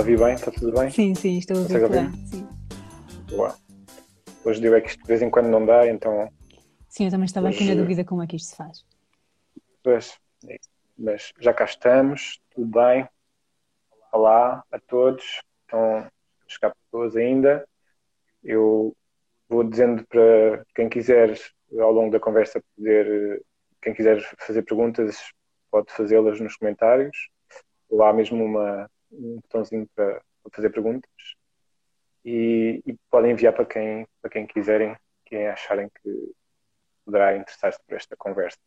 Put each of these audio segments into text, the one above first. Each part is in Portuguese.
nos ouvir bem, está tudo bem? Sim, sim, estou a ouvir bem. Sim. Boa. Hoje deu é que isto de vez em quando não dá, então. Sim, eu também estava hoje... aqui na dúvida como é que isto se faz. Pois, é mas já cá estamos, tudo bem. Olá a todos, estão a chegar pessoas ainda. Eu vou dizendo para quem quiser, ao longo da conversa, poder, quem quiser fazer perguntas, pode fazê-las nos comentários. Ou há mesmo uma, um botãozinho para, para fazer perguntas. E, e, podem enviar para quem, para quem quiserem, quem acharem que poderá interessar-se por esta conversa.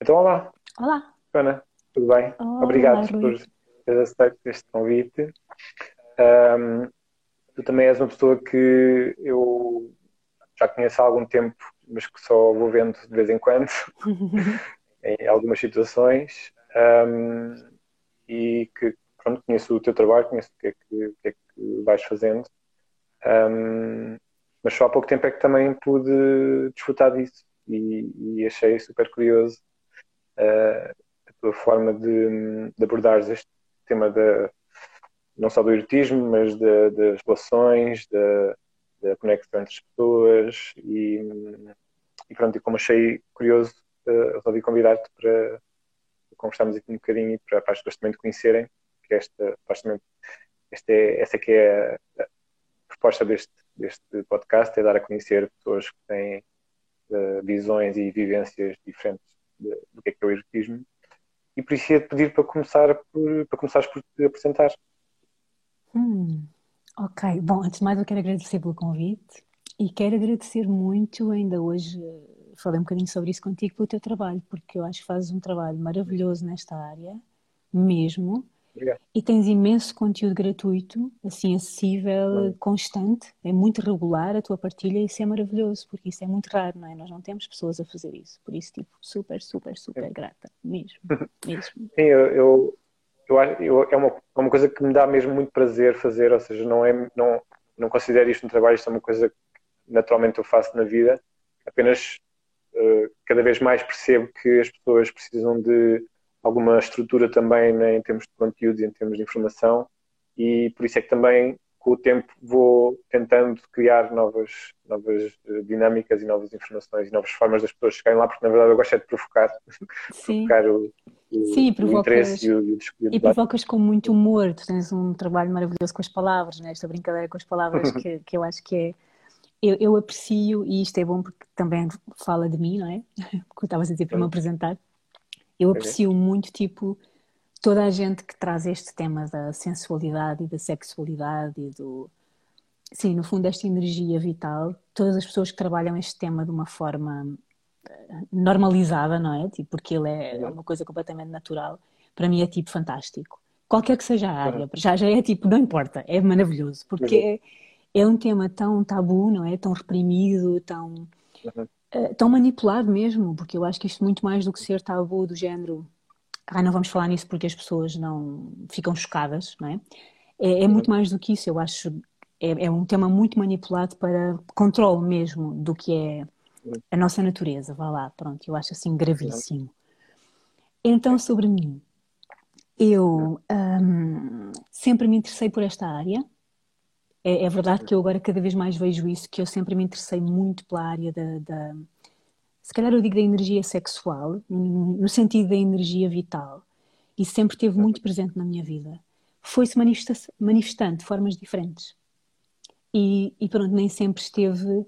Então, olá. Olá. Ana, tudo bem? Olá, Obrigado por ter aceito este convite. Um, tu também és uma pessoa que eu já conheço há algum tempo, mas que só vou vendo de vez em quando, em algumas situações, um, e que pronto, conheço o teu trabalho, conheço o que é que, o que, é que vais fazendo, um, mas só há pouco tempo é que também pude desfrutar disso e, e achei super curioso uh, a tua forma de, de abordares este tema da não só do erotismo, mas de, das relações, da, da conexão entre as pessoas e, e pronto, e como achei curioso, uh, resolvi convidar-te para conversarmos aqui um bocadinho e para, para as pessoas também te conhecerem, esta, esta é, essa que é a, proposta deste, deste podcast, é dar a conhecer pessoas que têm uh, visões e vivências diferentes do que é, que é o erotismo. E por isso ia pedir para começar por, para começares por te apresentar. Hum, ok, bom, antes de mais eu quero agradecer pelo convite e quero agradecer muito, ainda hoje falei um bocadinho sobre isso contigo, pelo teu trabalho, porque eu acho que fazes um trabalho maravilhoso nesta área, mesmo. Obrigado. E tens imenso conteúdo gratuito, assim, acessível, constante, é muito regular a tua partilha e isso é maravilhoso, porque isso é muito raro, não é? Nós não temos pessoas a fazer isso, por isso, tipo, super, super, super grata, mesmo, mesmo. Sim, eu, eu, eu, eu, é, uma, é uma coisa que me dá mesmo muito prazer fazer, ou seja, não, é, não, não considero isto um trabalho, isto é uma coisa que naturalmente eu faço na vida, apenas uh, cada vez mais percebo que as pessoas precisam de alguma estrutura também né, em termos de conteúdo e em termos de informação e por isso é que também com o tempo vou tentando criar novas, novas eh, dinâmicas e novas informações e novas formas das pessoas chegarem lá, porque na verdade eu gosto é de provocar, provocar o, Sim, provocas, o interesse e o, e o, E provocas com muito humor, tu tens um trabalho maravilhoso com as palavras, né? esta brincadeira com as palavras que, que eu acho que é. Eu, eu, aprecio, e isto é bom porque também fala de mim, não é? Porque eu estava a dizer para me apresentar. Eu aprecio muito, tipo, toda a gente que traz este tema da sensualidade e da sexualidade e do. Sim, no fundo, esta energia vital, todas as pessoas que trabalham este tema de uma forma normalizada, não é? Tipo, porque ele é uma coisa completamente natural. Para mim é tipo fantástico. Qualquer que seja a área, já, já é tipo, não importa, é maravilhoso, porque é, é um tema tão tabu, não é? Tão reprimido, tão, uh, tão manipulado mesmo, porque eu acho que isto muito mais do que ser tabu do género, ah, não vamos falar nisso porque as pessoas não ficam chocadas, não é? É, é muito mais do que isso, eu acho, é, é um tema muito manipulado para controle mesmo do que é a nossa natureza, vá lá, pronto, eu acho assim gravíssimo. Então, sobre mim, eu um, sempre me interessei por esta área. É, é, verdade que eu agora cada vez mais vejo isso, que eu sempre me interessei muito pela área da, da se calhar eu digo da energia sexual, no sentido da energia vital, e sempre esteve muito presente na minha vida. Foi-se manifestando de formas diferentes. E, e pronto, nem sempre esteve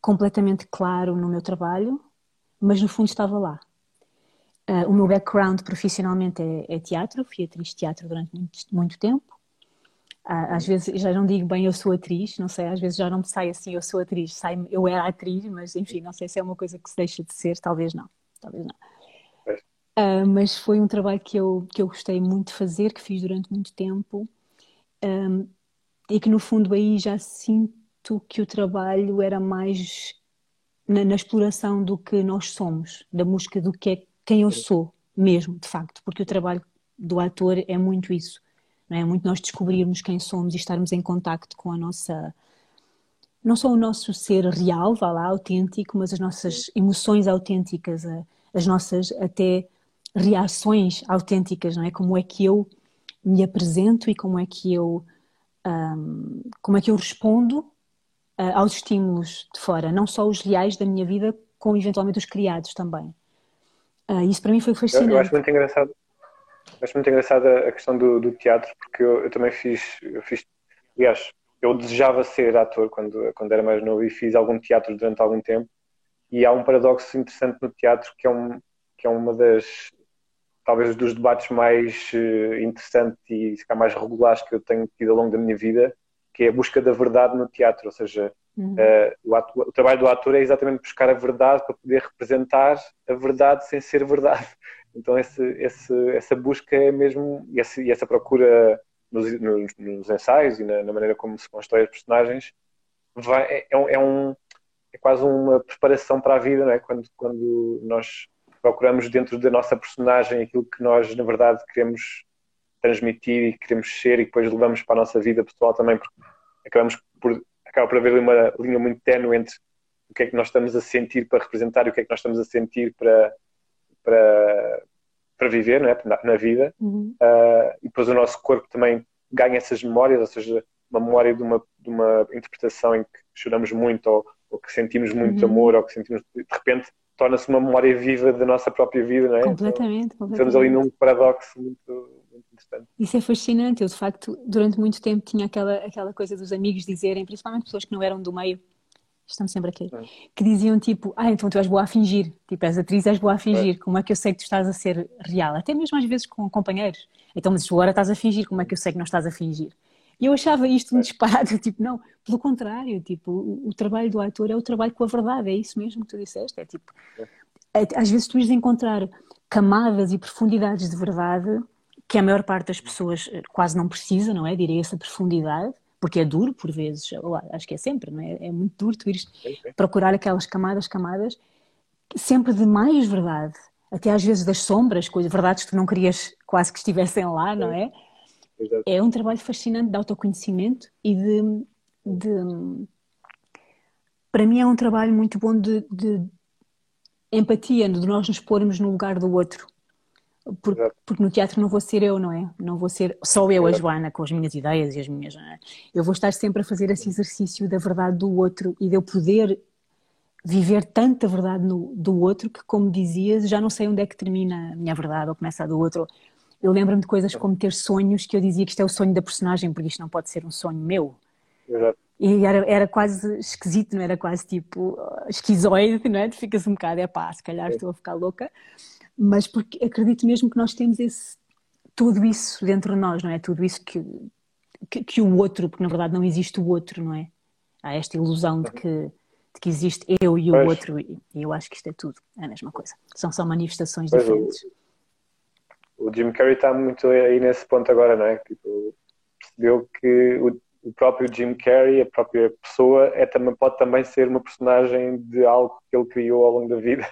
completamente claro no meu trabalho, mas no fundo estava lá. Uh, o meu background profissionalmente é, é, teatro, fui atriz de teatro durante muito, muito tempo. Uh, às vezes já não digo bem eu sou atriz, não sei, às vezes já não me sai assim eu sou atriz, sai eu era atriz, mas enfim, não sei se é uma coisa que se deixa de ser, talvez não, talvez não. Uh, mas foi um trabalho que eu, que eu gostei muito de fazer, que fiz durante muito tempo um, e que no fundo aí já sinto que o trabalho era mais na, na, exploração do que nós somos, da música do que é quem eu sou mesmo, de facto, porque o trabalho do ator é muito isso, não é? muito nós descobrirmos quem somos e estarmos em contacto com a nossa não só o nosso ser real, vá lá, autêntico, mas as nossas emoções autênticas, as nossas até reações autênticas, não é? Como é que eu me apresento e como é que eu um, como é que eu respondo uh, aos estímulos de fora, não só os reais da minha vida, como eventualmente os criados também. Uh, isso para mim foi fascinante. Eu, eu acho muito engraçado. Acho muito engraçada a questão do, do teatro, porque eu, eu, também fiz, eu fiz, aliás, eu desejava ser ator quando, quando era mais novo e fiz algum teatro durante algum tempo. E há um paradoxo interessante no teatro que é, um, que é uma das, talvez dos debates mais uh, interessantes e se mais regulares que eu tenho tido ao longo da minha vida, que é a busca da verdade no teatro, ou seja, uhum. uh, o, ator, o, trabalho do ator é exatamente buscar a verdade para poder representar a verdade sem ser verdade. Então esse, esse, essa busca é mesmo, e e essa procura nos, nos, nos, ensaios e na, na, maneira como se constrói os personagens vai, é, é, um, é quase uma preparação para a vida, não é? quando, quando nós procuramos dentro da nossa personagem aquilo que nós, na verdade, queremos transmitir e queremos ser e depois levamos para a nossa vida pessoal também, porque acabamos por, acaba por haver uma linha muito ténue entre o que é que nós estamos a sentir para representar e o que é que nós estamos a sentir para, para, para viver não é? na, na vida. Uhum. Uh, e depois o nosso corpo também ganha essas memórias, ou seja, uma memória de uma, de uma interpretação em que choramos muito ou, ou que sentimos muito uhum. amor ou que sentimos de repente torna-se uma memória viva da nossa própria vida, não é? Completamente, então, completamente. Estamos ali num paradoxo muito. Isso é fascinante. Eu, de facto, durante muito tempo tinha aquela, aquela coisa dos amigos dizerem, principalmente pessoas que não eram do meio, estamos sempre aqui, é. que diziam tipo, ah, então tu és boa a fingir, tipo, és atriz, és boa a fingir, é. como é que eu sei que tu estás a ser real? Até mesmo às vezes com companheiros. Então, mas agora estás a fingir, como é que eu sei que não estás a fingir? E eu achava isto um disparate, tipo, não, pelo contrário, tipo, o, o, trabalho do ator é o trabalho com a verdade, é isso mesmo que tu disseste, é tipo, é, às vezes tu ires encontrar camadas e profundidades de verdade que a maior parte das pessoas eh, quase não precisa, não é? Direi essa profundidade, porque é duro por vezes, acho que é sempre, não é? É muito duro tu ires procurar aquelas camadas, camadas, sempre de mais verdade, até às vezes das sombras, coisas, verdades que tu não querias quase que estivessem lá, não é? Exato. É um trabalho fascinante de autoconhecimento e de, de, Para mim, é um trabalho muito bom de, de empatia, de nós nos pormos no lugar do outro. Porque, porque, no teatro não vou ser eu, não é? Não vou ser só eu, a Joana, com as minhas ideias e as minhas. É? Eu vou estar sempre a fazer esse exercício da verdade do outro e de eu poder viver tanta verdade no, do outro que, como dizias, já não sei onde é que termina a minha verdade ou começa a do outro. Eu lembro-me de coisas como ter sonhos que eu dizia que isto é o sonho da personagem, porque isto não pode ser um sonho meu. Exato. E era, era quase esquisito, não era quase tipo esquizoide, não é? Ficas um bocado, é pá, se calhar estou a ficar louca. Mas porque acredito mesmo que nós temos esse, tudo isso dentro de nós, não é? Tudo isso que, que, que o outro, porque na verdade não existe o outro, não é? Há esta ilusão de que, de que existe eu e o pois. outro, e eu acho que isto é tudo é a mesma coisa. São só manifestações pois diferentes. O o Jim Carrey está muito aí nesse ponto agora, não é? Tipo, percebeu que o, o, próprio Jim Carrey, a própria pessoa, é, também, pode também ser uma personagem de algo que ele criou ao longo da vida.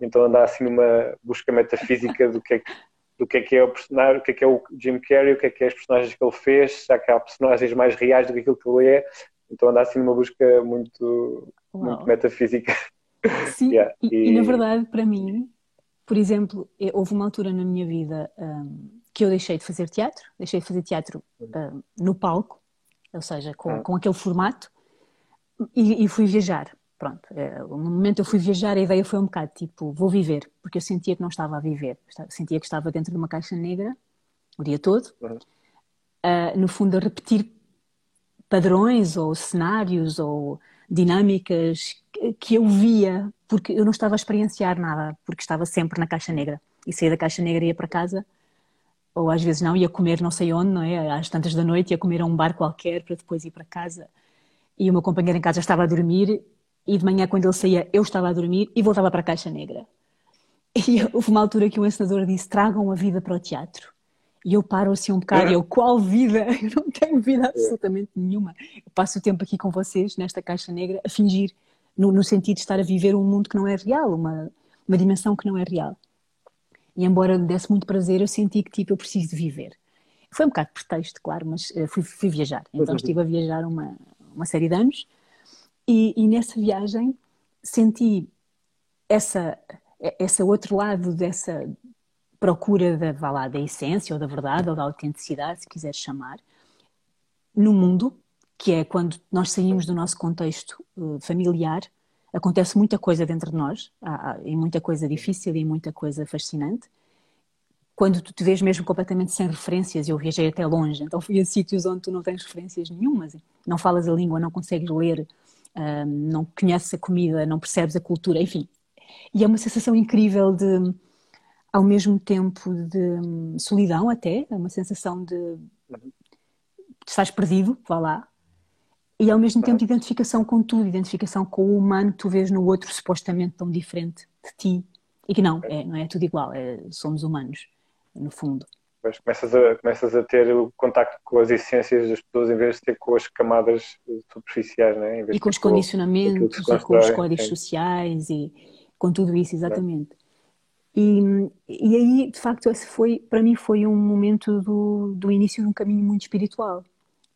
Então anda assim numa busca metafísica do que é que, do que é que é o personagem, o que é que é o Jim Carrey, o que é que é as personagens que ele fez, já que há personagens mais reais do que aquilo que ele é. Então anda assim numa busca muito, muito metafísica. Sim, yeah. e, e, e na verdade, para mim, por exemplo, houve uma altura na minha vida um, que eu deixei de fazer teatro, deixei de fazer teatro um, no palco, ou seja, com, ah. com aquele formato, e, e, fui viajar. Pronto, é, no momento eu fui viajar, a ideia foi um bocado tipo, vou viver, porque eu sentia que não estava a viver, sentia que estava dentro de uma caixa negra o dia todo, uh, no fundo a repetir padrões ou cenários ou dinâmicas que eu via porque eu não estava a experienciar nada, porque estava sempre na caixa negra. E saía da caixa negra e ia para casa, ou às vezes não, ia comer não sei onde, não é? Às tantas da noite ia comer a um bar qualquer para depois ir para casa. E o meu companheiro em casa estava a dormir, e de manhã, quando ele saía, eu estava a dormir e voltava para a caixa negra. E houve uma altura que o ensinador disse: tragam a vida para o teatro. E eu paro assim um bocado, e eu, qual vida? Eu não tenho vida absolutamente nenhuma. Eu passo o tempo aqui com vocês, nesta caixa negra, a fingir no, no, sentido de estar a viver um mundo que não é real, uma, uma dimensão que não é real. E embora me desse muito prazer, eu senti que tipo, eu preciso de viver. Foi um bocado pretexto, claro, mas uh, fui, fui, viajar. Então uhum. estive a viajar uma, uma série de anos e, e nessa viagem senti essa, essa outro lado dessa procura da, vá lá, da essência ou da verdade ou da autenticidade, se quiseres chamar, no mundo, que é quando nós saímos do nosso contexto uh, familiar, acontece muita coisa dentro de nós, há, e muita coisa difícil e muita coisa fascinante. Quando tu te vês mesmo completamente sem referências, eu viajei até longe, então fui a sítios onde tu não tens referências nenhumas, não falas a língua, não consegues ler, uh, não conheces a comida, não percebes a cultura, enfim. E é uma sensação incrível de, ao mesmo tempo, de hum, solidão até, é uma sensação de estás perdido, vá lá, e ao mesmo tempo de identificação com tudo, identificação com o humano que tu vês no outro supostamente tão diferente de ti. E que não, é, não é tudo igual, é, somos humanos, no fundo. Mas começas a, começas a ter o contacto com as essências das pessoas em vez de ter com as camadas superficiais, não é? E com os condicionamentos, com, e com os códigos sim. sociais e com tudo isso, exatamente. E, e aí, de facto, esse foi, para mim, foi um momento do, do início de um caminho muito espiritual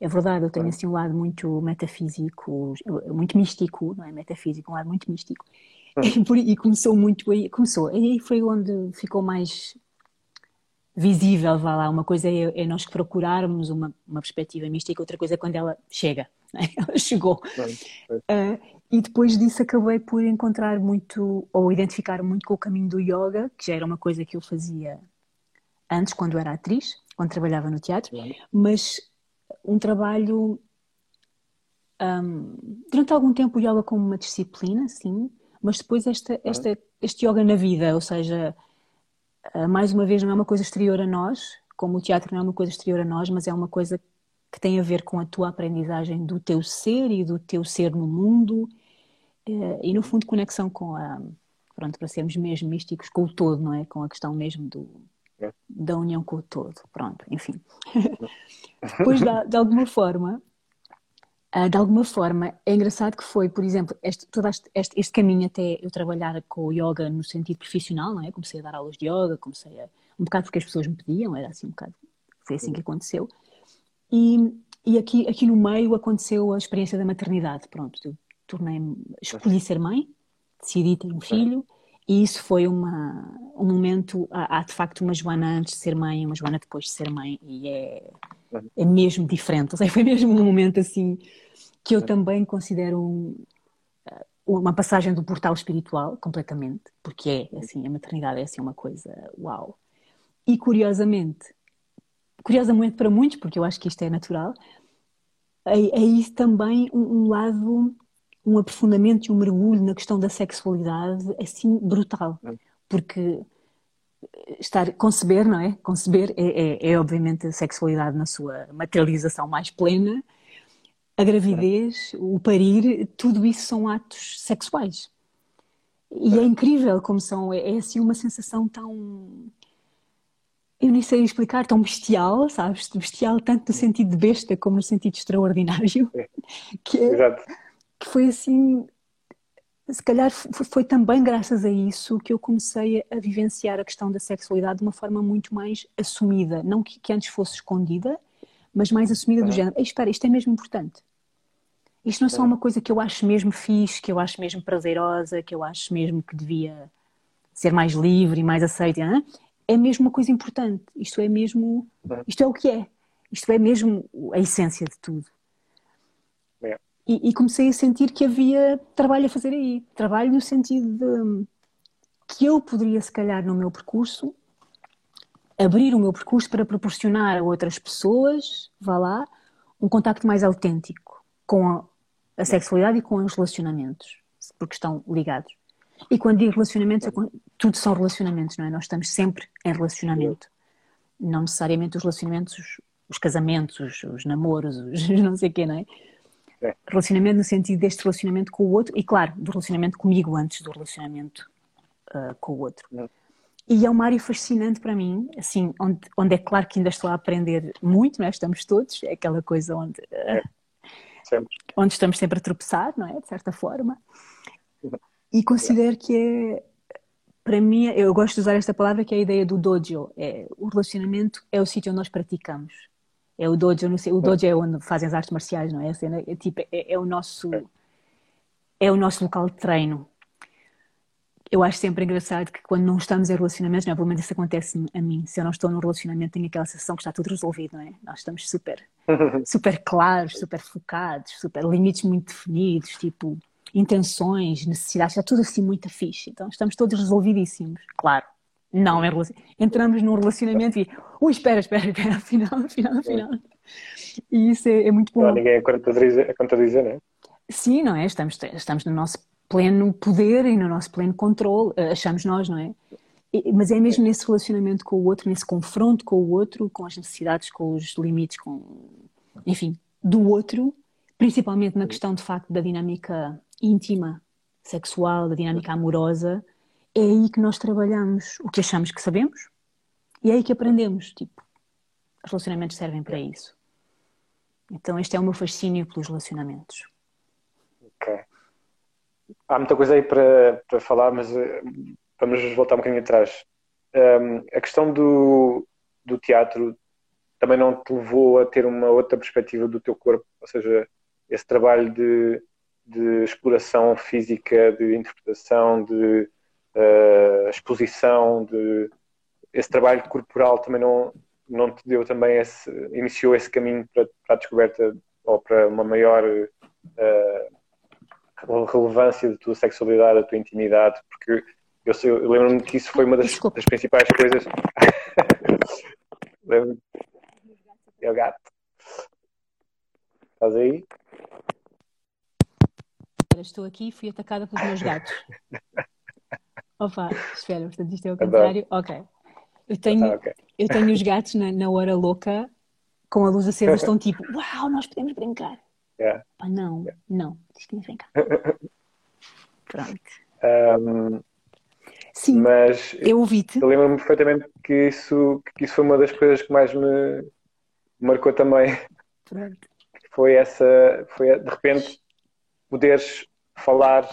é verdade, eu tenho assim um lado muito metafísico, muito místico, não é metafísico, um lado muito místico. E, e começou muito aí, começou, aí foi onde ficou mais visível, vá lá, uma coisa é, é nós procurarmos uma, uma perspectiva mística, outra coisa é quando ela chega, é? ela chegou. Uh, e depois disso acabei por encontrar muito, ou identificar muito com o caminho do yoga, que já era uma coisa que eu fazia antes, quando era atriz, quando trabalhava no teatro, mas um trabalho. Um, durante algum tempo o yoga como uma disciplina, sim, mas depois esta, esta, este yoga na vida, ou seja, mais uma vez não é uma coisa exterior a nós, como o teatro não é uma coisa exterior a nós, mas é uma coisa que tem a ver com a tua aprendizagem do teu ser e do teu ser no mundo uh, e no fundo conexão com a pronto para sermos mesmo místicos com o todo, não é? Com a questão mesmo do da união com o todo. Pronto, enfim. Depois, de, de, alguma forma, uh, de alguma forma, é engraçado que foi, por exemplo, este, todo este, este, este, caminho até eu trabalhar com o yoga no sentido profissional, não é? Comecei a dar aulas de yoga, comecei a. um bocado porque as pessoas me pediam, era assim um bocado. Foi assim que aconteceu. E, e aqui, aqui no meio aconteceu a experiência da maternidade. Pronto, eu tornei escolhi ser mãe, decidi ter um filho. E isso foi uma, um momento. Há, há, de facto uma Joana antes de ser mãe e uma Joana depois de ser mãe, e é, é mesmo diferente. Ou seja, foi mesmo um momento assim que eu também considero um, uma passagem do portal espiritual, completamente, porque é assim, a maternidade é assim uma coisa uau. E curiosamente, curiosamente para muitos, porque eu acho que isto é natural, é, é isso também um, um lado um aprofundamento e um mergulho na questão da sexualidade assim brutal, hum. porque estar conceber, não é? Conceber é, é, é, obviamente a sexualidade na sua materialização mais plena, a gravidez, o parir, tudo isso são atos sexuais. E é incrível como são, é, é assim uma sensação tão eu nem sei explicar, tão bestial, sabes? Bestial tanto no sentido de besta como no sentido extraordinário. Que é, Exato que foi assim, se calhar foi também graças a isso que eu comecei a vivenciar a questão da sexualidade de uma forma muito mais assumida, não que, que antes fosse escondida, mas mais assumida do género, espera, isto é mesmo importante. Isto não é só uma coisa que eu acho mesmo fixe, que eu acho mesmo prazerosa, que eu acho mesmo que devia ser mais livre e mais aceita. Hein? É mesmo uma coisa importante. Isto é mesmo, isto é o que é. Isto é mesmo a essência de tudo. E, e, comecei a sentir que havia trabalho a fazer aí. Trabalho no sentido de que eu poderia, se calhar, no meu percurso, abrir o meu percurso para proporcionar a outras pessoas, vá lá, um contacto mais autêntico com a, a sexualidade e com os relacionamentos, porque estão ligados. E quando digo relacionamentos, tudo são relacionamentos, não é? Nós estamos sempre em relacionamento. Não necessariamente os relacionamentos, os, os casamentos, os, os namoros, os não sei o quê, não é? É. Relacionamento no sentido deste relacionamento com o outro e, claro, do relacionamento comigo antes do relacionamento uh, com o outro. É. E é uma área fascinante para mim, assim, onde, onde é claro que ainda estou a aprender muito, não é? Estamos todos, é aquela coisa onde, uh, onde estamos sempre a tropeçar, não é? De certa forma. E considero que é, para mim, eu gosto de usar esta palavra que é a ideia do dojo. É, o relacionamento é o sítio onde nós praticamos. É o dojo, não sei, o dojo é onde fazem as artes marciais, não é? É, tipo, é, é o nosso é o nosso local de treino. eu acho sempre engraçado que quando não estamos em relacionamentos, não é? pelo menos isso acontece a mim, se eu não estou num relacionamento tenho aquela sensação que está tudo resolvido, não é? Nós estamos super, super claros, super focados, super limites muito definidos, tipo intenções, necessidades, está tudo assim muito fixe. Então estamos todos resolvidíssimos, claro. Não é. Entramos num relacionamento e, ui, espera, espera, espera, afinal, afinal, afinal. E isso é, é muito bom. Não há ninguém a contradizer, a contradizer, não é? Sim, não é? Estamos, estamos no nosso pleno poder e no nosso pleno controle, eh, achamos nós, não é? Mas é mesmo nesse relacionamento com o outro, nesse confronto com o outro, com as necessidades, com os limites, com, enfim, do outro, principalmente na questão de facto da dinâmica íntima, sexual, da dinâmica amorosa, é aí que nós trabalhamos o que achamos que sabemos e é aí que aprendemos. Tipo, os relacionamentos servem para isso. Então, este é o meu fascínio pelos relacionamentos. Ok. Há muita coisa aí para, para falar, mas uh, vamos voltar um bocadinho atrás. Um, a questão do, do teatro também não te levou a ter uma outra perspectiva do teu corpo, ou seja, esse trabalho de, de exploração física, de interpretação, de uh, exposição, de esse trabalho corporal também não, não te deu também esse, iniciou esse caminho para, para a descoberta ou para uma maior uh, relevância da tua sexualidade, da tua intimidade, porque eu, eu lembro-me que isso foi uma das, das principais coisas. lembro É o gato. Estás aí? Estou aqui e fui atacada pelos meus gatos. Opa, espera, portanto isto é o contrário. Ok. Eu tenho, ah, okay. eu tenho os gatos na, na hora louca, com a luz acesa, estão tipo, uau, nós podemos brincar. Yeah. Pá, não, yeah. não, diz que vem cá. Pronto. Um, Sim, mas eu ouvi-te. Eu lembro-me perfeitamente que isso, que isso foi uma das coisas que mais me marcou também. Pronto. Foi essa, foi de repente poderes falar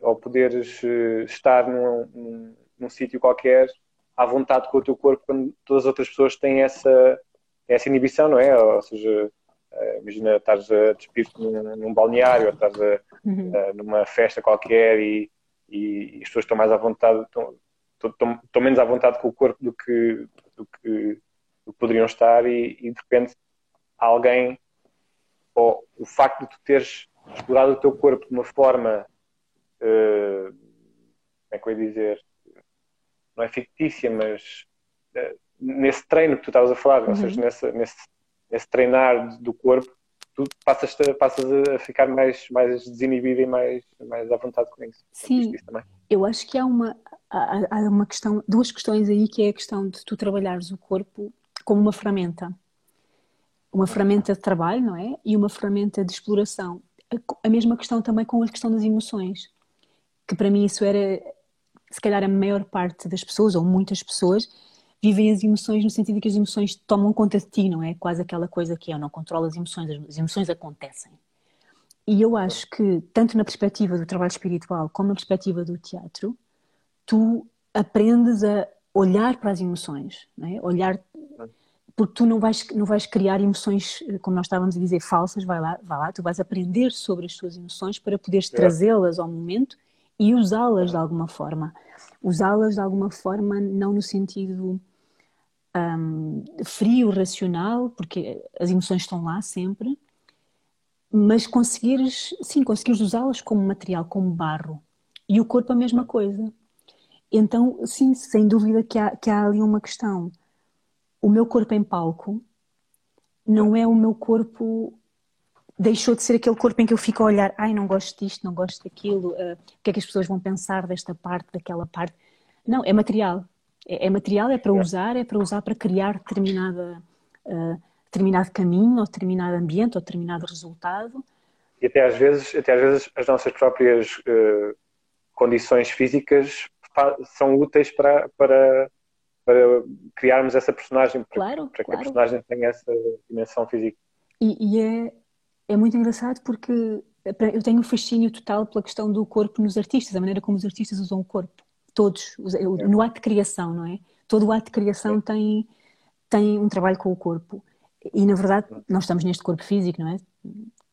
ou poderes eh, estar num, num, num sítio qualquer à vontade com o teu corpo quando todas as outras pessoas têm essa, essa inibição, não é? Ou seja, Uh, imagina, estás a despir-te num, num, balneário ou estás a, uhum. uh, numa festa qualquer e, e, e, as pessoas estão mais à vontade, estão, estão, estão, menos à vontade com o corpo do que, do que, do que poderiam estar e, e, de repente alguém, ou o facto de tu teres explorado o teu corpo de uma forma, uh, como é que eu ia dizer, não é fictícia, mas nesse treino que tu estavas a falar, uhum. ou seja, nesse, nesse esse treinar do corpo, tu passas, passas a ficar mais, mais desinibido e mais, mais à vontade com isso. Sim, eu acho que há uma, há, há uma questão, duas questões aí, que é a questão de tu trabalhares o corpo como uma ferramenta. Uma ferramenta de trabalho, não é? E uma ferramenta de exploração. A, a mesma questão também com a questão das emoções. Que para mim isso era, se calhar, a maior parte das pessoas, ou muitas pessoas, vivem as emoções no sentido de que as emoções tomam conta de ti, não é? Quase aquela coisa que é, eu não controlo as emoções, as emoções acontecem. E eu acho que, tanto na perspectiva do trabalho espiritual como na perspectiva do teatro, tu aprendes a olhar para as emoções, é? Olhar porque tu não vais, não vais criar emoções, como nós estávamos a dizer, falsas, vai lá, vai lá, tu vais aprender sobre as tuas emoções para poderes trazê-las ao momento e usá-las de alguma forma. Usá-las de alguma forma, não no sentido um, frio, racional, porque as emoções estão lá sempre, mas conseguires, sim, conseguires usá-las como material, como barro. E o corpo a mesma coisa. Então, sim, sem dúvida que há, que há ali uma questão. O meu corpo em palco não é o meu corpo deixou de ser aquele corpo em que eu fico a olhar, ai, não gosto disto, não gosto daquilo, uh, o que é que as pessoas vão pensar desta parte, daquela parte. Não, é material. É, é material, é para usar, é para usar para criar determinada, uh, determinado caminho, ou determinado ambiente, ou determinado resultado. E até às vezes, até às vezes as nossas próprias uh, condições físicas são úteis para, para, para criarmos essa personagem, para, claro, para que claro. a personagem tenha essa dimensão física. E, e, é, é muito engraçado porque eu tenho um fascínio total pela questão do corpo nos artistas, a maneira como os artistas usam o corpo todos, no ato de criação, não é? Todo o ato de criação tem, tem um trabalho com o corpo. E, na verdade, nós estamos neste corpo físico, não é?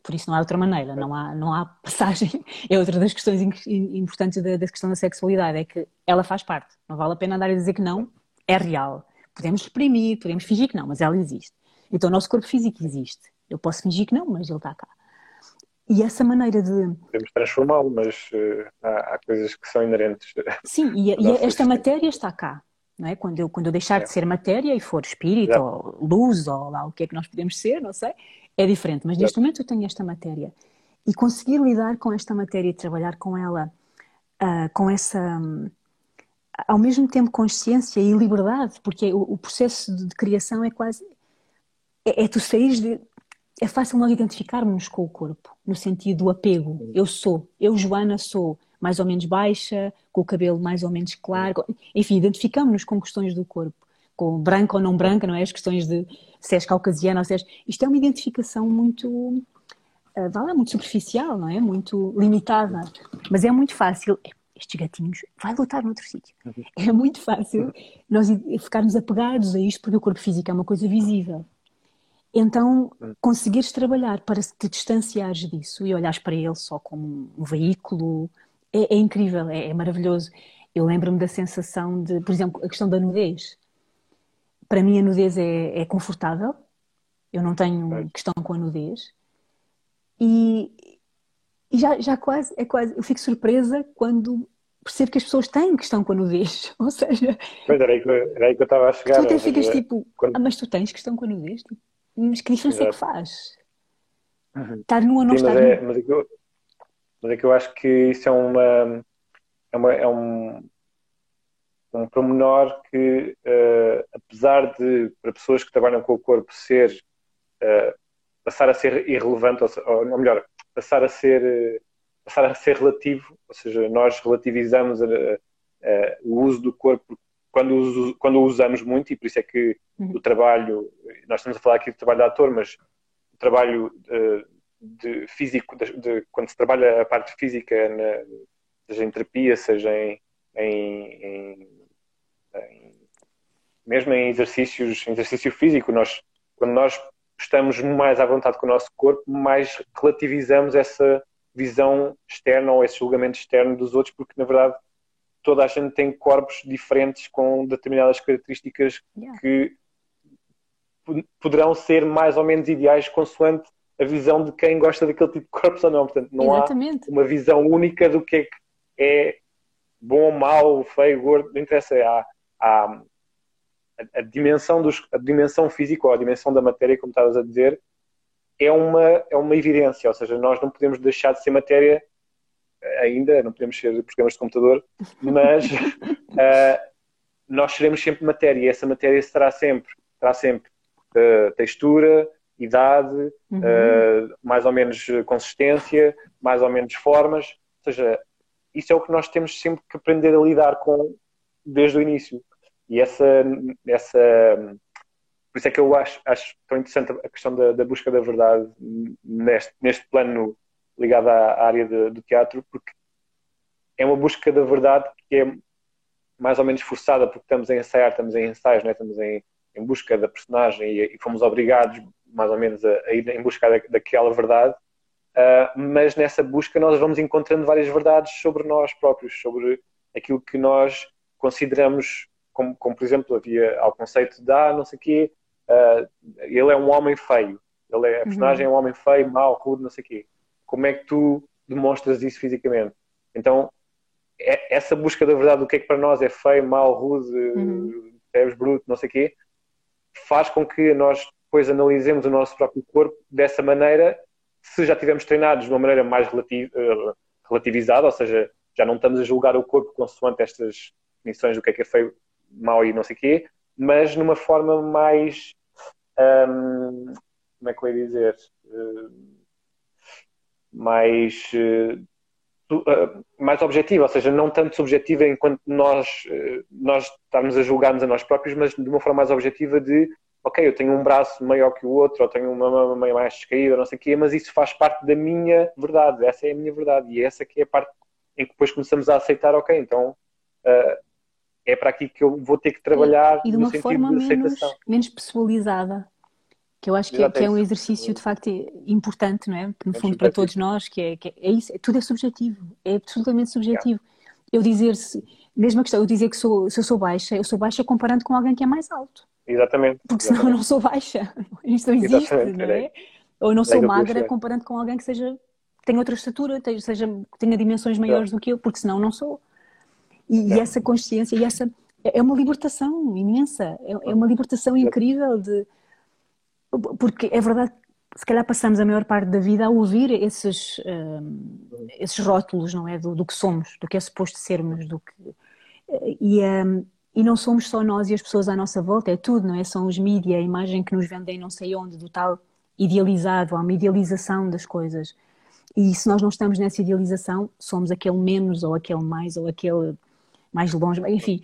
por isso não há outra maneira, não há, não há passagem. É outra das questões importantes da, da questão da sexualidade, é que ela faz parte. Não vale a pena andar a dizer que não, é real. Podemos reprimir, podemos fingir que não, mas ela existe. Então o nosso corpo físico existe. Eu posso fingir que não, mas ele está cá. E essa maneira de. Podemos transformá-lo, mas uh, há, há, coisas que são inerentes. Sim, e, e esta matéria está cá. Não é? quando, eu, quando eu deixar é. de ser matéria e for espírito, é. ou luz, ou lá o que é que nós podemos ser, não sei, é diferente. Mas neste momento eu tenho esta matéria. E conseguir lidar com esta matéria e trabalhar com ela uh, com essa. Um, ao mesmo tempo consciência e liberdade, porque o, o processo de, de, criação é quase. É, é tu saís de é fácil nós identificarmos com o corpo, no sentido do apego. Eu sou, eu, Joana, sou mais ou menos baixa, com o cabelo mais ou menos claro, enfim, identificamos-nos com questões do corpo, com branca ou não branca, não é? As questões de se és caucasiana ou se és. Isto é uma identificação muito. Uh, vá lá, muito superficial, não é? Muito limitada. Mas é muito fácil. Estes gatinhos vai lutar noutro sítio. Uhum. É muito fácil nós ficarmos apegados a isto porque o corpo físico é uma coisa visível. Então, hum. conseguires trabalhar para te distanciares disso e olhares para ele só como um veículo é, é incrível, é, é, maravilhoso. Eu lembro-me da sensação de, por exemplo, a questão da nudez. Para mim, a nudez é, é confortável, eu não tenho questão com a nudez. E, e já, já quase, é quase, eu fico surpresa quando percebo que as pessoas têm questão com a nudez. Ou seja. Pois era aí que, era aí que eu estava a chegar. Tu até ficas tipo, quando... ah, mas tu tens questão com a nudez? Tipo, mas que diferença Exato. é que faz? Uhum. Estar nu ou não Sim, estar mas é, nu? Mas é, que eu, mas é que eu acho que isso é uma. É, uma, é um, um promenor que, uh, apesar de, para pessoas que trabalham com o corpo, ser. Uh, passar a ser irrelevante, ou, ou melhor, passar a ser. passar a ser relativo, ou seja, nós relativizamos a, a, o uso do corpo quando, quando o usamos muito, e por isso é que uhum. o trabalho, nós estamos a falar aqui do trabalho de ator, mas o trabalho de, de físico, de, de, quando se trabalha a parte física, na, seja em terapia, seja em, em, em, em, mesmo em exercícios, exercício físico, nós, quando nós estamos mais à vontade com o nosso corpo, mais relativizamos essa visão externa ou esse julgamento externo dos outros, porque na verdade toda a gente tem corpos diferentes com determinadas características yeah. que poderão ser mais ou menos ideais consoante a visão de quem gosta daquele tipo de corpos ou não. Portanto, não Exatamente. há uma visão única do que é que é bom, mau, feio, gordo. Não interessa. Há, há a, a, dimensão dos, a dimensão física ou a dimensão da matéria, como estavas a dizer, é uma, é uma evidência. Ou seja, nós não podemos deixar de ser matéria ainda, não podemos ser programas de computador, mas uh, nós seremos sempre matéria e essa matéria será sempre, terá sempre uh, textura, idade, uhum. uh, mais ou menos consistência, mais ou menos formas, ou seja, isso é o que nós temos sempre que aprender a lidar com desde o início. E essa, essa por isso é que eu acho, acho tão interessante a questão da, da busca da verdade neste, neste plano ligada à área de, do teatro, porque é uma busca da verdade que é mais ou menos forçada, porque estamos a ensaiar, estamos em ensaios, né? estamos em, em busca da personagem e, e, fomos obrigados, mais ou menos, a, a ir em busca da, daquela verdade. Uh, mas nessa busca nós vamos encontrando várias verdades sobre nós próprios, sobre aquilo que nós consideramos, como, como por exemplo, havia ao conceito de, ah, não sei o quê, uh, ele é um homem feio, ele é, a personagem uhum. é um homem feio, mau, rude, não sei o quê como é que tu demonstras isso fisicamente? Então, é, essa busca da verdade do que é que para nós é feio, mau, rude, uhum. bruto, não sei o quê, faz com que nós depois analisemos o nosso próprio corpo dessa maneira, se já estivermos treinados de uma maneira mais relativ, uh, relativizada, ou seja, já não estamos a julgar o corpo consoante estas definições do que é que é feio, mau e não sei o quê, mas numa forma mais. Um, como é que eu ia dizer? Uh, mais, uh, mais objetiva, ou seja, não tanto subjetiva enquanto nós, uh, nós estamos a julgar-nos a nós próprios, mas de uma forma mais objetiva de ok, eu tenho um braço maior que o outro, ou tenho uma mão mais descaída, não sei o quê, mas isso faz parte da minha verdade, essa é a minha verdade, e essa que é a parte em que depois começamos a aceitar, ok, então uh, é para aqui que eu vou ter que trabalhar e, e de uma forma menos, menos pessoalizada que eu acho que é, que é, um exercício de facto importante, não é? Que, no é fundo para todos nós, que é, que é isso, é, tudo é subjetivo, é absolutamente subjetivo. Eu dizer se, mesma questão, eu dizer que sou, se eu sou baixa, eu sou baixa comparando com alguém que é mais alto. Exatamente. Porque senão exatamente. eu não sou baixa. Isto não existe, exatamente. não é? Ou eu não sou magra comparando com alguém que seja tenha outra estatura, seja, tenha dimensões maiores do que eu, porque senão não sou. E, e essa consciência e essa é uma libertação imensa, é, é uma libertação incrível de porque é verdade se calhar passamos a maior parte da vida a ouvir esses, um, esses rótulos, não é? Do, do, que somos, do que é suposto sermos, do que... E, um, e não somos só nós e as pessoas à nossa volta, é tudo, não é? São os mídias, a imagem que nos vendem não sei onde, do tal idealizado, há uma idealização das coisas. E se nós não estamos nessa idealização, somos aquele menos, ou aquele mais, ou aquele mais longe, enfim.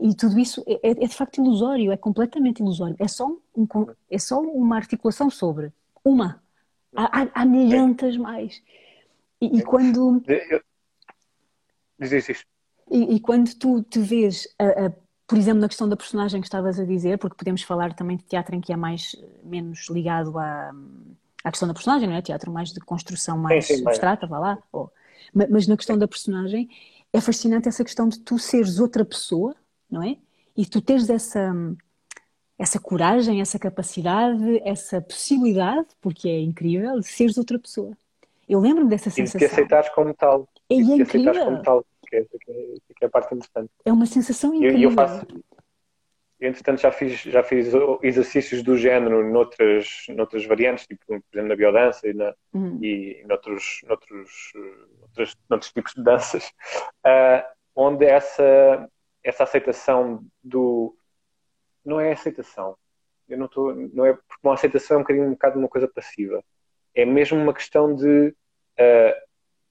E tudo isso é, é, é de facto ilusório, é completamente ilusório. É só, um, é só uma articulação sobre uma. Há, há, há milhentas mais. E, e quando. Diz isso. E, e, quando tu te vês, a, a, por exemplo, na questão da personagem que estavas a dizer, porque podemos falar também de teatro em que é mais menos ligado à, à questão da personagem, não é? Teatro mais de construção mais sim, sim, abstrata, vá lá. Ou, mas na questão da personagem é fascinante essa questão de tu seres outra pessoa, não é? E tu teres essa, essa coragem, essa capacidade, essa possibilidade, porque é incrível, de seres outra pessoa. Eu lembro-me dessa sensação. E de te aceitares como tal. E, e é incrível. como tal, que é, que, é, é, a parte importante. É uma sensação incrível. E eu, eu faço, eu, entretanto, já fiz, já fiz exercícios do género noutras, noutras variantes, tipo, por exemplo, na biodança e, na, uhum. e noutros, noutros, noutros, noutros tipos de danças, uh, onde essa, essa aceitação do. Não é aceitação. Eu não estou. Não é, porque uma aceitação é um bocadinho um bocado uma coisa passiva. É mesmo uma questão de uh,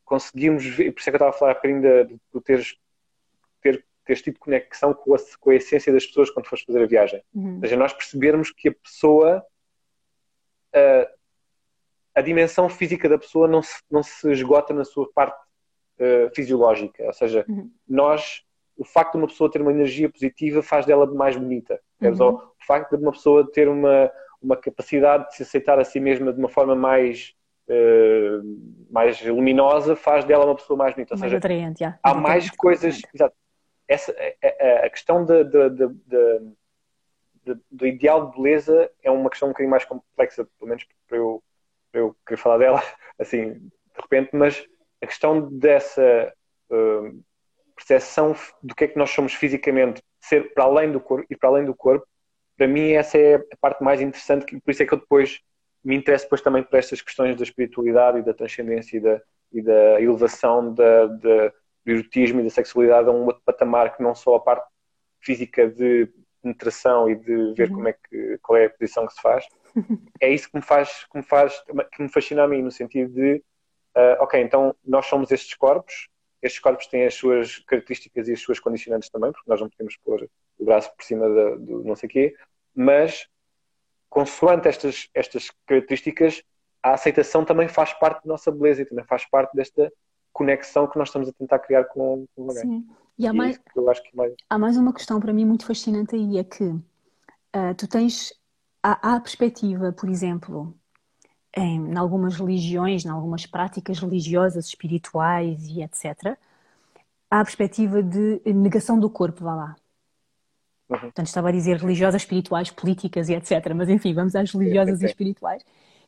conseguirmos ver. Por isso é que eu estava a falar bocadinho de, de, teres teres tido conexão com a, com a essência das pessoas quando fores fazer a viagem. Uhum. Ou seja, nós percebermos que a pessoa, a, a dimensão física da pessoa não se, não se esgota na sua parte uh, fisiológica. Ou seja, uhum. nós, o facto de uma pessoa ter uma energia positiva faz dela mais bonita. Uhum. Ou o facto de uma pessoa ter uma, uma capacidade de se aceitar a si mesma de uma forma mais Uh, mais luminosa faz dela uma pessoa mais bonita. Ou mais seja, atraente, yeah. há mais coisas, exato, essa, a, a questão de, de, de, do ideal de beleza é uma questão um bocadinho mais complexa, pelo menos para eu, para eu querer falar dela assim, de repente, mas a questão dessa uh, percepção do que é que nós somos fisicamente, ser para além do corpo e para além do corpo, para mim essa é a parte mais interessante, por isso é que eu depois me interesso depois também por estas questões da espiritualidade e da transcendência e da, e da elevação da, da, do erotismo e da sexualidade a um outro patamar que não só a parte física de penetração e de ver uhum. como é que, qual é a posição que se faz. É isso que me faz, que me faz, que me fascina a mim, no sentido de, uh, ok, então nós somos estes corpos, estes corpos têm as suas características e as suas condicionantes também, porque nós não podemos pôr o braço por cima do não sei quê, mas consoante estas, estas características, a aceitação também faz parte da nossa beleza e também faz parte desta conexão que nós estamos a tentar criar com, com alguém. Sim. E há, e é mais, mais... há mais uma questão para mim muito fascinante aí, é que uh, tu tens, há, há a perspectiva, por exemplo, em, em algumas religiões, em algumas práticas religiosas, espirituais e etc., há a perspectiva de negação do corpo, vá lá. Uhum. Portanto, estava a dizer religiosas, espirituais, políticas e etc. Mas enfim, vamos às religiosas e espirituais,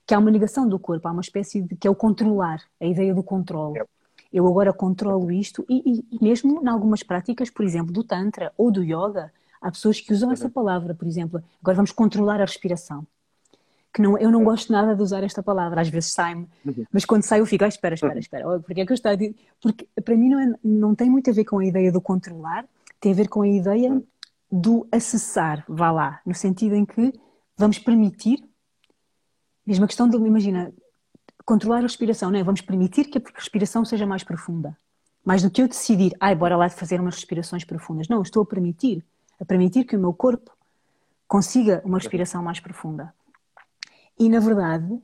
que há uma negação do corpo, há uma espécie de que é o controlar, a ideia do controle. Yep eu agora controlo isto e, e, e, mesmo em algumas práticas, por exemplo, do Tantra ou do Yoga, há pessoas que usam essa palavra, por exemplo, agora vamos controlar a respiração. Que não, eu não gosto nada de usar esta palavra, às vezes sai-me, uhum. mas quando sai eu fico, ah, espera, espera, uhum. espera, porque é que eu estou a dizer? Porque para mim não, é, não tem muito a ver com a ideia do controlar, tem a ver com a ideia uhum. do acessar, vá lá, no sentido em que vamos permitir, mesmo a questão de, imagina, controlar a respiração, não é? Vamos permitir que a respiração seja mais profunda. Mais do que eu decidir, ai, bora lá fazer umas respirações profundas. Não, estou a permitir, a permitir que o meu corpo consiga uma respiração mais profunda. E na verdade,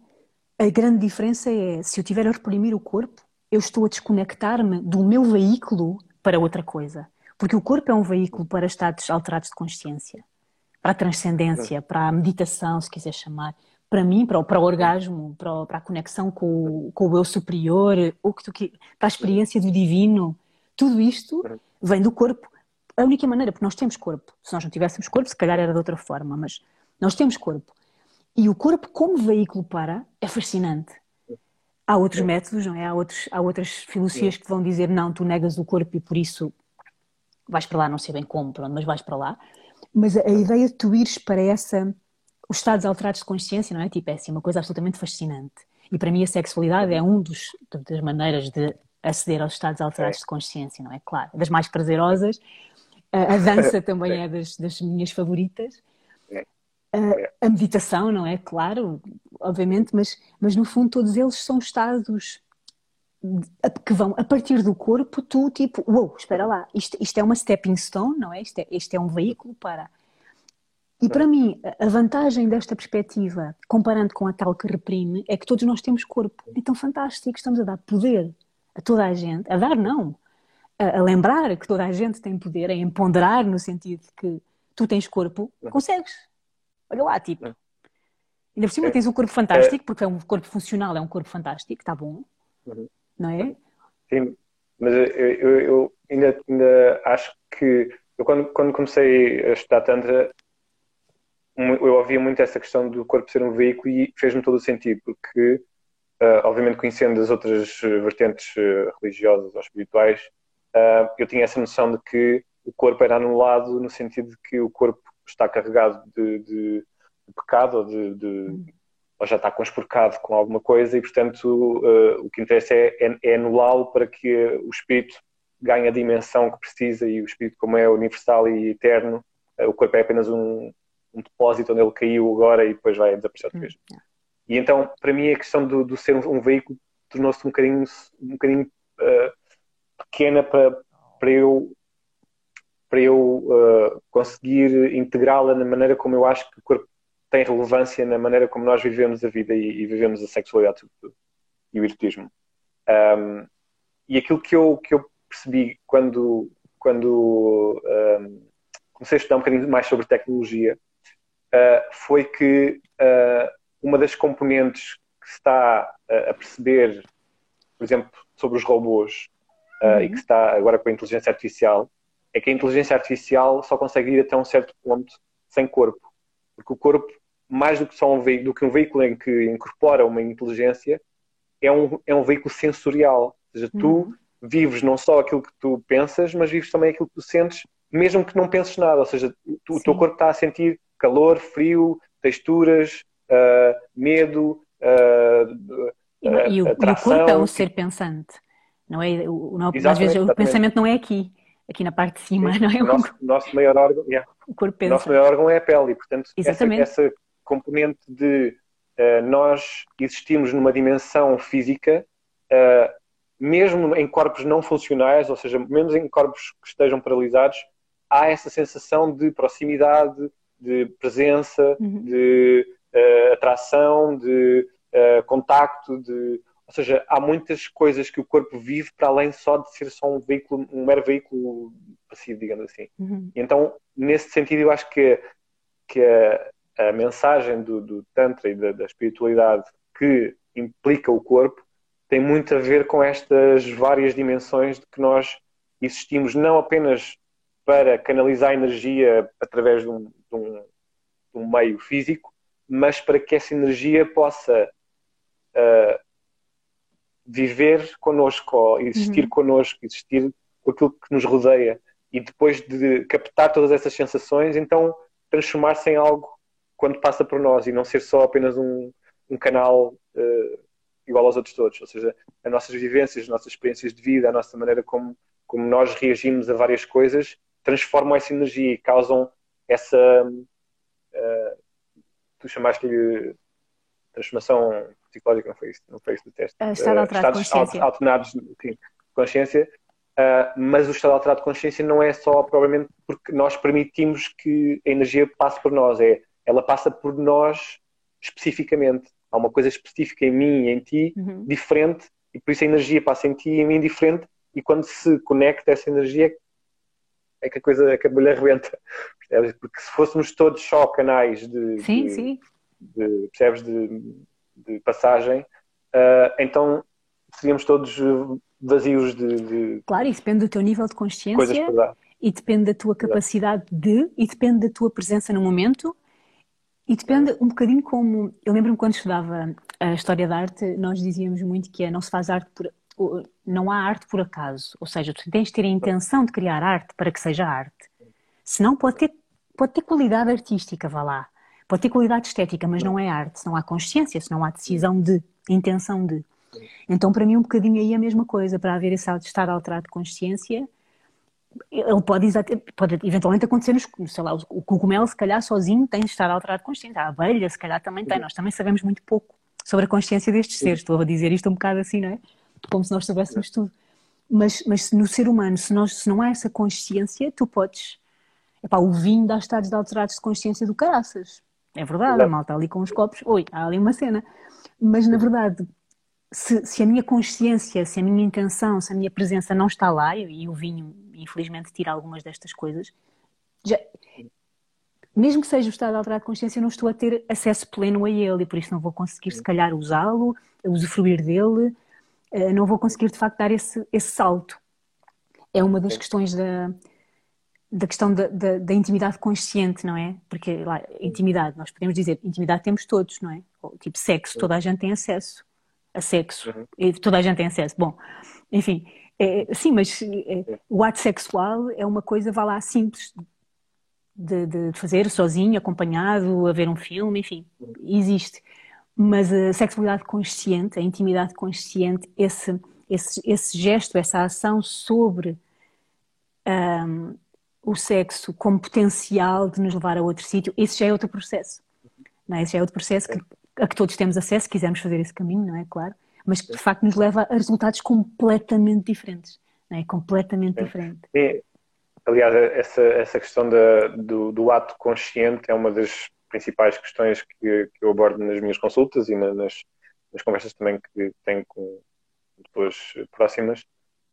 a grande diferença é se eu tiver a reprimir o corpo, eu estou a desconectar-me do meu veículo para outra coisa. Porque o corpo é um veículo para estados alterados de consciência, para a transcendência, para a meditação, se quiser chamar, para mim, para o, para o orgasmo, para, o, para a conexão com, com o eu superior, ou que tu, para a experiência do divino, tudo isto vem do corpo. A única maneira, porque nós temos corpo. Se nós não tivéssemos corpo, se calhar era de outra forma, mas nós temos corpo. E o corpo, como veículo para, é fascinante. Há outros métodos, não é? Há, outros, há outras filosofias que vão dizer não, tu negas o corpo e por isso vais para lá, não sei bem como, pronto, mas vais para lá. Mas a, a ideia de tu ires para essa os estados alterados de consciência, não é? Tipo, é assim, uma coisa absolutamente fascinante. E para mim a sexualidade é um dos, das maneiras de aceder aos estados alterados é. de consciência, não é? Claro, das mais prazerosas. A, a dança também é, é das, das, minhas favoritas. A, a, meditação, não é? Claro, obviamente, mas, mas no fundo todos eles são estados que vão a partir do corpo, tu tipo, uou, espera lá, isto, isto é uma stepping stone, não é? Isto, é? isto é um veículo para e para mim, a vantagem desta perspectiva, comparando com a tal que reprime, é que todos nós temos corpo. Então, fantástico, estamos a dar poder a toda a gente, a dar não, a, a lembrar que toda a gente tem poder, a empoderar no sentido de que tu tens corpo, consegues. Olha lá, tipo. Ainda por cima tens um corpo fantástico, porque é um corpo funcional, é um corpo fantástico, está bom, uhum. não é? Sim, mas eu, eu, eu ainda, ainda acho que eu quando, quando comecei a estudar Tantra eu ouvia muito essa questão do corpo ser um veículo e fez-me todo o sentido, porque, uh, obviamente, conhecendo as outras vertentes uh, religiosas ou espirituais, uh, eu tinha essa noção de que o corpo era anulado no sentido de que o corpo está carregado de, de, pecado ou, de, de, ou já está conspurcado com alguma coisa e, portanto, o que interessa é, é, é anulá-lo para que o espírito ganhe a dimensão que precisa e o espírito, como é universal e eterno, o corpo é apenas um, um depósito onde ele caiu agora e depois vai desaparecer outra vez. Hum, e então, para mim, a questão do, do ser um, um veículo tornou-se um bocadinho, um bocadinho uh, pequena para, para eu, para eu uh, conseguir integrá-la na maneira como eu acho que o corpo tem relevância na maneira como nós vivemos a vida e, e vivemos a sexualidade e o erotismo. Um, e aquilo que eu, que eu percebi quando, quando um, comecei a estudar um bocadinho mais sobre tecnologia uh, foi que uh, uma das componentes que se está a perceber, por exemplo, sobre os robôs uhum. e que está agora com a inteligência artificial, é que a inteligência artificial só consegue ir até um certo ponto sem corpo. Porque o corpo, mais do que, só um do que um veículo em que incorpora uma inteligência, é um, é um veículo sensorial. Ou seja, tu uhum. vives não só aquilo que tu pensas, mas vives também aquilo que tu sentes, mesmo que não penses nada. Ou seja, tu, o teu corpo está a sentir calor, frio, texturas, uh, medo, uh, e, e, o, e o corpo é um ser pensante, não é? Não, às vezes o pensamento não é aqui, aqui na parte de cima, Sim. não é? O nosso, nosso maior órgão, yeah. o corpo pensa. nosso maior órgão é a pele, e portanto essa, essa, componente de uh, nós existimos numa dimensão física, uh, mesmo em corpos não funcionais, ou seja, menos em corpos que estejam paralisados, há essa sensação de proximidade, de presença, uhum. de uh, atração, de contacto, de ou seja, há muitas coisas que o corpo vive para além só de ser só um veículo, um mero veículo passivo, digamos assim. Uhum. Então, nesse sentido, eu acho que, que a, a mensagem do, do, Tantra e da, da, espiritualidade que implica o corpo tem muito a ver com estas várias dimensões de que nós existimos não apenas para canalizar energia através de um, de um, de um meio físico, mas para que essa energia possa uh, viver connosco, existir uhum. connosco, existir com aquilo que nos rodeia e depois de captar todas essas sensações, então transformar-se em algo quando passa por nós e não ser só apenas um, um canal uh, igual aos outros todos. Ou seja, as nossas vivências, as nossas experiências de vida, a nossa maneira como, como nós reagimos a várias coisas transformam essa energia e causam essa. Uh, tu chamaste-lhe transformação psicológica, não foi isso? Não foi isso do teste? Uh, estado alterado uh, de consciência. alternados de consciência. Uh, mas o estado alterado de consciência não é só provavelmente porque nós permitimos que a energia passe por nós, é ela passa por nós especificamente. Há uma coisa específica em mim e em ti uhum. diferente e por isso a energia passa em ti e em mim diferente e quando se conecta essa energia é que a coisa, é que a bolha arrebenta. Porque se fôssemos todos só canais de, sim, de, sim. de percebes, de, de passagem, uh, então seríamos todos vazios de, de, Claro, isso depende do teu nível de consciência e depende da tua capacidade de, e depende da tua presença no momento e depende um bocadinho como. Eu lembro-me quando estudava a história da arte, nós dizíamos muito que é não se faz arte por. Não há arte por acaso. Ou seja, tu tens de ter a intenção de criar arte para que seja arte. Senão pode ter, pode ter qualidade artística, vá lá. Pode ter qualidade estética, mas não é arte. Se não há consciência, se não há decisão de, intenção de. Então, para mim, um bocadinho aí é a mesma coisa. Para haver esse estado alterado de consciência, ele pode, pode eventualmente acontecer, nos, sei lá, o cogumelo se calhar sozinho tem estar alterado de consciência, a abelha se calhar também tem, nós também sabemos muito pouco sobre a consciência destes seres, estou a dizer isto um bocado assim, não é? Como se nós soubéssemos tudo. Mas, mas no ser humano, se, nós, se não há essa consciência, tu podes... Epá, o vinho dá estados de alterados de consciência do caraças. É verdade, a malta ali com os copos, oi, há ali uma cena. Mas na verdade, se, se, a minha consciência, se a minha intenção, se a minha presença não está lá, e o vinho, infelizmente, tira algumas destas coisas, já, mesmo que seja o estado alterado de consciência, eu não estou a ter acesso pleno a ele, e por isso não vou conseguir, se calhar, usá-lo, usufruir dele, eh, não vou conseguir, de facto, dar esse, esse salto. É uma das questões da, da questão da, da, da, intimidade consciente, não é? Porque lá, intimidade, nós podemos dizer, intimidade temos todos, não é? Tipo, sexo, toda a gente tem acesso a sexo. Uhum. E toda a gente tem acesso. Bom, enfim, é, sim, mas é, o ato sexual é uma coisa, vá lá, simples de, de, fazer sozinho, acompanhado, a ver um filme, enfim, existe. Mas a sexualidade consciente, a intimidade consciente, esse, esse, esse gesto, essa ação sobre um, o sexo como potencial de nos levar a outro sítio, esse já é outro processo. Não é? Esse já é outro processo que a que todos temos acesso, se quisermos fazer esse caminho, não é? Claro. Mas que de facto nos leva a resultados completamente diferentes. Não é? Completamente é. diferente. É, aliás, essa, essa questão da, do, do, ato consciente é uma das principais questões que, que eu abordo nas minhas consultas e na, nas, nas, conversas também que tenho com pessoas próximas,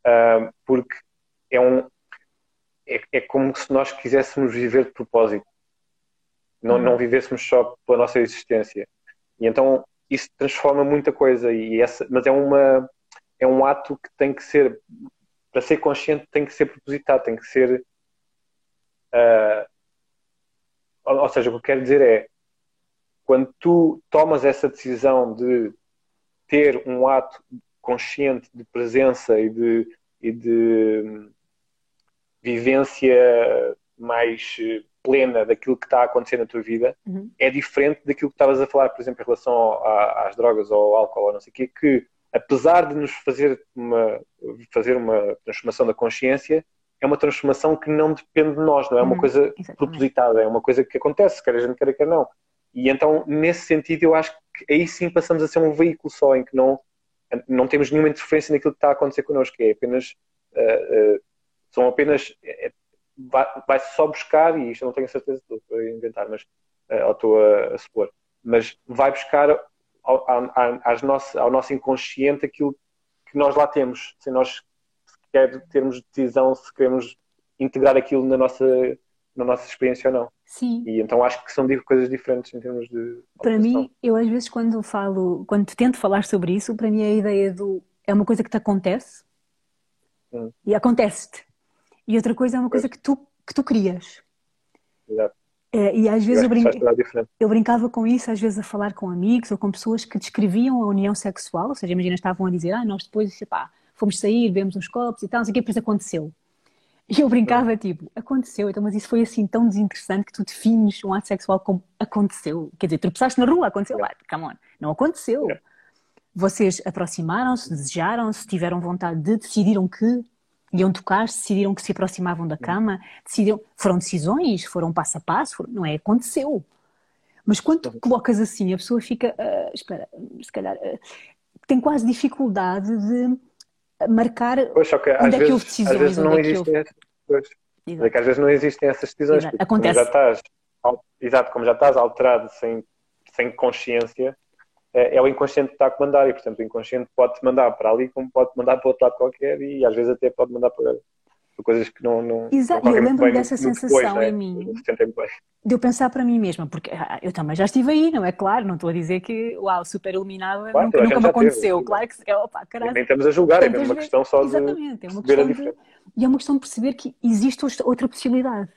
uh, porque é um. É, é como se nós quiséssemos viver de propósito, não, não uhum. vivêssemos só pela nossa existência. E então isso transforma muita coisa, e essa, mas é, uma, é um ato que tem que ser, para ser consciente, tem que ser propositado, tem que ser. Uh, ou, ou seja, o que eu quero dizer é quando tu tomas essa decisão de ter um ato consciente de presença e de, e de vivência mais plena daquilo que está a acontecer na tua vida uhum. é diferente daquilo que estavas a falar, por exemplo, em relação ao, às drogas ou ao álcool ou não sei o quê, que apesar de nos fazer uma, fazer uma transformação da consciência, é uma transformação que não depende de nós, não é uma uhum. coisa Exatamente. propositada, é uma coisa que acontece, quer a gente queira, quer não. E então, nesse sentido, eu acho que aí sim passamos a ser um veículo só, em que não, não temos nenhuma interferência naquilo que está a acontecer connosco, é apenas, uh, uh, são apenas, é, vai, vai só buscar, e isto eu não tenho certeza, estou a inventar, mas, ou estou a, a supor, mas vai buscar ao, ao, nosso, ao nosso inconsciente aquilo que nós lá temos, sem nós sequer termos decisão se queremos integrar aquilo na nossa, na nossa experiência ou não. Sim. E então acho que são coisas diferentes em termos de. Para mim, eu às vezes quando falo, quando tento falar sobre isso, para mim a ideia do é uma coisa que te acontece hum. e acontece-te. E outra coisa é uma coisa que tu, que tu crias. Exato. É, e às vezes eu, brin... eu, brincava com isso, às vezes a falar com amigos ou com pessoas que descreviam a união sexual, ou seja, imagina, estavam a dizer, ah, nós depois, pá, fomos sair, bebemos uns copos e tal, não sei o que, depois aconteceu. E eu brincava, tipo, aconteceu, então, mas isso foi assim tão desinteressante que tu defines um ato sexual como aconteceu. Quer dizer, tropeçaste na rua, aconteceu lá, come on, não aconteceu. Vocês aproximaram-se, desejaram-se, tiveram vontade de, decidiram que, iam tocar, decidiram que se aproximavam da cama, decidiram, foram decisões, foram passo a passo, foram, não é? Aconteceu. Mas quando tu colocas assim, a pessoa fica, uh, espera, se calhar, uh, tem quase dificuldade de marcar pois, okay. onde às é vezes, que houve decisões. Às vezes não é existem houve... é que às vezes não existem essas decisões. Acontece. Como já estás, exato, como já estás alterado sem, sem consciência, é, é, o inconsciente que está a comandar e, portanto, o inconsciente pode-te mandar para ali como pode mandar para outro lado qualquer e às vezes até pode mandar para, coisas que não. não Exato, não eu lembro dessa sensação depois, né? em mim. De eu pensar para mim mesma, porque ah, eu também já estive aí, não é claro? Não estou a dizer que, uau, super iluminado claro, nunca, nunca me aconteceu. Teve, claro que, é, opa, caralho. Nem estamos a julgar, é uma questão só Exatamente, de. É uma questão de, e é uma questão de perceber que existe outra possibilidade.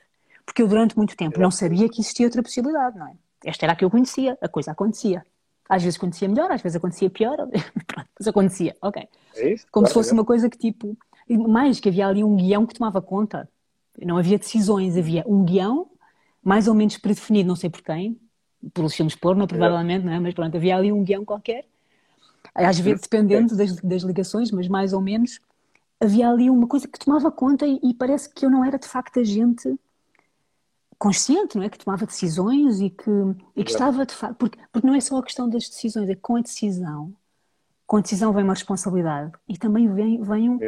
Porque eu, durante muito tempo, Exato. não sabia que existia outra possibilidade, não é? Esta era a que eu conhecia, a coisa acontecia. Às vezes acontecia melhor, às vezes acontecia pior, pronto, mas acontecia, ok. É isso, Como claro, se fosse é. uma coisa que tipo, mais que havia ali um guião que tomava conta. Não havia decisões, havia um guião mais ou menos predefinido, não sei por quem, pelos filmes porno, provavelmente, não é? mas pronto, havia ali um guião qualquer, às vezes dependendo das, das ligações, mas mais ou menos havia ali uma coisa que tomava conta e, e parece que eu não era de facto agente consciente, não é? Que tomava decisões e que, e que estava de facto. Porque, porque não é só a questão das decisões, é com a decisão. Com a decisão vem uma responsabilidade e também vem, vem um,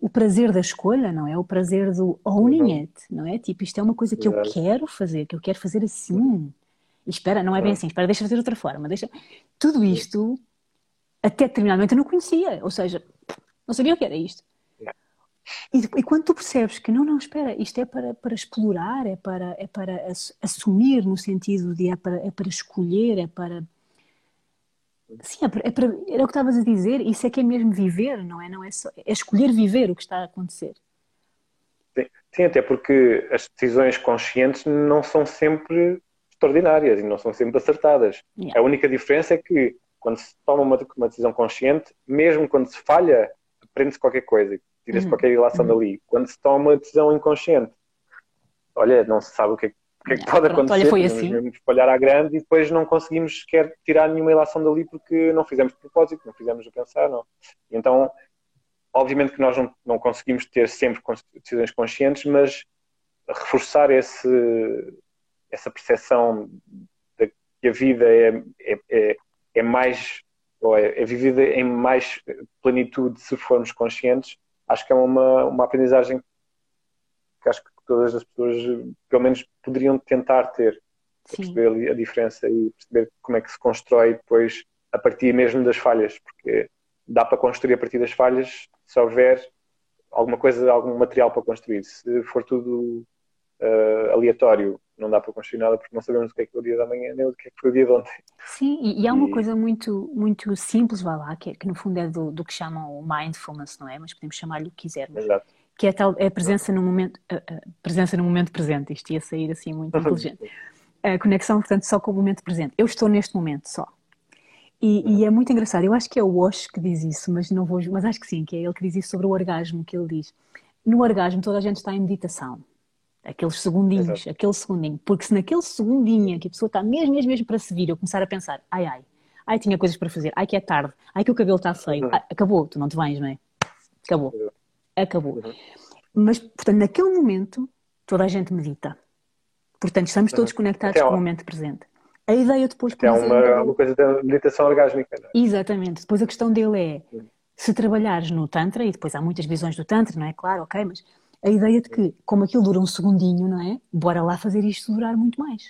o prazer da escolha, não é? O prazer do owning uhum. it, não é? Tipo, isto é uma coisa que Exato. eu quero fazer, que eu quero fazer assim. E espera, não é bem assim, espera, deixa fazer de outra forma. Deixa... Tudo isto, até determinadamente, eu não conhecia. Ou seja, não sabia o que era isto. E, e, quando tu percebes que não, não, espera, isto é para, para explorar, é para, é para assumir no sentido de é para, é para escolher, é para. Sim, é para, é para, era o que estavas a dizer, isso é que é mesmo viver, não é? Não é, só, é escolher viver o que está a acontecer. Sim, sim, até porque as decisões conscientes não são sempre extraordinárias e não são sempre acertadas. Yeah. A única diferença é que quando se toma uma, uma decisão consciente, mesmo quando se falha, aprende-se qualquer coisa tira-se uhum. qualquer ilação uhum. dali. Quando se toma uma decisão inconsciente, olha, não se sabe o que é, o que, é que pode pronto, acontecer. Olha, foi assim. Mesmo espalhar à grande e depois não conseguimos sequer tirar nenhuma ilação dali porque não fizemos de propósito, não fizemos a pensar, não. Então, obviamente que nós não, não conseguimos ter sempre decisões conscientes, mas reforçar esse, essa percepção de que a vida é, é, é, é mais ou é, é vivida em mais plenitude se formos conscientes, acho que é uma, uma aprendizagem que acho que todas as pessoas, pelo menos, poderiam tentar ter. Perceber a diferença e perceber como é que se constrói depois a partir mesmo das falhas, porque dá para construir a partir das falhas se houver alguma coisa, algum material para construir. Se for tudo uh, aleatório, não dá para construir nada porque não sabemos o que é que foi o dia da manhã nem o que é que foi o dia de ontem. Sim, e, e há uma e... coisa muito, muito simples, vá lá, que, é, que no fundo é do, do, que chamam o mindfulness, não é? Mas podemos chamar-lhe o que quisermos. Exato. Que é, tal, é a presença no momento, presença no momento presente. Isto ia sair assim muito inteligente. A conexão, portanto, só com o momento presente. Eu estou neste momento só. E, e, é muito engraçado. Eu acho que é o Osh que diz isso, mas não vou, mas acho que sim, que é ele que diz isso sobre o orgasmo, que ele diz. No orgasmo toda a gente está em meditação. Aqueles segundinhos, Exato. aquele segundinho. Porque se naquele segundinho que a pessoa está mesmo, mesmo, mesmo para se vir, eu começar a pensar, ai, ai, ai, tinha coisas para fazer, ai, que é tarde, ai, que o cabelo está feio, uhum. ai, acabou, tu não te vens, não é? Acabou. Acabou. Uhum. Mas, portanto, naquele momento, toda a gente medita. Portanto, estamos todos uhum. conectados com o momento presente. A ideia depois... É uma, uma coisa da meditação orgásmica. Não é? Exatamente. Depois a questão dele é, se trabalhares no Tantra, e depois há muitas visões do Tantra, não é? Claro, ok, mas a ideia de que, como aquilo dura um segundinho, não é? Bora lá fazer isto durar muito mais.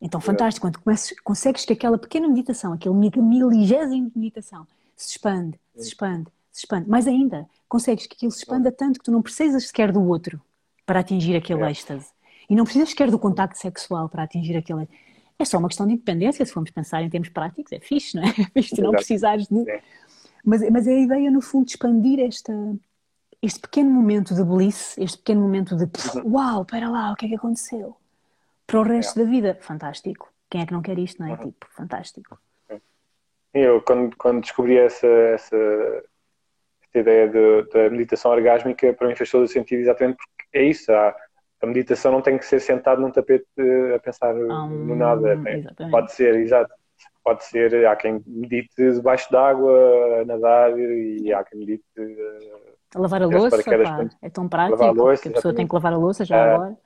Então, fantástico, quando começas, consegues que aquela pequena meditação, aquele miligésimo de meditação, se expande, se expande, se expande. Mais ainda, consegues que aquilo se expanda tanto que tu não precisas sequer do outro para atingir aquele êxtase. E não precisas sequer do contacto sexual para atingir aquele É só uma questão de independência, se formos pensar em termos práticos, é fixe, não é? É fixe tu não precisares de... Mas, mas é a ideia, no fundo, de expandir esta, este pequeno momento de bliss, este pequeno momento de uhum. uau, espera lá, o que é que aconteceu? Para o resto é. da vida, fantástico. Quem é que não quer isto, não é? Uhum. Tipo, fantástico. Eu, quando, quando descobri essa, essa, essa ideia da meditação orgásmica, para mim fez todo o sentido, exatamente porque é isso. Há, a meditação não tem que ser sentado num tapete a pensar um, no nada. Né? Pode ser, exato. Pode ser, há quem medite debaixo d'água, a nadar, e há quem medite a lavar a louça, pá, é tão prático a louça, que a pessoa tem que lavar a louça já é, agora.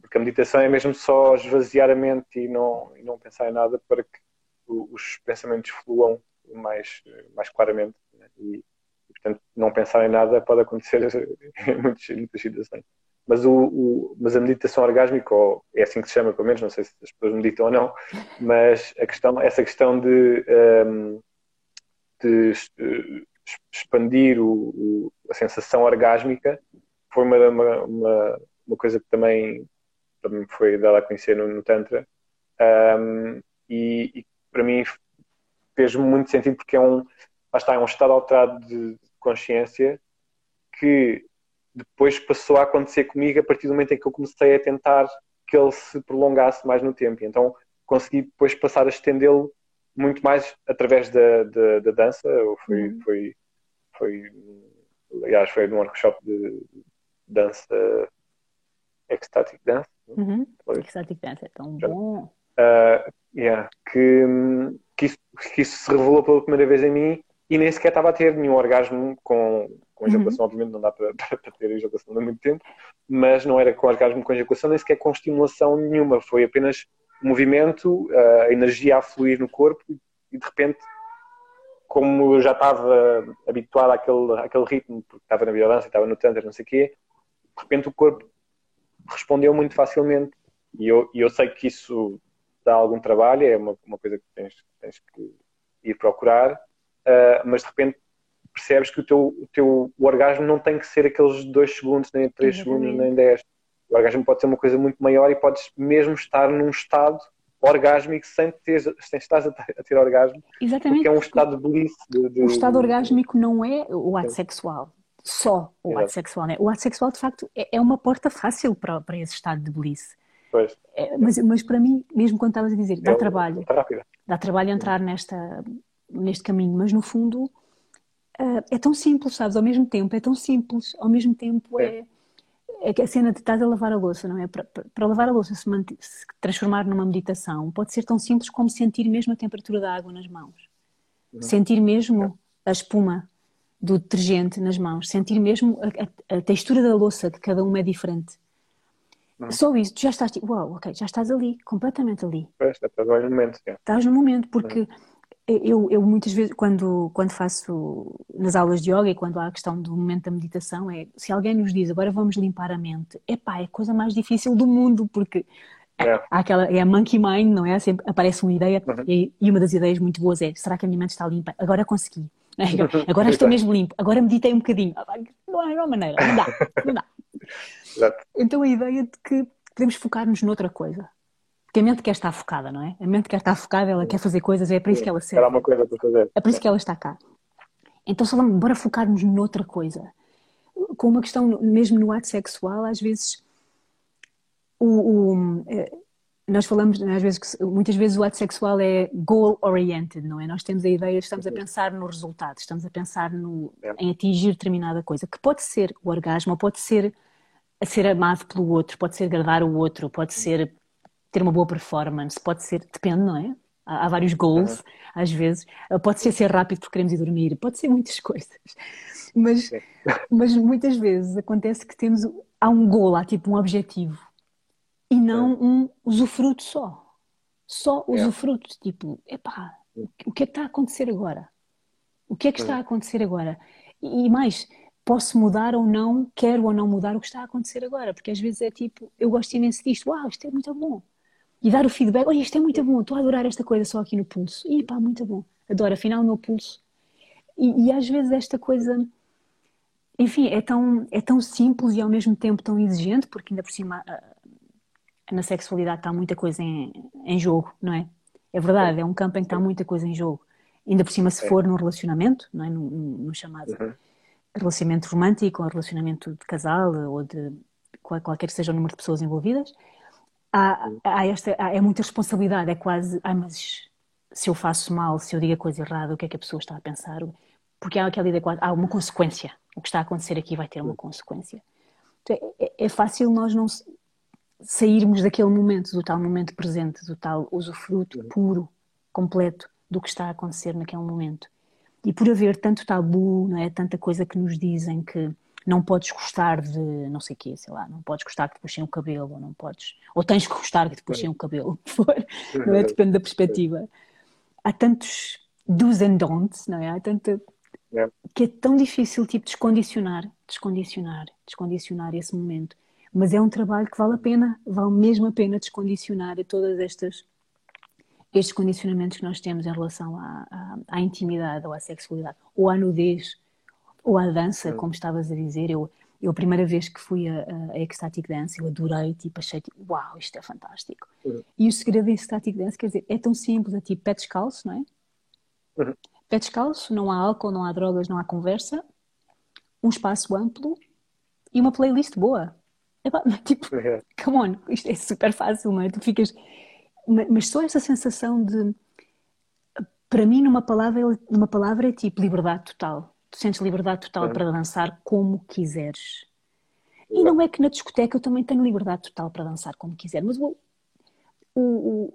Porque a meditação é mesmo só esvaziar a mente e não, e não pensar em nada para que os pensamentos fluam mais, mais claramente. Né? E, e, portanto, não pensar em nada pode acontecer em muitas, muitas situações. Mas, o, o, mas a meditação orgásmica, ou é assim que se chama, pelo menos, não sei se as pessoas meditam ou não, mas a questão, essa questão de, um, de expandir o, o, a sensação orgásmica foi uma, uma, uma, coisa que também, também foi dada a conhecer no, no Tantra. Um, e, e, para mim fez muito sentido porque é um, está, é um estado alterado de consciência que depois passou a acontecer comigo a partir do momento em que eu comecei a tentar que ele se prolongasse mais no tempo. Então consegui depois passar a estendê-lo muito mais através da, da, da dança. Foi, uhum. foi, foi, aliás, foi num workshop de dança, ecstatic dance. Uhum. Ecstatic dance é tão bom. Uh, yeah, que, que, isso, que isso se revelou pela primeira vez em mim e nem sequer estava a ter nenhum orgasmo com, com ejaculação, uhum. obviamente não dá para, para, para ter ejaculação há muito tempo, mas não era com orgasmo com ejaculação, nem sequer com estimulação nenhuma, foi apenas movimento, a energia a fluir no corpo e de repente, como eu já estava habituado àquele, àquele ritmo, porque estava na violência, estava no tantra, não sei o quê, de repente o corpo respondeu muito facilmente e eu, e eu sei que isso dá algum trabalho, é uma, uma coisa que tens, tens que ir procurar, uh, mas de repente percebes que o teu, o teu o orgasmo não tem que ser aqueles 2 segundos, nem 3 segundos, nem 10. O orgasmo pode ser uma coisa muito maior e podes mesmo estar num estado orgásmico sem, ter, sem estar a ter orgasmo. Exatamente. Porque é um estado de bliss. De, de, o estado orgásmico não é o ato sexual. Só o Exato. ato sexual. Né? O ato sexual, de facto, é, é uma porta fácil para, para esse estado de bliss. Pois. É, mas, mas para mim, mesmo quando estavas a dizer, dá é, trabalho. Dá trabalho entrar nesta, neste caminho, mas no fundo uh, é tão simples, sabes? Ao mesmo tempo, é tão simples, ao mesmo tempo é. é, é a cena de estás a lavar a louça, não é? Para, para lavar a louça se, se, transformar numa meditação, pode ser tão simples como sentir mesmo a temperatura da água nas mãos, sentir mesmo a espuma do detergente nas mãos, sentir mesmo a, a, a textura da louça, que cada uma é diferente. Uhum. Só isso, tu já estás tipo, uau, ok, já estás ali, completamente ali. Estás no momento. Estás no momento, porque eu, eu, muitas vezes, quando, quando faço nas aulas de yoga e quando há a questão do momento da meditação, é se alguém nos diz agora vamos limpar a mente, epá, é a coisa mais difícil do mundo, porque é. há aquela, é a monkey mind, não é? Sempre aparece uma ideia uhum. e, e, uma das ideias muito boas é será que a minha mente está limpa? Agora consegui. Agora estou mesmo limpo, agora meditei um bocadinho. Não há, não há maneira, não dá, não dá. Então a ideia de que podemos focar-nos noutra coisa. Porque a mente quer estar focada, não é? A mente quer estar focada, ela quer fazer coisas, é para isso que ela serve. uma coisa para fazer. É para isso que ela está cá. Então, vamos, bora focarmos noutra coisa. Com uma questão, mesmo no ato sexual, às vezes, o, o eh, nós falamos, às vezes, que muitas vezes o ato sexual é goal-oriented, não é? Nós temos a ideia, estamos a uhum. pensar no resultado, estamos a pensar no, é. em atingir determinada coisa, que pode ser o orgasmo, pode ser a ser amado pelo outro, pode ser agradar o outro, pode ser ter uma boa performance, pode ser, depende, não é? Há, há vários goals, uhum. às vezes. Pode ser ser rápido porque queremos ir dormir, pode ser muitas coisas. Mas, mas muitas vezes acontece que temos, há um goal, há tipo um objetivo e não um usufruto só. Só usufruto, é. tipo, epá, o que é que está a acontecer agora? O que é que está a acontecer agora? E mais, posso mudar ou não, quero ou não mudar o que está a acontecer agora, porque às vezes é tipo, eu gosto imenso disto, uau, isto é muito bom e dar o feedback, olha, isto é muito bom, estou a adorar esta coisa só aqui no pulso. E pá, muito bom, adoro, afinal o meu pulso. E, e, às vezes esta coisa, enfim, é tão, é tão simples e ao mesmo tempo tão exigente, porque ainda por cima na sexualidade está muita coisa em, em jogo, não é? É verdade, é um campo em que está muita coisa em jogo. Ainda por cima, se for num relacionamento, não é? no, no chamado uhum. relacionamento romântico, ou relacionamento de casal, ou de qualquer que seja o número de pessoas envolvidas, há, há esta, há, é muita responsabilidade, é quase, ai, mas se eu faço mal, se eu digo a coisa errada, o que é que a pessoa está a pensar? Porque há aquela ideia, há uma consequência. O que está a acontecer aqui vai ter uma consequência. Então, é, é, é fácil nós não sairmos daquele momento, do tal momento presente, do tal usufruto puro, completo do que está a acontecer naquele momento. E por haver tanto tabu, não é? tanta coisa que nos dizem que não podes gostar de não sei o quê, sei lá, não podes gostar que te puxem o cabelo, ou não podes, ou tens que gostar que te puxem o cabelo, não é? Depende da perspectiva. Há tantos do's and don'ts, não é? Há tanta que é tão difícil tipo descondicionar, descondicionar, descondicionar esse momento. Mas é um trabalho que vale a pena, vale mesmo a pena descondicionar todas estas estes condicionamentos que nós temos em relação à, à, à intimidade ou à sexualidade ou à nudez ou à dança, como estavas a dizer, eu, Eu, a primeira vez que fui a, a Ecstatic Dance, eu adorei, tipo, achei, tipo, uau, isto é fantástico. Uhum. E o segredo em Ecstatic Dance, quer dizer, é tão simples, é tipo pé descalço, não é? Uhum. Pé descalço, não há álcool, não há drogas, não há conversa, um espaço amplo e uma playlist boa. É, tipo, uhum. come on, isto é super fácil, não é? Tu ficas... Mas só essa sensação de... Para mim, numa palavra, numa palavra é tipo liberdade total tu sentes liberdade total para dançar como quiseres. E não é que na discoteca eu também tenho liberdade total para dançar como quiser, mas o, o, o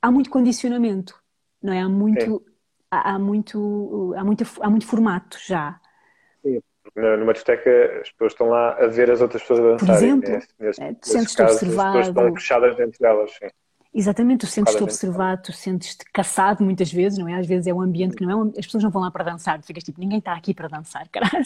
há muito condicionamento, não é? Há muito, há, há, muito, há, muito, há muito formato já. Sim, numa discoteca as pessoas estão lá a ver as outras pessoas a dançar. Por exemplo, nesse, nesse, é, tu sentes-te observado. As pessoas estão fechadas dentro delas, sim. Exatamente, tu sentes-te observado, tu sentes-te caçado muitas vezes, não é? Às vezes é um ambiente que não é, as pessoas não vão lá para dançar, tu ficas tipo, ninguém está aqui para dançar, caraca.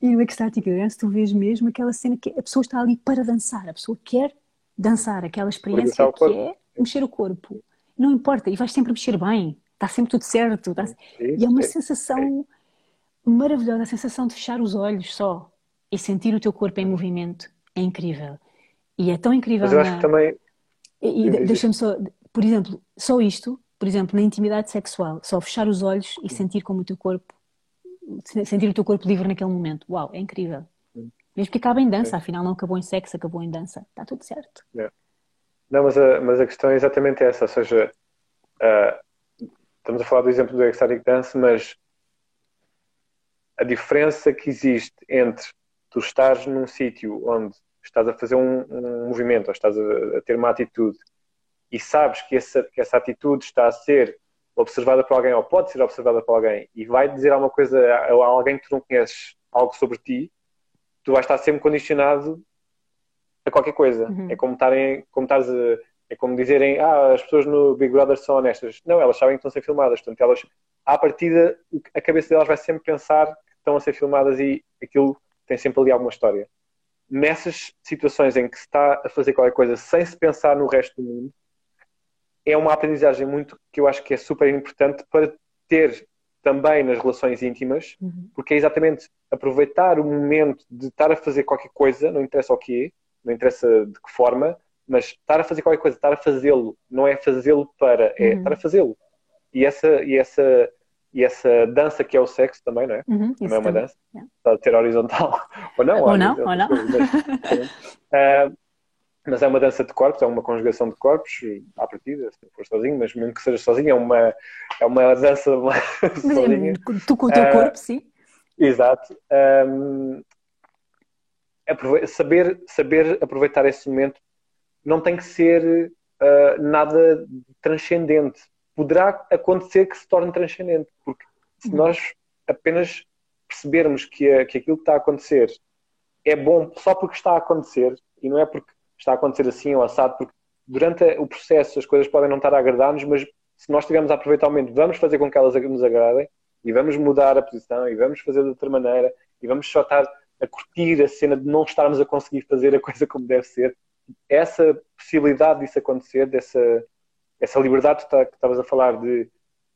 E no Ecstatic Dance tu vês mesmo aquela cena que a pessoa está ali para dançar, a pessoa quer dançar, aquela experiência que é mexer o corpo. Não importa, e vais sempre mexer bem, está sempre tudo certo. Está... E é uma sensação maravilhosa, a sensação de fechar os olhos só e sentir o teu corpo em movimento. É incrível. E é tão incrível. Mas eu acho que também e, e deixa-me só, por exemplo, só isto, por exemplo, na intimidade sexual, só fechar os olhos e sentir como o teu corpo, sentir o teu corpo livre naquele momento. Uau, é incrível. Mesmo que acabe em dança, afinal não acabou em sexo, acabou em dança. Está tudo certo. É. Não, mas a, mas a questão é exatamente essa, ou seja, uh, estamos a falar do exemplo do ecstatic dance, mas a diferença que existe entre tu estares num sítio onde estás a fazer um, um movimento, ou estás a, a, ter uma atitude e sabes que essa, que essa atitude está a ser observada por alguém ou pode ser observada por alguém e vai dizer alguma coisa a, a alguém que tu não conheces, algo sobre ti, tu vais estar sempre condicionado a qualquer coisa. Uhum. É como estarem, como estás é como dizerem, ah, as pessoas no Big Brother são honestas. Não, elas sabem que estão a ser filmadas. Portanto, elas, à partida, a cabeça delas vai sempre pensar que estão a ser filmadas e aquilo tem sempre ali alguma história nessas situações em que se está a fazer qualquer coisa sem se pensar no resto do mundo, é uma aprendizagem muito que eu acho que é super importante para ter também nas relações íntimas, uhum. porque é exatamente aproveitar o momento de estar a fazer qualquer coisa, não interessa o quê, não interessa de que forma, mas estar a fazer qualquer coisa, estar a fazê-lo, não é fazê-lo para, é uhum. estar a fazê-lo. E essa, e essa e essa dança que é o sexo também, não é? Uhum, também é uma também. dança. Yeah. Está a ter horizontal. Ou não, ou não, ou não. uh, mas é uma dança de corpos, é uma conjugação de corpos, à partida, se for sozinho, mas mesmo que seja sozinho, é uma, é uma dança sozinha. Tu com o teu uh, corpo, sim. Exato. Um, saber, saber aproveitar esse momento não tem que ser uh, nada transcendente poderá acontecer que se torne transcendente, porque se uhum. nós apenas percebermos que, que aquilo que está a acontecer é bom só porque está a acontecer e não é porque está a acontecer assim ou assado, porque durante o processo as coisas podem não estar a agradar-nos, mas se nós estivermos a aproveitar o momento, vamos fazer com que elas nos agradem e vamos mudar a posição e vamos fazer de outra maneira e vamos só estar a curtir a cena de não estarmos a conseguir fazer a coisa como deve ser. Essa possibilidade disso acontecer, dessa, essa liberdade que estavas a falar de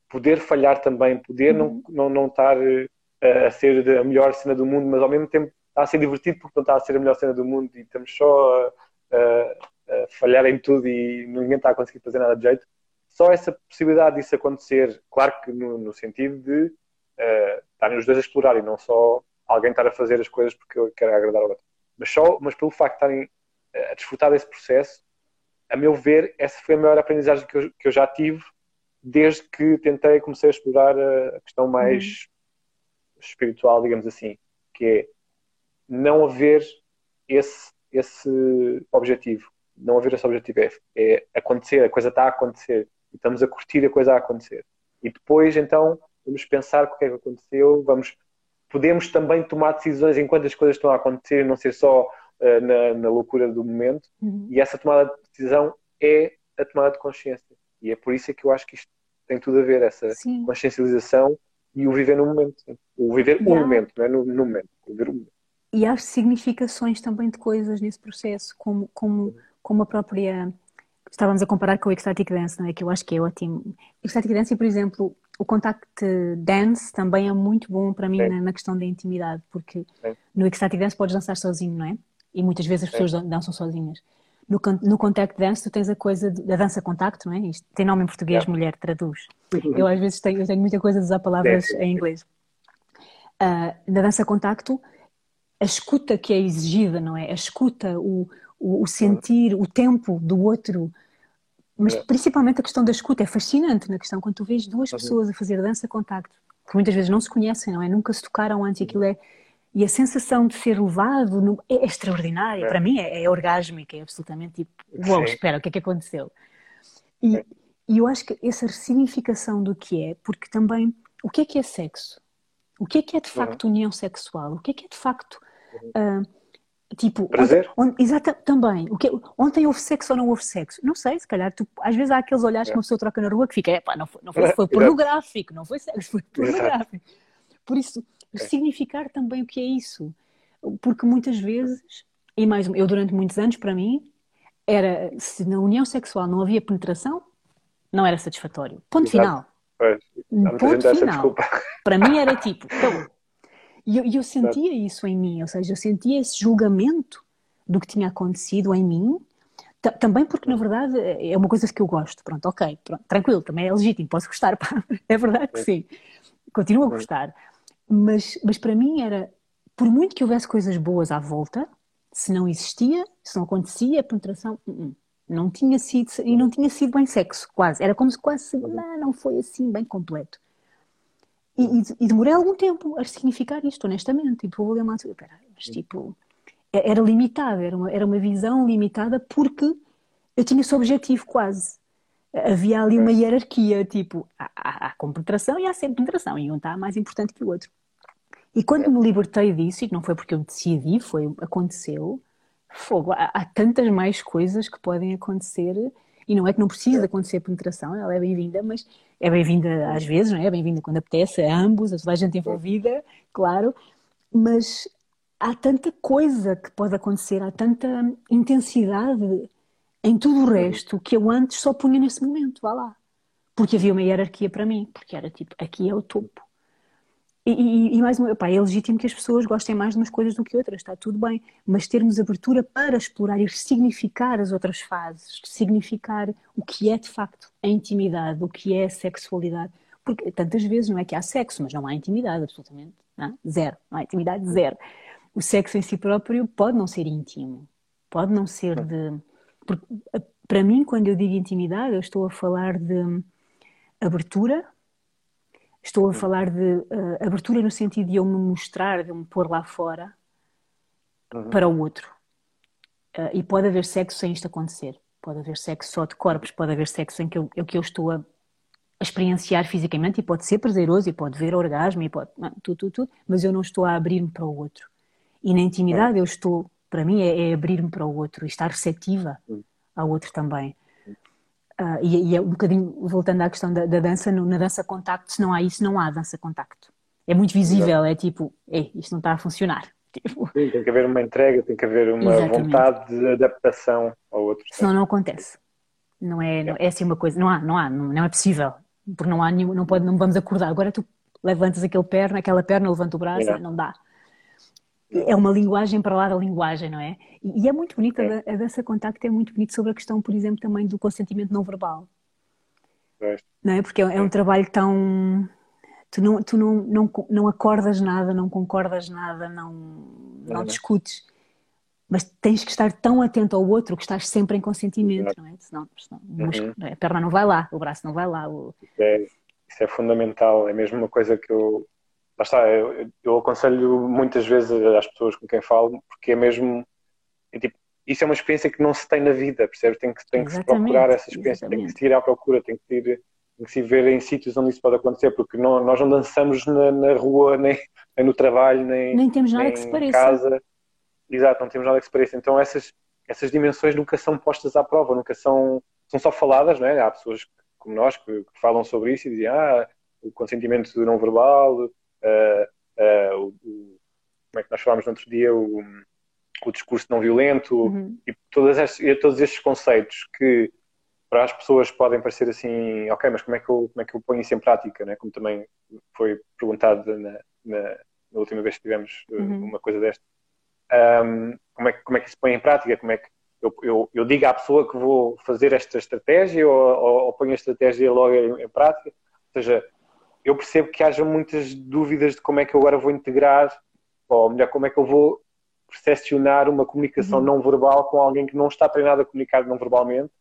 poder falhar também, poder uhum. não, não, não estar uh, a ser a melhor cena do mundo, mas ao mesmo tempo está a ser divertido porque não está a ser a melhor cena do mundo e estamos só a, a, a falhar em tudo e ninguém está a conseguir fazer nada de jeito. Só essa possibilidade disso acontecer, claro que no, no sentido de uh, estarem os dois a explorar e não só alguém estar a fazer as coisas porque eu quero agradar ao outro. Mas, só, mas pelo facto de estarem a desfrutar desse processo, a meu ver, essa foi a maior aprendizagem que eu, que eu já tive desde que tentei, comecei a explorar a questão mais uhum. espiritual, digamos assim, que é não haver esse, esse objetivo. Não haver esse objetivo. É, é acontecer, a coisa está a acontecer. E estamos a curtir a coisa a acontecer. E depois, então, vamos pensar o que é que aconteceu, vamos podemos também tomar decisões enquanto as coisas estão a acontecer, não ser só uh, na, na, loucura do momento. Uhum. E essa tomada de decisão é a tomada de consciência. E é por isso é que eu acho que isto tem tudo a ver, essa Sim. consciencialização e o viver no momento. O viver o um momento, não é no, no momento. Viver o momento. E há significações também de coisas nesse processo, como, como, como a própria estávamos a comparar com o Ecstatic Dance, não é? Que eu acho que é ótimo. Ecstatic Dance, por exemplo, o Contact Dance também é muito bom para mim na, na, questão da intimidade, porque Sim. no Ecstatic Dance podes dançar sozinho, não é? E muitas vezes as pessoas Sim. dançam sozinhas. No, no Contact Dance tu tens a coisa da dança contacto, não é? Isto tem nome em português, mulher, traduz. Eu às vezes tenho, eu tenho muita coisa de usar palavras em inglês. Uh, na dança contacto, a escuta que é exigida, não é? A escuta, o, o, o sentir, o tempo do outro, mas é. principalmente a questão da escuta é fascinante na questão quando tu vês duas uhum. pessoas a fazer dança contacto, que muitas vezes não se conhecem, não é? Nunca se tocaram antes, e aquilo é e a sensação de ser levado no, é, é extraordinária. É. Para mim é, é orgásmica, é absolutamente tipo, uau, wow, espera, o que é que aconteceu? E, é. e eu acho que essa significação do que é, porque também, o que é que é sexo? O que é que é de uhum. facto uhum. união sexual? O que é que é de facto uh, Tipo, Prazer? exato, também. O que, ontem houve sexo ou não houve sexo? Não sei, se calhar. Tu, às vezes há aqueles olhares é. que uma pessoa troca na rua que fica, epá, não foi, não foi, foi pornográfico, não foi sexo, foi pornográfico. Por isso, é. significar também o que é isso. Porque muitas vezes, e mais eu durante muitos anos, para mim, era se na união sexual não havia penetração, não era satisfatório. Ponto Exato. final. Pois. Ponto final. Para mim era tipo, então, e eu, eu sentia isso em mim, ou seja, eu sentia esse julgamento do que tinha acontecido em mim, também porque na verdade é uma coisa que eu gosto. Pronto, ok, pronto, tranquilo, também é legítimo, posso gostar, pá. é verdade que sim, continuo a gostar. Mas, mas para mim era, por muito que houvesse coisas boas à volta, se não existia, se não acontecia a penetração, uh -uh, não tinha sido, e não tinha sido bem sexo, quase. Era como se quase, não, não foi assim bem completo. E, e, demorei algum tempo a significar isto, honestamente. Tipo, vou ler uma Pera, mas tipo, é, era limitado, era uma, era uma visão limitada porque eu tinha esse objetivo quase. Havia ali uma hierarquia, tipo, há, há, há compenetração e há sempre penetração, e um está mais importante que o outro. E quando me libertei disso, e não foi porque eu decidi, foi, aconteceu, fogo, há, há tantas mais coisas que podem acontecer, e não é que não precisa acontecer penetração, ela é bem-vinda, mas é bem-vinda às vezes, não é? É bem-vinda quando apetece, a ambos, a toda a gente envolvida, claro, mas há tanta coisa que pode acontecer, há tanta intensidade em tudo o resto que eu antes só punha nesse momento, vá lá. Porque havia uma hierarquia para mim, porque era tipo, aqui é o topo. E, e, e mais uma vez, é legítimo que as pessoas gostem mais de umas coisas do que outras, está tudo bem, mas termos abertura para explorar e significar as outras fases, significar o que é de facto a intimidade, o que é a sexualidade, porque tantas vezes não é que há sexo, mas não há intimidade, absolutamente, não? É? zero, não há intimidade, zero. O sexo em si próprio pode não ser íntimo, pode não ser de. Porque, para mim, quando eu digo intimidade, eu estou a falar de abertura Estou a falar de uh, abertura no sentido de eu me mostrar, de eu me pôr lá fora uhum. para o outro. Uh, e pode haver sexo sem isto acontecer. Pode haver sexo só de corpos, pode haver sexo em que eu, em que eu estou a, a experienciar fisicamente e pode ser prazeroso e pode ver orgasmo e pode não, tudo, tudo, tudo, mas eu não estou a abrir-me para o outro. E na intimidade eu estou, para mim, é, é abrir-me para o outro e estar receptiva uhum. ao outro também. Uh, e, e, é um bocadinho, voltando à questão da, da, dança, no, na dança contacto, se não há isso, não há dança contacto. É muito visível, é tipo, Ei, isto não está a funcionar. Tipo... Sim, tem que haver uma entrega, tem que haver uma Exatamente. vontade de adaptação ao outro. Senão não acontece. Não é, não, é assim uma coisa, não há, não há, não, não é possível. Porque não há nenhum, não, pode, não vamos acordar. Agora tu levantas aquele perna, aquela perna, levanta o braço, é. não dá é uma linguagem para lá da linguagem, não é? E, é muito bonita, é. a dança contacto é muito bonito sobre a questão, por exemplo, também do consentimento não verbal. É. Não é? Porque é, é um trabalho tão. Tu, não, tu não, não, não acordas nada, não concordas nada, não, não discutes, mas tens que estar tão atento ao outro que estás sempre em consentimento, não é? Senão, senão uhum. a perna não vai lá, o braço não vai lá. O... Isso, é, isso é fundamental, é mesmo uma coisa que eu lá está, eu, eu, aconselho muitas vezes às pessoas com quem falo, porque é mesmo, é tipo, isso é uma experiência que não se tem na vida, percebes? Tem que, tem que se procurar essa experiência, exatamente. tem que se ir à procura, tem que, ir, tem que se ver em sítios onde isso pode acontecer, porque não, nós não dançamos na, na rua, nem, nem, no trabalho, nem, nem temos nada nem que se pareça. casa. Exato, não temos nada que se pareça. Então essas, essas dimensões nunca são postas à prova, nunca são, são só faladas, não é? Há pessoas como nós que, que falam sobre isso e dizem, ah, o consentimento não verbal, o, o, como é que nós falámos no outro dia, o, o discurso não violento, uhum. e todas estes, todos estes conceitos que para as pessoas podem parecer assim, ok, mas como é que eu, como é que eu ponho isso em prática, né? como também foi perguntado na, na, na última vez que tivemos uh, uhum. uma coisa desta. Um, como, é, como é que isso põe em prática? Como é que eu, eu, eu digo à pessoa que vou fazer esta estratégia ou, ou, ou ponho a estratégia logo em, em, prática? Ou seja, eu percebo que haja muitas dúvidas de como é que eu agora vou integrar, ou melhor, como é que eu vou percepcionar uma comunicação uhum. não verbal com alguém que não está treinado a comunicar não verbalmente,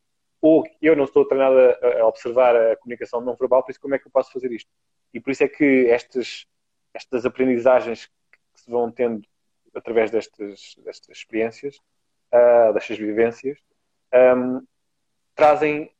ou eu não estou treinado a, a observar a comunicação não verbal, por isso como é que eu posso fazer isto? E por isso é que estas, estas aprendizagens que se vão tendo através destas, destas experiências, uh, destas vivências, um, trazem,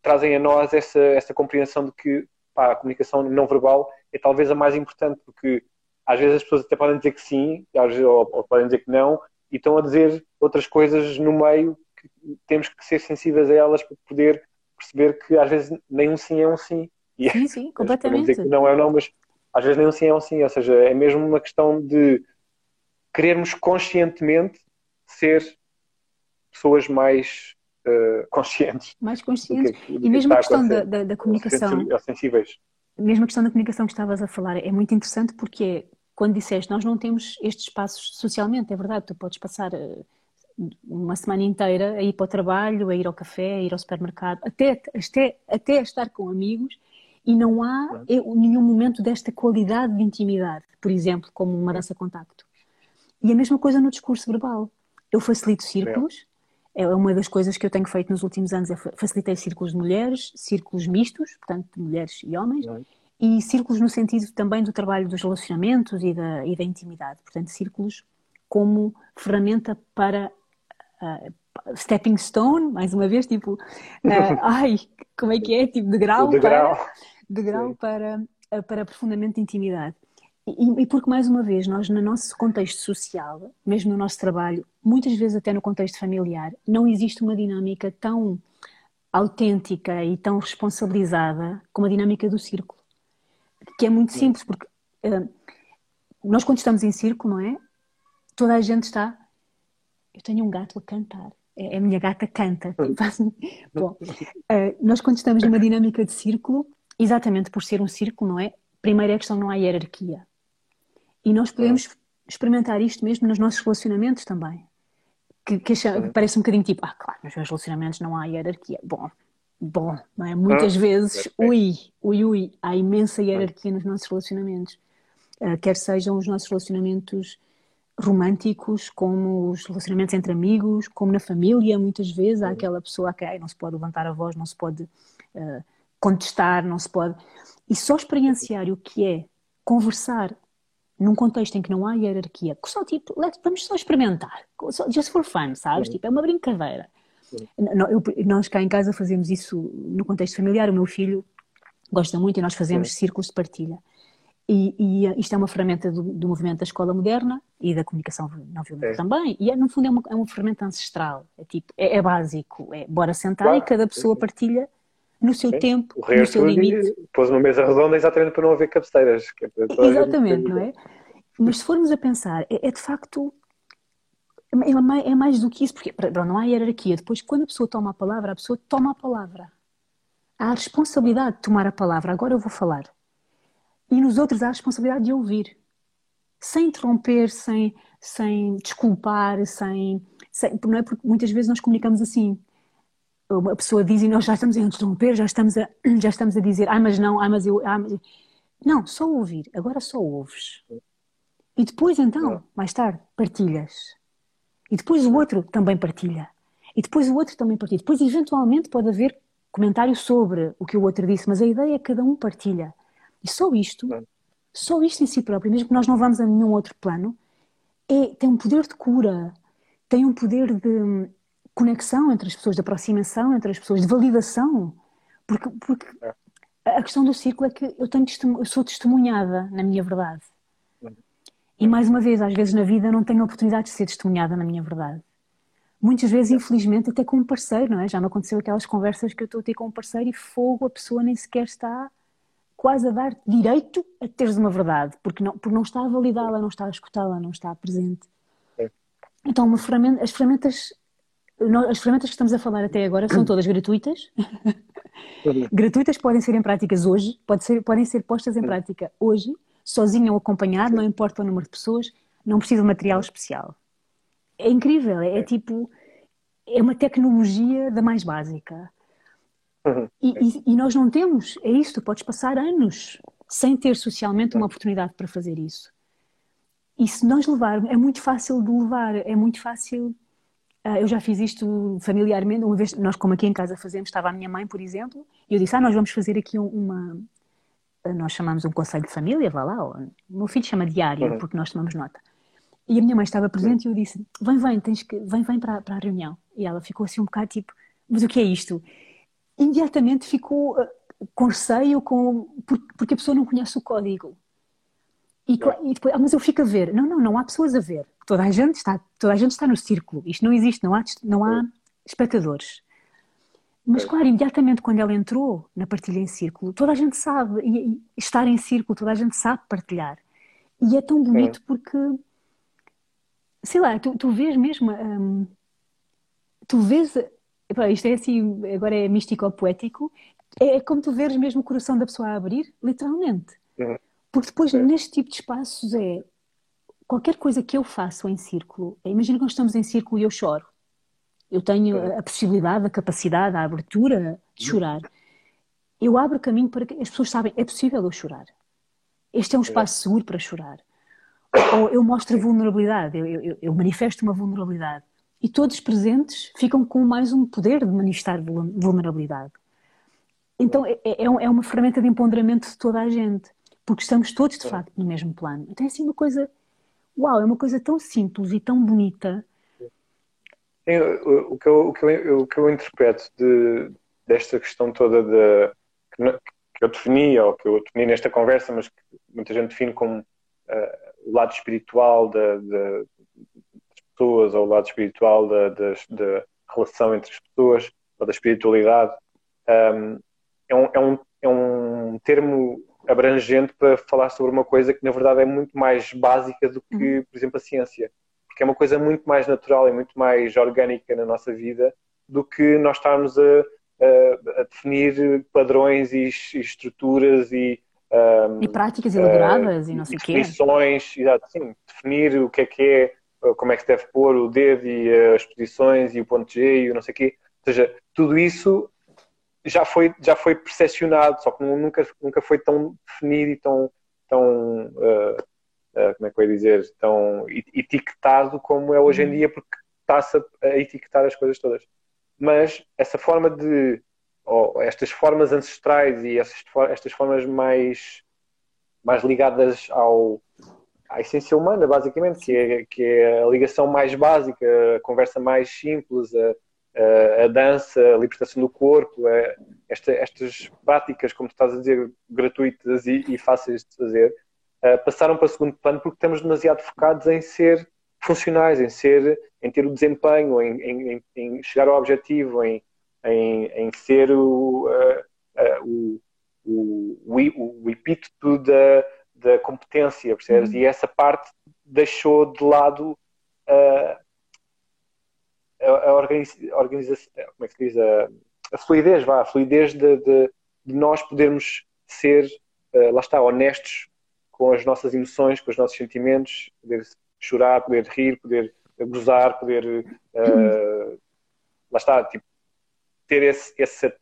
trazem a nós essa, essa compreensão de que pá, a comunicação não verbal é talvez a mais importante, porque às vezes as pessoas até podem dizer que sim, ou, ou podem dizer que não, e estão a dizer outras coisas no meio que temos que ser sensíveis a elas para poder perceber que às vezes nem um sim é um sim. E sim, sim, completamente. Dizer que não é um não, mas às vezes nem um sim é um sim. Ou seja, é mesmo uma questão de querermos conscientemente ser pessoas mais uh, conscientes. Mais conscientes. Que, e mesmo a questão da, da, da, comunicação. Sensíveis. Mesmo a questão da comunicação que estavas a falar é muito interessante porque é, quando disseste nós não temos estes espaços socialmente, é verdade, tu podes passar uh, uma semana inteira a ir para o trabalho, a ir ao café, a ir ao supermercado, até, até, até estar com amigos e não há nenhum momento desta qualidade de intimidade, por exemplo, como uma dança contacto. E a mesma coisa no discurso verbal. Eu facilito círculos, é uma das coisas que eu tenho feito nos últimos anos, é facilitei círculos de mulheres, círculos mistos, portanto, de mulheres e homens, e círculos no sentido também do trabalho dos relacionamentos e da, e da intimidade. Portanto, círculos como ferramenta para uh, stepping stone, mais uma vez, tipo, uh, ai, como é que é? Tipo, de grau, para, de grau para, para aprofundamento de intimidade. E, e, porque, mais uma vez, nós, no nosso contexto social, mesmo no nosso trabalho, muitas vezes até no contexto familiar, não existe uma dinâmica tão autêntica e tão responsabilizada como a dinâmica do círculo. Que é muito simples, porque uh, nós, quando estamos em círculo, não é? Toda a gente está. Eu tenho um gato a cantar. É, a minha gata canta. Bom, uh, nós, quando estamos numa dinâmica de círculo, exatamente por ser um círculo, não é? Primeiro é a questão, não há hierarquia. E nós podemos experimentar isto mesmo nos nossos relacionamentos também. Que, que, que, parece um bocadinho tipo, ah, claro, nos meus relacionamentos não há hierarquia. Bom, bom, não é? Muitas vezes, ui, ui, ui, há imensa hierarquia nos nossos relacionamentos. Uh, quer sejam os nossos relacionamentos românticos, como os relacionamentos entre amigos, como na família, muitas vezes há aquela pessoa a quem não se pode levantar a voz, não se pode uh, contestar, não se pode. E só experienciar o que é conversar num contexto em que não há hierarquia, só tipo, vamos só experimentar, just for fun, sabes? Tipo, é uma brincadeira. nós cá em casa fazemos isso no contexto familiar, o meu filho gosta muito e nós fazemos círculos de partilha. E, e, eh, isto é uma ferramenta do, do, movimento da escola moderna e da comunicação não violenta é. também. E é, no fundo é uma, é uma ferramenta ancestral. É, tipo, é, é básico. É bora sentar claro. e cada pessoa partilha no seu Sim. tempo, o no seu limite. Pôs uma mesa redonda exatamente para não haver cabeceiras. É exatamente, não é? Mas se formos a pensar, é, é de facto. É mais, é mais do que isso, porque não há hierarquia. Depois, quando a pessoa toma a palavra, a pessoa toma a palavra. Há a responsabilidade de tomar a palavra. Agora eu vou falar. E nos outros há a responsabilidade de ouvir. Sem interromper, sem, sem desculpar, sem, sem. Não é porque muitas vezes nós comunicamos assim uma pessoa diz e nós já estamos a interromper, já estamos a, já estamos a dizer, ah, mas não, ah, mas eu. Ah, mas... Não, só ouvir, agora só ouves. E depois, então, mais tarde, partilhas. E depois o outro também partilha. E depois o outro também partilha. Depois, eventualmente, pode haver comentário sobre o que o outro disse, mas a ideia é que cada um partilha. E só isto, só isto em si próprio, mesmo que nós não vamos a nenhum outro plano, é, tem um poder de cura, tem um poder de conexão entre as pessoas, de aproximação entre as pessoas, de validação. Porque, porque é. a questão do círculo é que eu, tenho eu sou testemunhada na minha verdade. E mais uma vez, às vezes na vida não tenho a oportunidade de ser testemunhada na minha verdade. Muitas vezes, é. infelizmente, até com um parceiro, não é? Já me aconteceu aquelas conversas que eu estou a ter com um parceiro e fogo, a pessoa nem sequer está quase a dar direito a teres uma verdade, porque não, porque não está a validá-la, não está a escutá-la, não está presente. É. Então, ferramenta, as ferramentas as ferramentas que estamos a falar até agora são todas gratuitas. gratuitas podem ser em práticas hoje, pode ser, podem ser postas em prática hoje, sozinho ou acompanhado, não importa o número de pessoas, não precisa de material especial. É incrível, é, é tipo, é uma tecnologia da mais básica. Uhum. E, e, e, nós não temos, é isso, tu podes passar anos sem ter socialmente uma oportunidade para fazer isso. E se nós levarmos, é muito fácil de levar, é muito fácil. Uh, eu já fiz isto familiarmente, uma vez, nós como aqui em casa fazemos, estava a minha mãe, por exemplo, e eu disse, ah, nós vamos fazer aqui uma, nós chamamos um conselho de família, vá lá, o meu filho chama diário, uhum. porque nós tomamos nota. E a minha mãe estava presente e eu disse, vem, vem, tens que, vem, vem para, para a reunião. E ela ficou assim um bocado tipo, mas o que é isto? Imediatamente ficou uh, com receio, com, porque a pessoa não conhece o código. E, e, depois, ah, mas eu fico a ver. Não, não, não há pessoas a ver. Toda a gente está, toda a gente está no círculo. Isto não existe, não há, não há espectadores. Mas, claro, imediatamente quando ela entrou na partilha em círculo, toda a gente sabe, e, e estar em círculo, toda a gente sabe partilhar. E é tão bonito porque, sei lá, tu, tu vês mesmo, hum, tu vês, isto é assim, agora é místico ou poético, é, é como tu vês mesmo o coração da pessoa a abrir, literalmente. Uhum. Porque depois, neste tipo de espaços, é qualquer coisa que eu faço em círculo, é, imagina que nós estamos em círculo e eu choro. Eu tenho a possibilidade, a capacidade, a abertura de chorar. Eu abro caminho para que as pessoas sabem, é possível eu chorar. Este é um espaço seguro para chorar. Ou eu mostro vulnerabilidade, eu, eu, eu manifesto uma vulnerabilidade. E todos presentes ficam com mais um poder de manifestar vulnerabilidade. Então é, é, é uma ferramenta de empoderamento de toda a gente, porque estamos todos de facto no mesmo plano. Então é assim uma coisa, uau, é uma coisa tão simples e tão bonita Sim, o, que eu, o, que eu, o que eu interpreto de, desta questão toda de, que, que eu defini, ou que eu defini nesta conversa, mas que muita gente define como uh, o lado espiritual da, das pessoas, ou o lado espiritual da, da, da, relação entre as pessoas, ou da espiritualidade, um, é, um, é, um, é um termo abrangente para falar sobre uma coisa que na verdade é muito mais básica do que, uhum. por exemplo, a ciência porque é uma coisa muito mais natural e muito mais orgânica na nossa vida do que nós estarmos a, a, a definir padrões e, e estruturas e um, e práticas elaboradas uh, e não sei o quê. Definições, exato, sim, definir o que é que é, como é que se deve pôr o dedo e as posições e o ponto G e o não sei o quê. Ou seja, tudo isso já foi, já foi percepcionado, só que nunca, nunca foi tão definido e tão, tão uh, uh, como é que eu ia dizer, tão etiquetado como é hoje em uhum. dia, porque está-se a, a etiquetar as coisas todas. Mas essa forma de, ou estas formas ancestrais e essas, estas formas mais, mais ligadas ao, à essência humana, basicamente, que é, que é a ligação mais básica, a conversa mais simples, a, a, a dança, a libertação do corpo, a, esta, estas práticas, como tu estás a dizer, gratuitas e, e fáceis de fazer, uh, passaram para o segundo plano porque estamos demasiado focados em ser funcionais, em ser, em ter o desempenho, em, em, em chegar ao objetivo, em, em, ser o, uh, uh, o, o, o, epíteto da, da competência, percebes? Uhum. E essa parte deixou de lado a, a organização, como é que se diz? A, a fluidez, vá, a fluidez de, de, de nós podermos ser, uh, lá está, honestos com as nossas emoções, com os nossos sentimentos, poder chorar, poder rir, poder gozar, poder uh, lá está, tipo, ter esse, essa,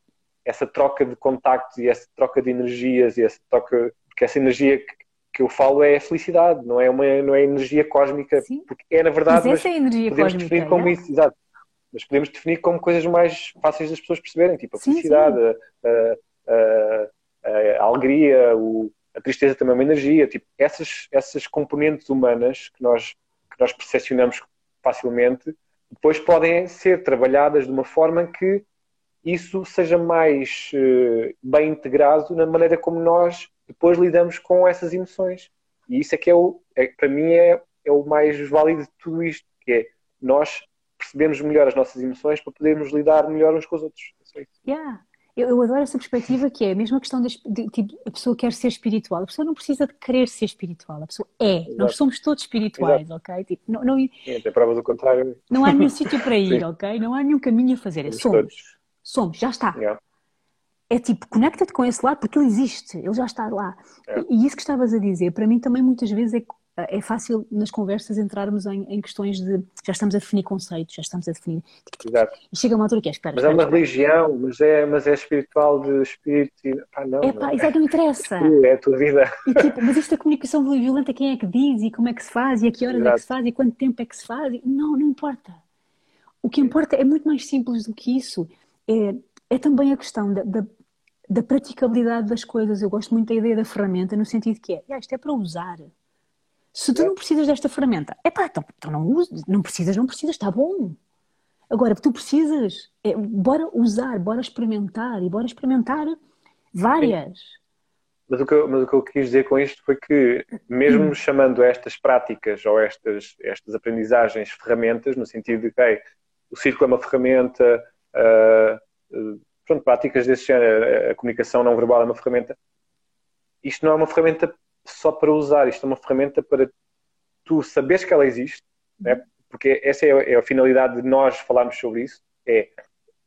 essa troca de contactos e essa troca de energias e essa troca, porque essa energia que, que eu falo é a felicidade, não é uma não é energia cósmica, Sim. porque é na verdade, mas, mas é energia podemos cósmica, definir como é? isso, exato. Mas podemos definir como coisas mais fáceis das pessoas perceberem, tipo a felicidade, a, a, a, a, alegria, o, a tristeza também é uma energia, tipo, essas, essas componentes humanas que nós, que nós percepcionamos facilmente, depois podem ser trabalhadas de uma forma que isso seja mais uh, bem integrado na maneira como nós depois lidamos com essas emoções. E isso é que é o, é, para mim é, é o mais válido de tudo isto, que é nós percebemos melhor as nossas emoções para podermos lidar melhor uns com os outros. É yeah. eu, eu, adoro essa perspectiva que é a mesma questão de, de, tipo, a pessoa quer ser espiritual. A pessoa não precisa de querer ser espiritual, a pessoa é. Exato. Nós somos todos espirituais, Exato. ok? Tipo, não, não, Sim, tem provas do contrário. Não há nenhum sítio para ir, ok? Não há nenhum caminho a fazer. É somos. Todos. Somos, já está. Yeah. É tipo, conecta-te com esse lado porque ele existe, ele já está lá. Yeah. E, e isso que estavas a dizer, para mim também muitas vezes é é fácil nas conversas entrarmos em, em, questões de já estamos a definir conceitos, já estamos a definir. Exato. E chega uma altura que é espera. Mas é uma religião, mas é, mas é espiritual de espírito. E, pá, não, é pá, exato, não interessa. É a tua vida. E, tipo, mas isto da comunicação violenta, quem é que diz e como é que se faz e a que horas exato. é que se faz e quanto tempo é que se faz? Não, não importa. O que importa é muito mais simples do que isso. É, é também a questão da, da, da praticabilidade das coisas. Eu gosto muito da ideia da ferramenta, no sentido que é, ah, isto é para usar. Se tu não precisas desta ferramenta, é pá, então, então não uses, não precisas, não precisas, está bom. Agora, tu precisas, é, bora usar, bora experimentar e bora experimentar várias. Mas o, que eu, mas o que eu quis dizer com isto foi que, mesmo hum. chamando estas práticas ou estas, estas aprendizagens ferramentas, no sentido de que okay, o círculo é uma ferramenta, uh, pronto, práticas desse género, a comunicação não verbal é uma ferramenta, isto não é uma ferramenta só para usar, isto é uma ferramenta para tu saberes que ela existe, né? porque essa é a, é a, finalidade de nós falarmos sobre isso, é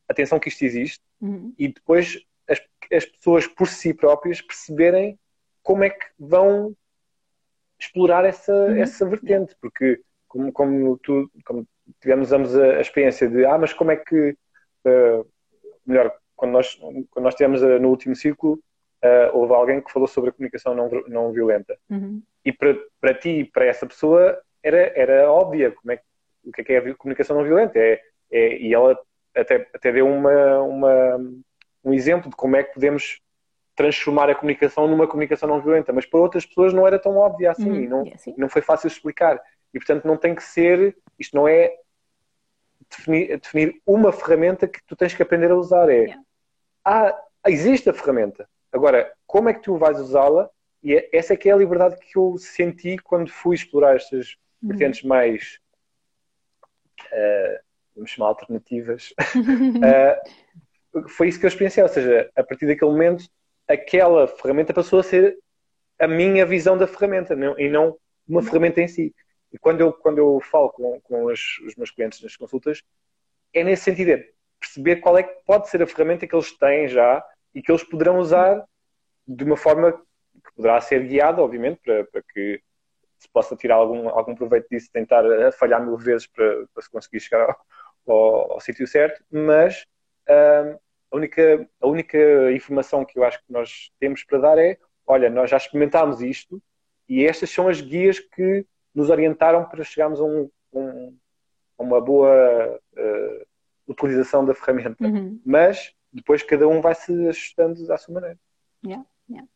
atenção que isto existe uhum. e depois as, as pessoas por si próprias perceberem como é que vão explorar essa, uhum. essa vertente, porque como, como, tu, como tivemos ambos a, a, experiência de ah, mas como é que uh, melhor, quando nós, quando nós tivemos no último ciclo uh, houve alguém que falou sobre a comunicação não, não violenta. Uhum. E para, para ti e para essa pessoa era, era óbvia como é, o que é, que é a comunicação não violenta. É, é, e ela até, até deu uma, uma, um exemplo de como é que podemos transformar a comunicação numa comunicação não violenta, mas para outras pessoas não era tão óbvio assim, uhum. e não, não foi fácil explicar. E portanto não tem que ser, isto não é definir, definir uma ferramenta que tu tens que aprender a usar, é yeah. ah, existe a ferramenta, Agora, como é que tu vais usá-la? E é, essa é que é a liberdade que eu senti quando fui explorar estas uhum. vertentes mais, uh, vamos chamar alternativas. uh, foi isso que eu experienciei, ou seja, a partir daquele momento, aquela ferramenta passou a ser a minha visão da ferramenta não, e não uma uhum. ferramenta em si. E quando eu, quando eu falo com, com os, os meus clientes nas consultas, é nesse sentido, é perceber qual é que pode ser a ferramenta que eles têm já e que eles poderão usar de uma forma que poderá ser guiada, obviamente, para, para que se possa tirar algum, algum proveito disso, tentar falhar mil vezes para, para se conseguir chegar ao, ao, ao sítio certo, mas a, única, a única informação que eu acho que nós temos para dar é: olha, nós já experimentámos isto e estas são as guias que nos orientaram para chegarmos a, um, um, a uma boa uh, utilização da ferramenta. Uhum. Mas depois cada um vai se ajustando à sua maneira. Yeah, yeah.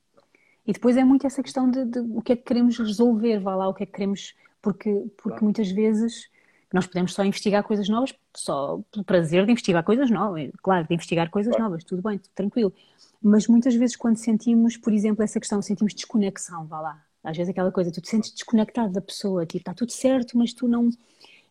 E depois é muito essa questão de, de, o que é que queremos resolver, vá lá, o que é que queremos, porque, porque claro. muitas vezes nós podemos só investigar coisas novas, só pelo prazer de investigar coisas novas, claro, de investigar coisas claro. novas, tudo bem, tudo tranquilo. Mas muitas vezes quando sentimos, por exemplo, essa questão, sentimos desconexão, vá lá. Às vezes aquela coisa, tu te sentes desconectado da pessoa, tipo, está tudo certo, mas tu não.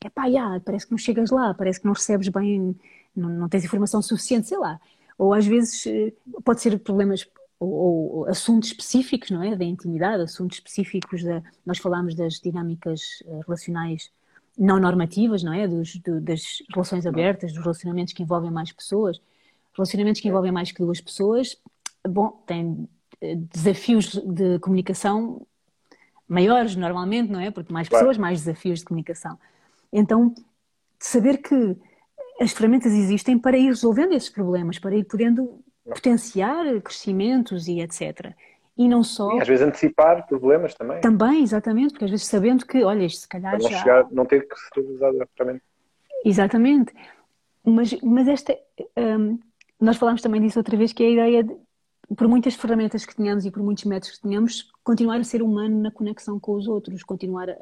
É pá, yeah, parece que não chegas lá, parece que não recebes bem, não, não tens informação suficiente, sei lá. Ou às vezes eh, pode ser problemas ou, ou, assuntos específicos, não é? Da intimidade, assuntos específicos da. Nós falámos das dinâmicas eh, relacionais não normativas, não é? Dos, do, das relações abertas, dos relacionamentos que envolvem mais pessoas. Relacionamentos que envolvem mais que duas pessoas, bom, têm eh, desafios de comunicação maiores normalmente, não é? Porque mais pessoas, mais desafios de comunicação. Então, saber que as ferramentas existem para ir resolvendo esses problemas, para ir podendo potenciar crescimentos e etc. E não só. E às vezes antecipar problemas também. Também, exatamente, porque às vezes sabendo que, olha, isto se calhar para não já. Chegar, não ter que ser usado rapidamente. Exatamente. Mas, mas esta. Um, nós falámos também disso outra vez, que é a ideia de, por muitas ferramentas que tenhamos e por muitos métodos que tenhamos, continuar a ser humano na conexão com os outros, continuar a,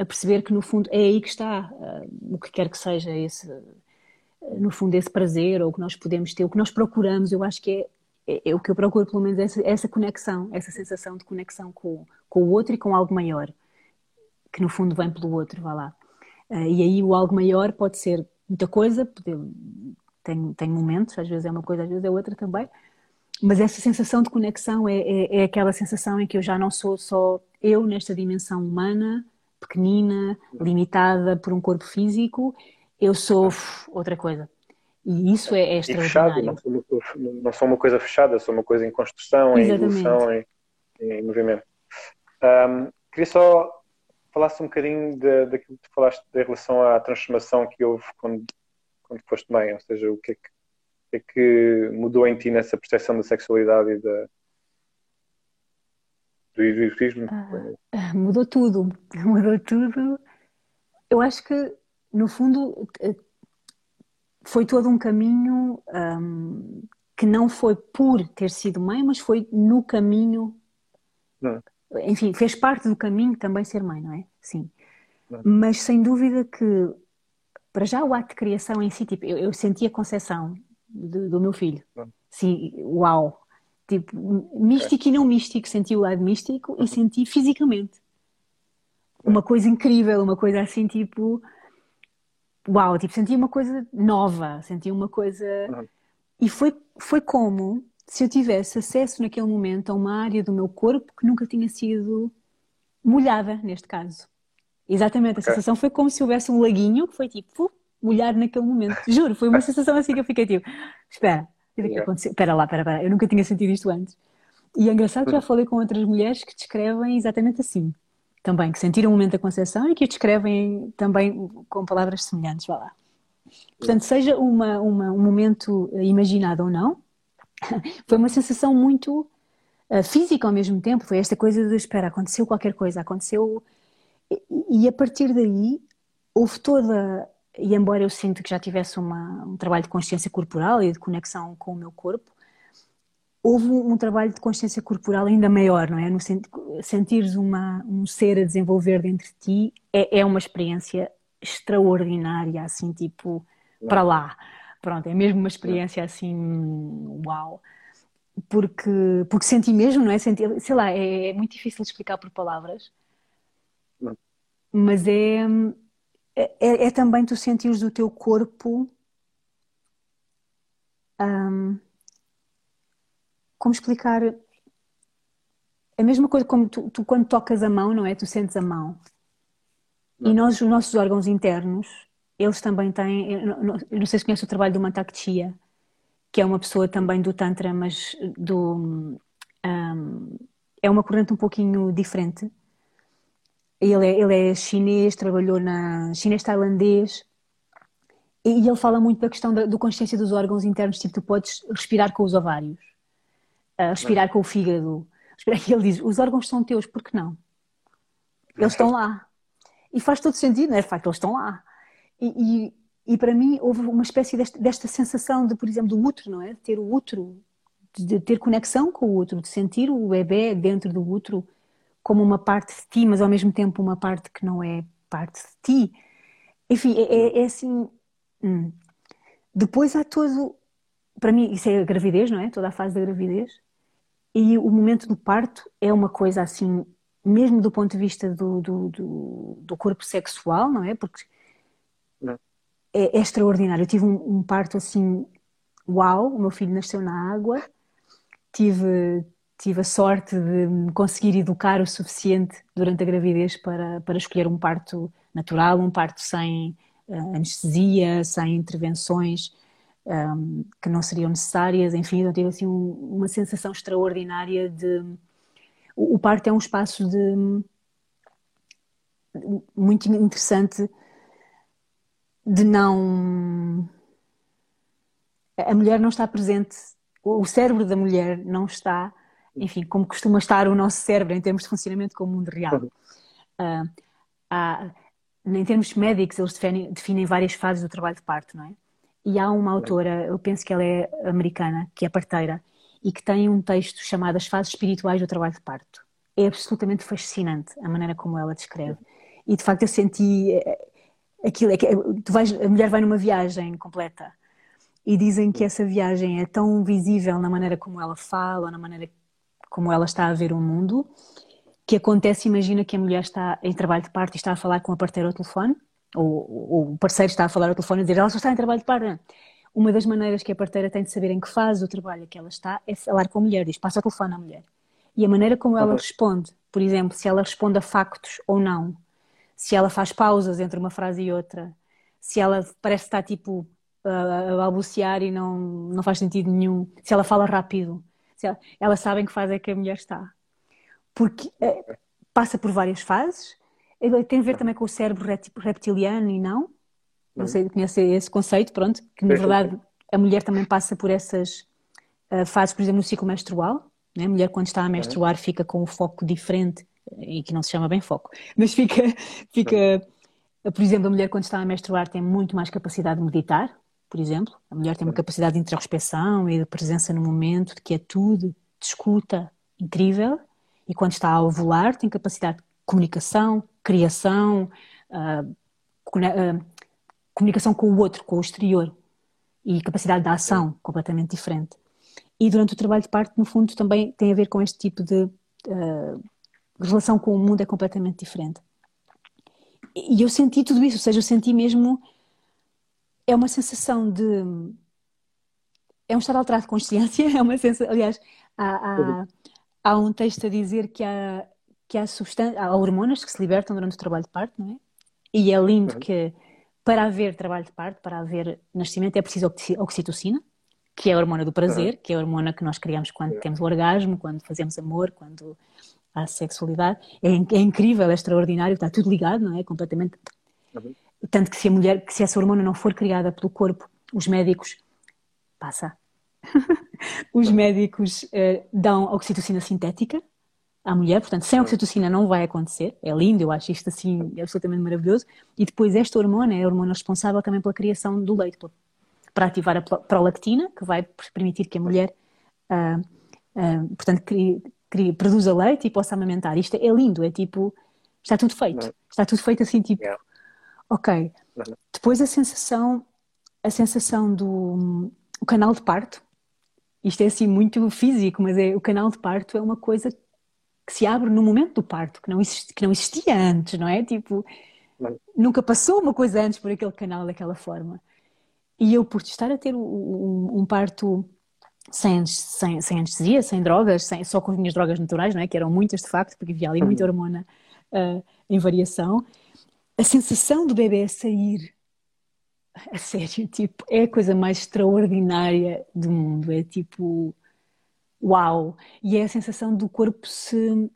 a perceber que no fundo é aí que está uh, o que quer que seja esse, uh, no fundo esse prazer ou que nós podemos ter, o que nós procuramos, eu acho que é, é, é o que eu procuro pelo menos essa, essa, conexão, essa sensação de conexão com, com o outro e com algo maior, que no fundo vem pelo outro, vá lá. Uh, e aí o algo maior pode ser muita coisa, tenho, tenho momentos, às vezes é uma coisa, às vezes é outra também. Mas essa sensação de conexão é, é, é aquela sensação em que eu já não sou só eu nesta dimensão humana, pequenina, limitada por um corpo físico, eu sou outra coisa. E isso é, é extraordinário. Fechado, não, sou uma, não sou uma coisa fechada, sou uma coisa em construção, Exatamente. em evolução, em, em movimento. Um, queria só falasse um bocadinho daquilo que tu falaste em relação à transformação que houve quando, quando foste mãe, ou seja, o que é que, que, é que mudou em ti nessa percepção da sexualidade e da, do erotismo? Ah, mudou tudo, mudou tudo. Eu acho que, no fundo, foi todo um caminho um, que não foi por ter sido mãe, mas foi no caminho. Não enfim, fez parte do caminho também ser mãe, não é? Sim. Não. Mas sem dúvida que, para já, o ato de criação em si, tipo, eu, eu senti a concepção do, do meu filho. Não. Sim, uau! Tipo, místico é. e não místico, senti o lado místico e senti fisicamente. Uma coisa incrível, uma coisa assim, tipo, uau! Tipo, senti uma coisa nova, senti uma coisa. E foi, foi como se eu tivesse acesso naquele momento a uma área do meu corpo que nunca tinha sido molhada, neste caso. Exatamente, a okay. sensação foi como se houvesse um laguinho que foi tipo, molhar naquele momento. Juro, foi uma sensação assim que eu fiquei tipo, espera, o que aconteceu? Espera lá, espera, espera, eu nunca tinha sentido isto antes. E é engraçado que já falei com outras mulheres que descrevem exatamente assim. Também, que sentiram o momento da concepção e que o descrevem também com palavras semelhantes, vá lá. Portanto, seja uma, uma, um momento imaginado ou não, foi uma sensação muito uh, física ao mesmo tempo. Foi esta coisa de espera, aconteceu qualquer coisa, aconteceu. E, e a partir daí houve toda. E embora eu sinta que já tivesse uma, um trabalho de consciência corporal e de conexão com o meu corpo, houve um, um trabalho de consciência corporal ainda maior, não é? No sent, sentires uma, um ser a desenvolver dentro de ti é, é uma experiência extraordinária, assim, tipo, para lá. Pronto, é mesmo uma experiência assim, uau. Porque, porque senti mesmo, não é? Senti, sei lá, é, é muito difícil de explicar por palavras. Não. Mas é, é, é, é, também tu sentires o teu corpo. Um, como explicar? É a mesma coisa como tu, tu, quando tocas a mão, não é? Tu sentes a mão. Não. E nós, os nossos órgãos internos, eles também têm. Eu não, eu não sei se conhece o trabalho do Mantak Chia, que é uma pessoa também do Tantra, mas do. Um, é uma corrente um pouquinho diferente. Ele é, ele é chinês, trabalhou na. chinês-tailandês. E ele fala muito da questão da do consciência dos órgãos internos, tipo, tu podes respirar com os ovários, uh, respirar com o fígado. E ele diz: os órgãos são teus, por que não? Eles estão lá. E faz todo sentido, não é? De facto, eles estão lá. E, e, e, para mim houve uma espécie desta, desta, sensação de, por exemplo, do útero, não é? De ter o útero, de ter conexão com o útero, de sentir o bebê dentro do útero como uma parte de ti, mas ao mesmo tempo uma parte que não é parte de ti. Enfim, é, é, é assim. Hum. Depois há todo. Para mim, isso é a gravidez, não é? Toda a fase da gravidez. E o momento do parto é uma coisa assim, mesmo do ponto de vista do, do, do, do corpo sexual, não é? Porque é, é, extraordinário. Eu tive um, um, parto assim, uau, o meu filho nasceu na água, tive, tive a sorte de conseguir educar o suficiente durante a gravidez para, para escolher um parto natural, um parto sem uh, anestesia, sem intervenções um, que não seriam necessárias, enfim, eu tive assim um, uma sensação extraordinária de... O, o parto é um espaço de muito interessante de não. A mulher não está presente, o cérebro da mulher não está, enfim, como costuma estar o nosso cérebro em termos de funcionamento com o mundo real. Uh, há, em termos médicos, eles definem, definem várias fases do trabalho de parto, não é? E há uma autora, eu penso que ela é americana, que é parteira, e que tem um texto chamado As Fases Espirituais do Trabalho de Parto. É absolutamente fascinante a maneira como ela descreve. E de facto eu senti eh, aquilo é que tu vais, a mulher vai numa viagem completa e dizem que essa viagem é tão visível na maneira como ela fala, na maneira como ela está a ver o mundo, que acontece, imagina que a mulher está em trabalho de parto e está a falar com a parteira ao telefone, ou, ou o parceiro está a falar ao telefone e dizer ela só está em trabalho de parto. uma das maneiras que a parteira tem de saber em que fase do trabalho que ela está é falar com a mulher, diz, passa o telefone à mulher. E a maneira como ela responde, por exemplo, se ela responde a factos ou não, se ela faz pausas entre uma frase e outra, se ela parece estar tipo a balbuciar e não, não faz sentido nenhum, se ela fala rápido, ela, ela sabe em que fase é que a mulher está. Porque é, passa por várias fases, tem a ver também com o cérebro reptiliano e não. Não sei, conhece esse conceito, pronto, que na verdade a mulher também passa por essas uh, fases, por exemplo, no ciclo menstrual. Né? A mulher, quando está a menstruar, fica com um foco diferente, e que não se chama bem foco, mas fica, fica por exemplo, a mulher, quando está a menstruar, tem muito mais capacidade de meditar, por exemplo. A mulher tem uma capacidade de introspecção e de presença no momento, de quietude, de escuta incrível. E quando está a ovular, tem capacidade de comunicação, criação, uh, uh, comunicação com o outro, com o exterior. E capacidade de ação completamente diferente. E durante o trabalho de parto, no fundo, também tem a ver com este tipo de uh, relação com o mundo é completamente diferente. E eu senti tudo isso, ou seja, eu senti mesmo. É uma sensação de. É um estado alterado de consciência, é uma sensação. Aliás, há, há, há um texto a dizer que há, que há, há hormonas que se libertam durante o trabalho de parto, não é? E é lindo uhum. que para haver trabalho de parto, para haver nascimento, é preciso oxitocina, que é a hormona do prazer, uhum. que é a hormona que nós criamos quando uhum. temos o orgasmo, quando fazemos amor, quando há sexualidade. É, é, incrível, é extraordinário, está tudo ligado, não é? Completamente. Tanto que se a mulher, que se essa hormona não for criada pelo corpo, os médicos passa. os médicos uh, dão oxitocina sintética à mulher, portanto, sem oxitocina não vai acontecer. É lindo, eu acho isto assim absolutamente maravilhoso. E depois esta hormona é a hormona responsável também pela criação do leite, para ativar a prolactina, que vai permitir que a mulher, uh, uh, portanto, crie, crie, produza leite e possa amamentar. Isto é lindo, é tipo, está tudo feito. Está tudo feito assim, tipo, ok. Depois a sensação, a sensação do o canal de parto, isto é assim muito físico, mas é, o canal de parto é uma coisa que se abre no momento do parto, que não, existia, que não existia antes, não é? Tipo, nunca passou uma coisa antes por aquele canal daquela forma. E eu, por estar a ter um, um parto sem, sem, sem, anestesia, sem drogas, sem, só com as minhas drogas naturais, não é? que eram muitas de facto, porque havia ali muita uhum. hormona uh, em variação, a sensação do bebê sair, a sério, tipo, é a coisa mais extraordinária do mundo. É tipo, uau! E é a sensação do corpo se.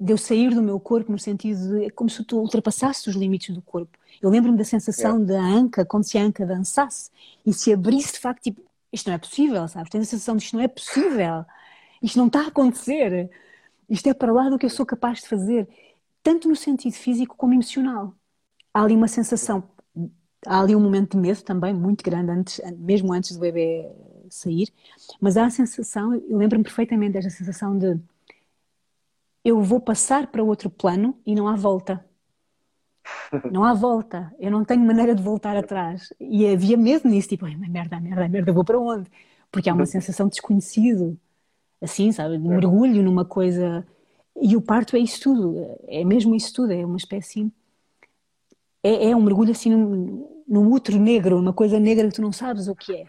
de eu sair do meu corpo no sentido de. é como se tu ultrapassasse os limites do corpo. Eu lembro-me da sensação é. da anca, como se a anca dançasse e se abrisse de facto, tipo, isto não é possível, sabes? Tenho a sensação de isto não é possível, isto não está a acontecer, isto é para lá do que eu sou capaz de fazer, tanto no sentido físico como emocional. Há ali uma sensação, há ali um momento de medo também muito grande, antes, mesmo antes do bebê sair, mas há a sensação, eu lembro-me perfeitamente desta sensação de eu vou passar para outro plano e não há volta. Não há volta. Eu não tenho maneira de voltar atrás. E havia medo nisso, tipo, merda, merda, merda, vou para onde? Porque há uma sensação de desconhecido, assim, sabe? De mergulho numa coisa. E o parto é isso tudo. É mesmo isso tudo. É uma espécie. É, é um mergulho assim num, num útero negro, uma coisa negra que tu não sabes o que é.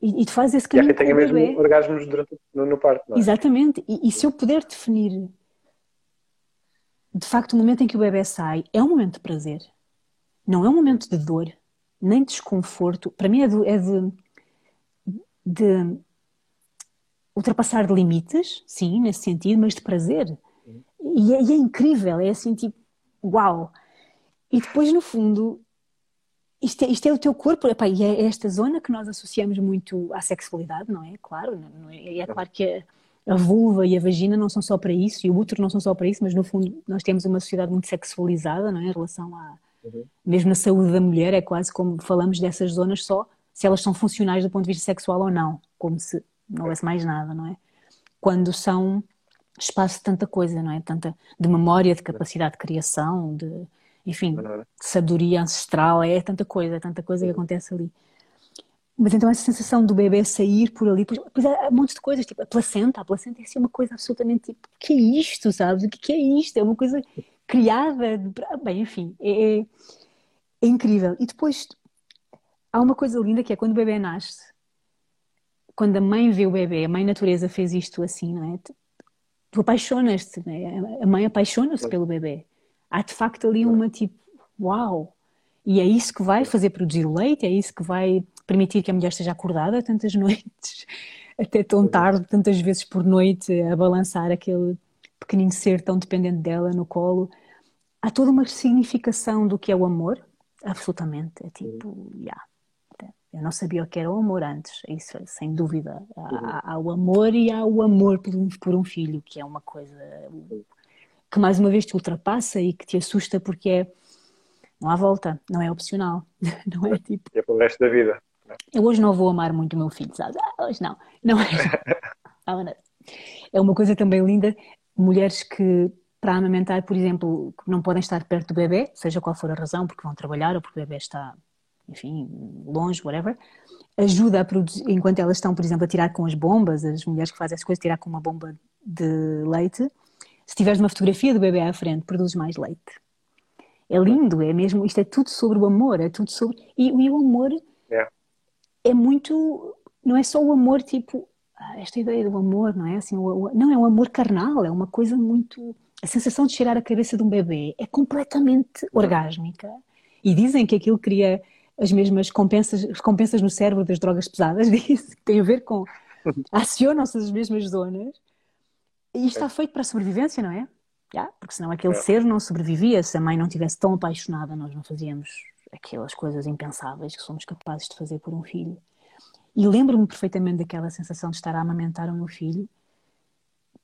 E, e tu fazes esse caminho. E tem mesmo bebê. orgasmos durante, no, no parto, é? Exatamente. E, e se eu puder definir de facto, o momento em que o bebê sai é um momento de prazer. Não é um momento de dor, nem de desconforto. Para mim é de, é de, de ultrapassar de limites, sim, nesse sentido, mas de prazer. E é, e é incrível, é assim, tipo, uau! E depois, no fundo, isto é, isto é, o teu corpo, epá, e é esta zona que nós associamos muito à sexualidade, não é? Claro, não é, é claro que a vulva e a vagina não são só para isso e o útero não são só para isso, mas no fundo nós temos uma sociedade muito sexualizada, não é? Em relação a. Uhum. Mesmo na saúde da mulher, é quase como falamos dessas zonas só se elas são funcionais do ponto de vista sexual ou não, como se não houvesse mais nada, não é? Quando são espaço de tanta coisa, não é? Tanta de memória, de capacidade de criação, de enfim, de sabedoria ancestral, é tanta coisa, é tanta coisa que acontece ali. Mas então essa sensação do bebê sair por ali, depois, depois há um monte de coisas, tipo a placenta, a placenta é assim uma coisa absolutamente tipo, que é isto, sabes? O que é isto? É uma coisa criada, bem, enfim, é, é, é incrível. E depois há uma coisa linda que é quando o bebê nasce, quando a mãe vê o bebê, a mãe natureza fez isto assim, não é? Tu, tu apaixonas-te, é? a mãe apaixona-se pelo bebê. Há de facto ali uma tipo, uau! E é isso que vai fazer produzir o leite, é isso que vai permitir que a mulher esteja acordada tantas noites, até tão tarde, tantas vezes por noite, a balançar aquele pequenino ser tão dependente dela no colo. Há toda uma significação do que é o amor, absolutamente. É tipo, yeah. Eu não sabia o que era o amor antes, isso sem dúvida. Há, há o amor e há o amor por um, por um filho, que é uma coisa que mais uma vez te ultrapassa e que te assusta porque é não há volta, não é opcional, não é tipo. É para o resto da vida. Eu hoje não vou amar muito o meu filho, sabes? Ah, hoje não, não é. é uma coisa também linda, mulheres que para amamentar, por exemplo, não podem estar perto do bebê, seja qual for a razão, porque vão trabalhar ou porque o bebê está, enfim, longe, whatever, ajuda a produzir, enquanto elas estão, por exemplo, a tirar com as bombas, as mulheres que fazem essas coisas, tirar com uma bomba de leite, se tiveres uma fotografia do bebê à frente, produzes mais leite. É lindo, é mesmo, isto é tudo sobre o amor, é tudo sobre. E, e o amor yeah. é muito. Não é só o amor tipo. Ah, esta ideia do amor, não é? Assim, o, o, não, é um amor carnal, é uma coisa muito. A sensação de cheirar a cabeça de um bebê é completamente orgásmica. E dizem que aquilo cria as mesmas compensas, recompensas no cérebro das drogas pesadas, diz, que tem a ver com. acionam-se as mesmas zonas. E isto está feito para a sobrevivência, não é? Yeah, porque senão aquele é. ser não sobrevivia. Se a mãe não estivesse tão apaixonada, nós não fazíamos aquelas coisas impensáveis que somos capazes de fazer por um filho. E lembro-me perfeitamente daquela sensação de estar a amamentar o meu filho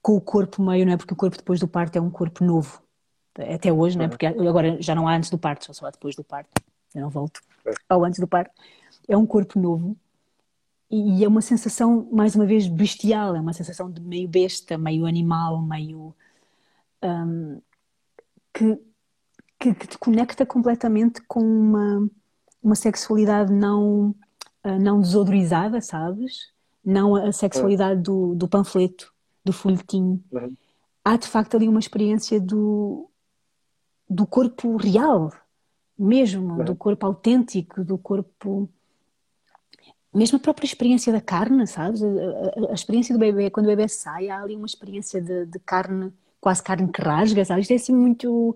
com o corpo meio, não é? Porque o corpo depois do parto é um corpo novo. Até hoje, não é? Uhum. Porque agora já não há antes do parto, só há depois do parto. Eu não volto ao antes do parto. É um corpo novo e é uma sensação, mais uma vez, bestial. É uma sensação de meio besta, meio animal, meio um, que, que, que, te conecta completamente com uma, uma sexualidade não, uh, não desodorizada, sabes? Não a sexualidade do, do panfleto, do folhetim. Uhum. Há de facto ali uma experiência do, do corpo real, mesmo, do corpo autêntico, do corpo mesmo a própria experiência da carne, sabes? A, a, a, experiência do bebê, quando o bebê sai, há ali uma experiência de, de carne quase carne que rasga, sabe? Isto é assim muito.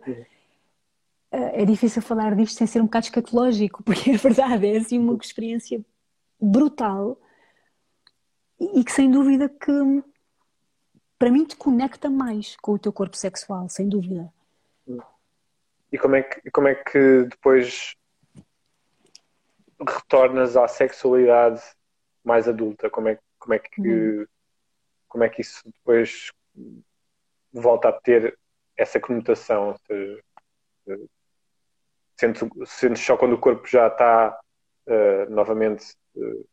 É difícil falar disto sem ser um bocado escatológico, porque é verdade, é assim uma experiência brutal e que sem dúvida que para mim te conecta mais com o teu corpo sexual, sem dúvida. E como é que, como é que depois retornas à sexualidade mais adulta? Como é, como é que hum. como é que isso depois volta a ter essa conotação. sentes, sentes só quando o corpo já está uh, novamente uh,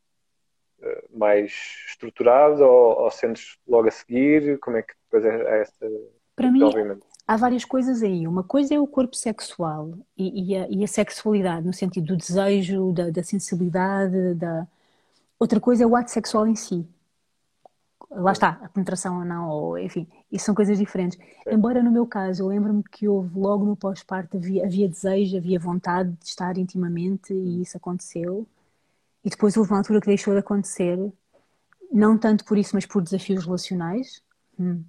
uh, mais estruturado ou, ou, sentes logo a seguir? Como é que depois é, é essa. Para mim, há várias coisas aí. Uma coisa é o corpo sexual e, e, a, e a, sexualidade, no sentido do desejo, da, da sensibilidade, da. Outra coisa é o ato sexual em si lá está, a penetração ou não, ou enfim, isso são coisas diferentes. Embora no meu caso, eu lembro-me que houve logo no pós-parto havia, havia desejo, havia vontade de estar intimamente e isso aconteceu. E depois houve uma altura que deixou de acontecer, não tanto por isso, mas por desafios relacionais. Hum.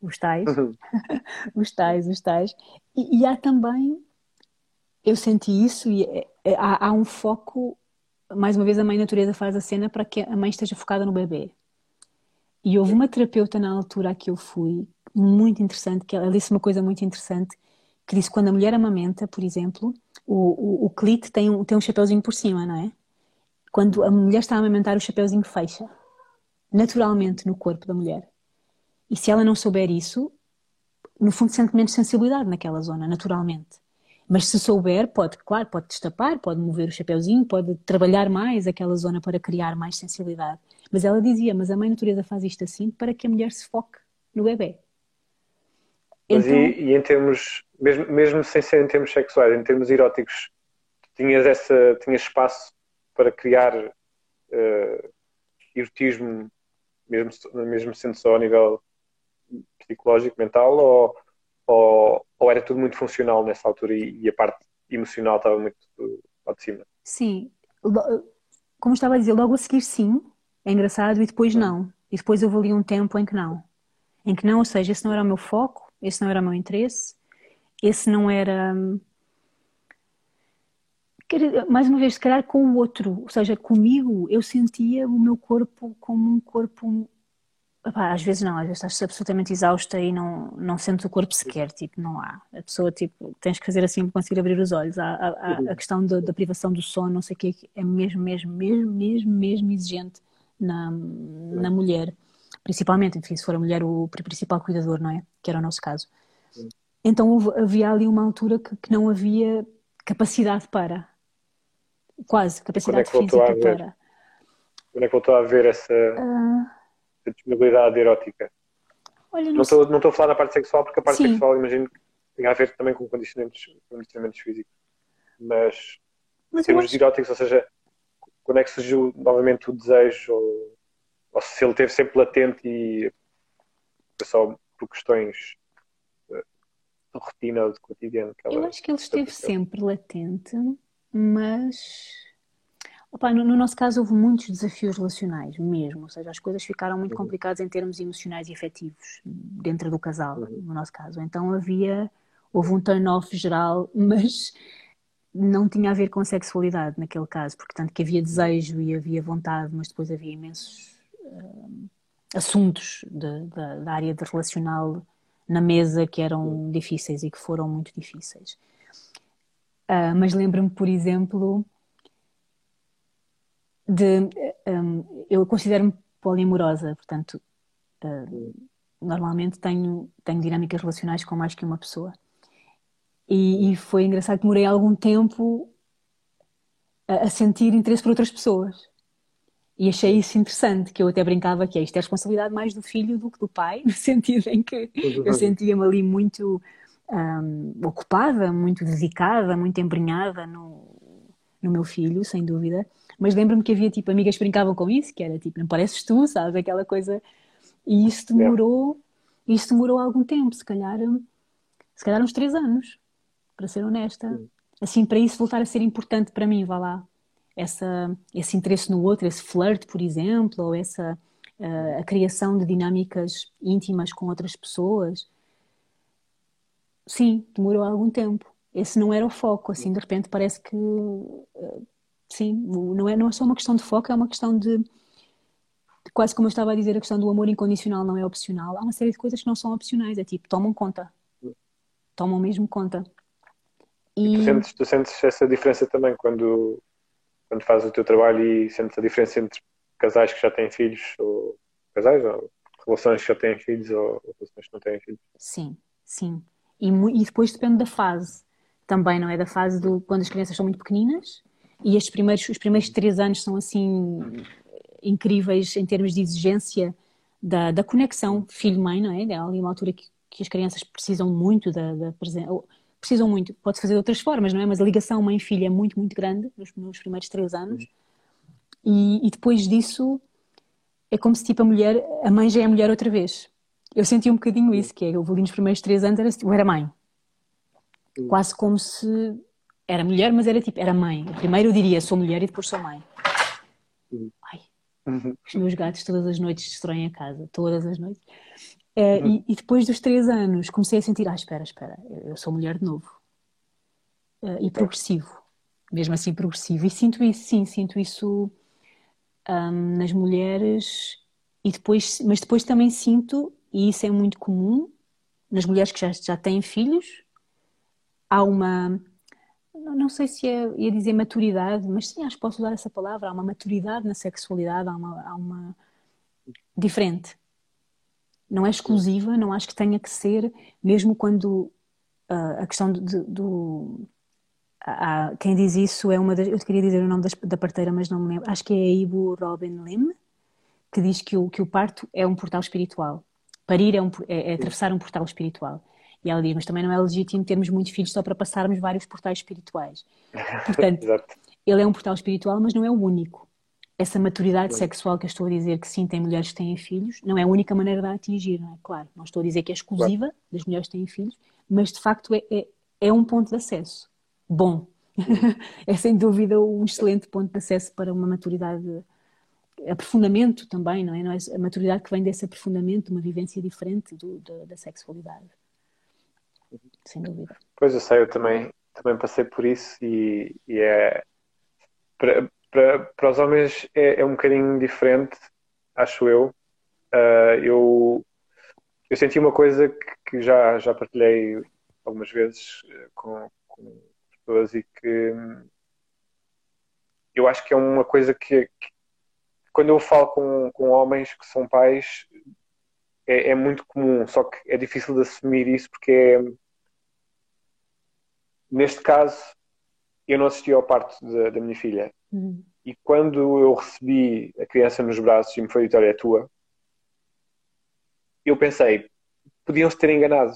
Os tais, uhum. os tais, os tais. E, e, há também, eu senti isso, e é, é, há, há um foco, mais uma vez a mãe natureza faz a cena para que a mãe esteja focada no bebê e houve uma terapeuta na altura a que eu fui, muito interessante, que ela disse uma coisa muito interessante, que disse que quando a mulher amamenta, por exemplo, o, o, o clit tem um, tem um chapeuzinho por cima, não é? Quando a mulher está a amamentar, o chapeuzinho fecha, naturalmente, no corpo da mulher. E se ela não souber isso, no fundo sente menos sensibilidade naquela zona, naturalmente. Mas se souber, pode, claro, pode destapar, pode mover o chapeuzinho, pode trabalhar mais aquela zona para criar mais sensibilidade. Mas ela dizia, mas a mãe natureza faz isto assim para que a mulher se foque no bebê. Mas então... e, e, em termos, mesmo, mesmo sem ser em termos sexuais, em termos eróticos, tinhas, essa, tinhas espaço para criar uh, erotismo, mesmo, mesmo sendo só a nível psicológico, mental, ou, ou, ou, era tudo muito funcional nessa altura e, e a parte emocional estava muito lá de cima? Sim, como estava a dizer, logo a seguir sim, é engraçado, e depois não. E depois houve ali um tempo em que não. Em que não, ou seja, esse não era o meu foco, esse não era o meu interesse, esse não era. Mais uma vez, se calhar com o outro, ou seja, comigo, eu sentia o meu corpo como um corpo Epá, às vezes não, às vezes estás absolutamente exausta e não, não sentes o corpo sequer, tipo, não há. A pessoa, tipo, tens que fazer assim para conseguir abrir os olhos. A, a, a questão da, da, privação do sono, não sei o que, é mesmo, mesmo, mesmo, mesmo, mesmo exigente na, na mulher. Principalmente, enfim, se for a mulher o principal cuidador, não é? Que era o nosso caso. Então houve, havia ali uma altura que, que, não havia capacidade para. Quase, capacidade é física para. Quando é que voltou a ver essa... Uh disponibilidade erótica. Olha, não estou não a falar da parte sexual, porque a parte Sim. sexual imagino que tem a ver também com condicionamentos, condicionamentos físicos. Mas, Mas termos acho... eróticos, ou seja, quando é que surgiu novamente o desejo, ou, ou se ele teve sempre latente e só por questões de rotina ou de cotidiano? Eu acho que ele esteve sempre latente, mas Opa, no, no, nosso caso houve muitos desafios relacionais, mesmo, ou seja, as coisas ficaram muito uhum. complicadas em termos emocionais e afetivos dentro do casal, uhum. no nosso caso. Então havia, houve um turn-off geral, mas não tinha a ver com sexualidade naquele caso, porque tanto que havia desejo e havia vontade, mas depois havia imensos uh, assuntos de, de, da área de relacional na mesa que eram difíceis e que foram muito difíceis. Uh, mas lembro-me, por exemplo, de um, eu considero-me poliamorosa, portanto, uh, normalmente tenho, tenho dinâmicas relacionais com mais que uma pessoa. E, e foi engraçado que demorei algum tempo a, a, sentir interesse por outras pessoas. E achei isso interessante, que eu até brincava que é, isto é responsabilidade mais do filho do que do pai, no sentido em que eu sentia-me ali muito um, ocupada, muito dedicada, muito embrenhada no, no meu filho, sem dúvida. Mas lembro-me que havia tipo amigas que brincavam com isso, que era tipo, não pareces tu, sabes? Aquela coisa. E isso demorou, é. isso demorou algum tempo, se calhar, se calhar uns três anos, para ser honesta. Sim. Assim, para isso voltar a ser importante para mim, vá lá. Essa, esse interesse no outro, esse flirt, por exemplo, ou essa uh, a criação de dinâmicas íntimas com outras pessoas. Sim, demorou algum tempo. Esse não era o foco, assim, de repente parece que uh, sim, não é, não é só uma questão de foco, é uma questão de, de, quase como eu estava a dizer, a questão do amor incondicional não é opcional. Há uma série de coisas que não são opcionais, é tipo, tomam conta. Tomam mesmo conta. E... Tu, sentes, tu sentes essa diferença também quando, quando fazes o teu trabalho e sentes a diferença entre casais que já têm filhos ou casais ou relações que já têm filhos ou relações que não têm filhos? Sim, sim. E, e depois depende da fase também, não é? Da fase do quando as crianças são muito pequeninas e estes primeiros, os primeiros três anos são assim incríveis em termos de exigência da, da conexão filho-mãe, não é? É ali uma altura que, que as crianças precisam muito da, da presença, precisam muito, pode fazer de outras formas, não é? Mas a ligação mãe-filha é muito, muito grande nos, nos primeiros três anos e, e, depois disso é como se tipo a mulher, a mãe já é mulher outra vez. Eu senti um bocadinho isso, que é, eu ali nos primeiros três anos era, eu era mãe. Quase como se era mulher, mas era tipo, era mãe. Primeiro eu diria sou mulher e depois sou mãe. Ai, uhum. os meus gatos todas as noites destroem a casa, todas as noites. Uhum. e, e, depois dos três anos comecei a sentir, ah, espera, espera, eu sou mulher de novo. Uh, e progressivo, mesmo assim progressivo. E sinto isso, sim, sinto isso um, nas mulheres, e depois, mas depois também sinto, e isso é muito comum, nas mulheres que já, já têm filhos, há uma não sei se é, ia dizer maturidade, mas sim, acho que posso usar essa palavra. Há uma maturidade na sexualidade, há uma, há uma diferente. Não é exclusiva, não acho que tenha que ser, mesmo quando uh, a questão do. Uh, quem diz isso é uma das. Eu queria dizer o nome das, da parteira, mas não me lembro. Acho que é a Ibu Robin Lim, que diz que o, que o parto é um portal espiritual. Parir é, um, é, é atravessar um portal espiritual. E ela diz, mas também não é legítimo termos muitos filhos só para passarmos vários portais espirituais. Portanto, ele é um portal espiritual, mas não é o único. Essa maturidade sexual que eu estou a dizer que sim, tem mulheres que têm filhos, não é a única maneira de a atingir, não é? Claro, não estou a dizer que é exclusiva claro. das mulheres que têm filhos, mas de facto é, é, é um ponto de acesso. Bom, é sem dúvida um excelente ponto de acesso para uma maturidade, aprofundamento também, não é? Não é a maturidade que vem desse aprofundamento, uma vivência diferente do, da, da sexualidade. Sem dúvida. Pois eu sei, eu também, também passei por isso e, e é para, para, para os homens é, é um bocadinho diferente, acho eu. Uh, eu eu senti uma coisa que, que, já, já partilhei algumas vezes eh, com, com pessoas e que eu acho que é uma coisa que, que quando eu falo com, com homens que são pais é, é, muito comum, só que é difícil de assumir isso porque é, neste caso eu não assisti ao parto da, da minha filha uhum. e quando eu recebi a criança nos braços e me foi dito, olha, é tua eu pensei, podiam-se ter enganado.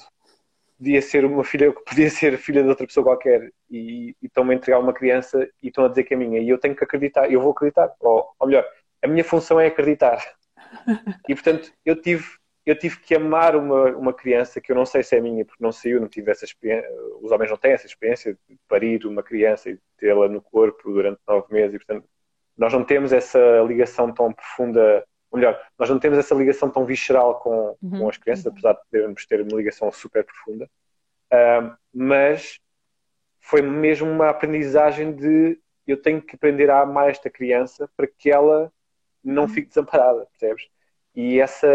Podia ser uma filha, podia ser filha de outra pessoa qualquer e, e estão-me a entregar uma criança e estão a dizer que é minha. E eu tenho que acreditar, eu vou acreditar. Ou, ou melhor, a minha função é acreditar. E portanto, eu tive, eu tive que amar uma, uma criança que eu não sei se é minha, porque não saiu, não tive essa experiência. Os homens não têm essa experiência de parir uma criança e tê-la no corpo durante nove meses. E portanto, nós não temos essa ligação tão profunda ou melhor, nós não temos essa ligação tão visceral com, uhum. com as crianças, apesar de podermos ter uma ligação super profunda, uh, mas foi mesmo uma aprendizagem de eu tenho que aprender a amar esta criança para que ela não uhum. fique desamparada, percebes? E essa,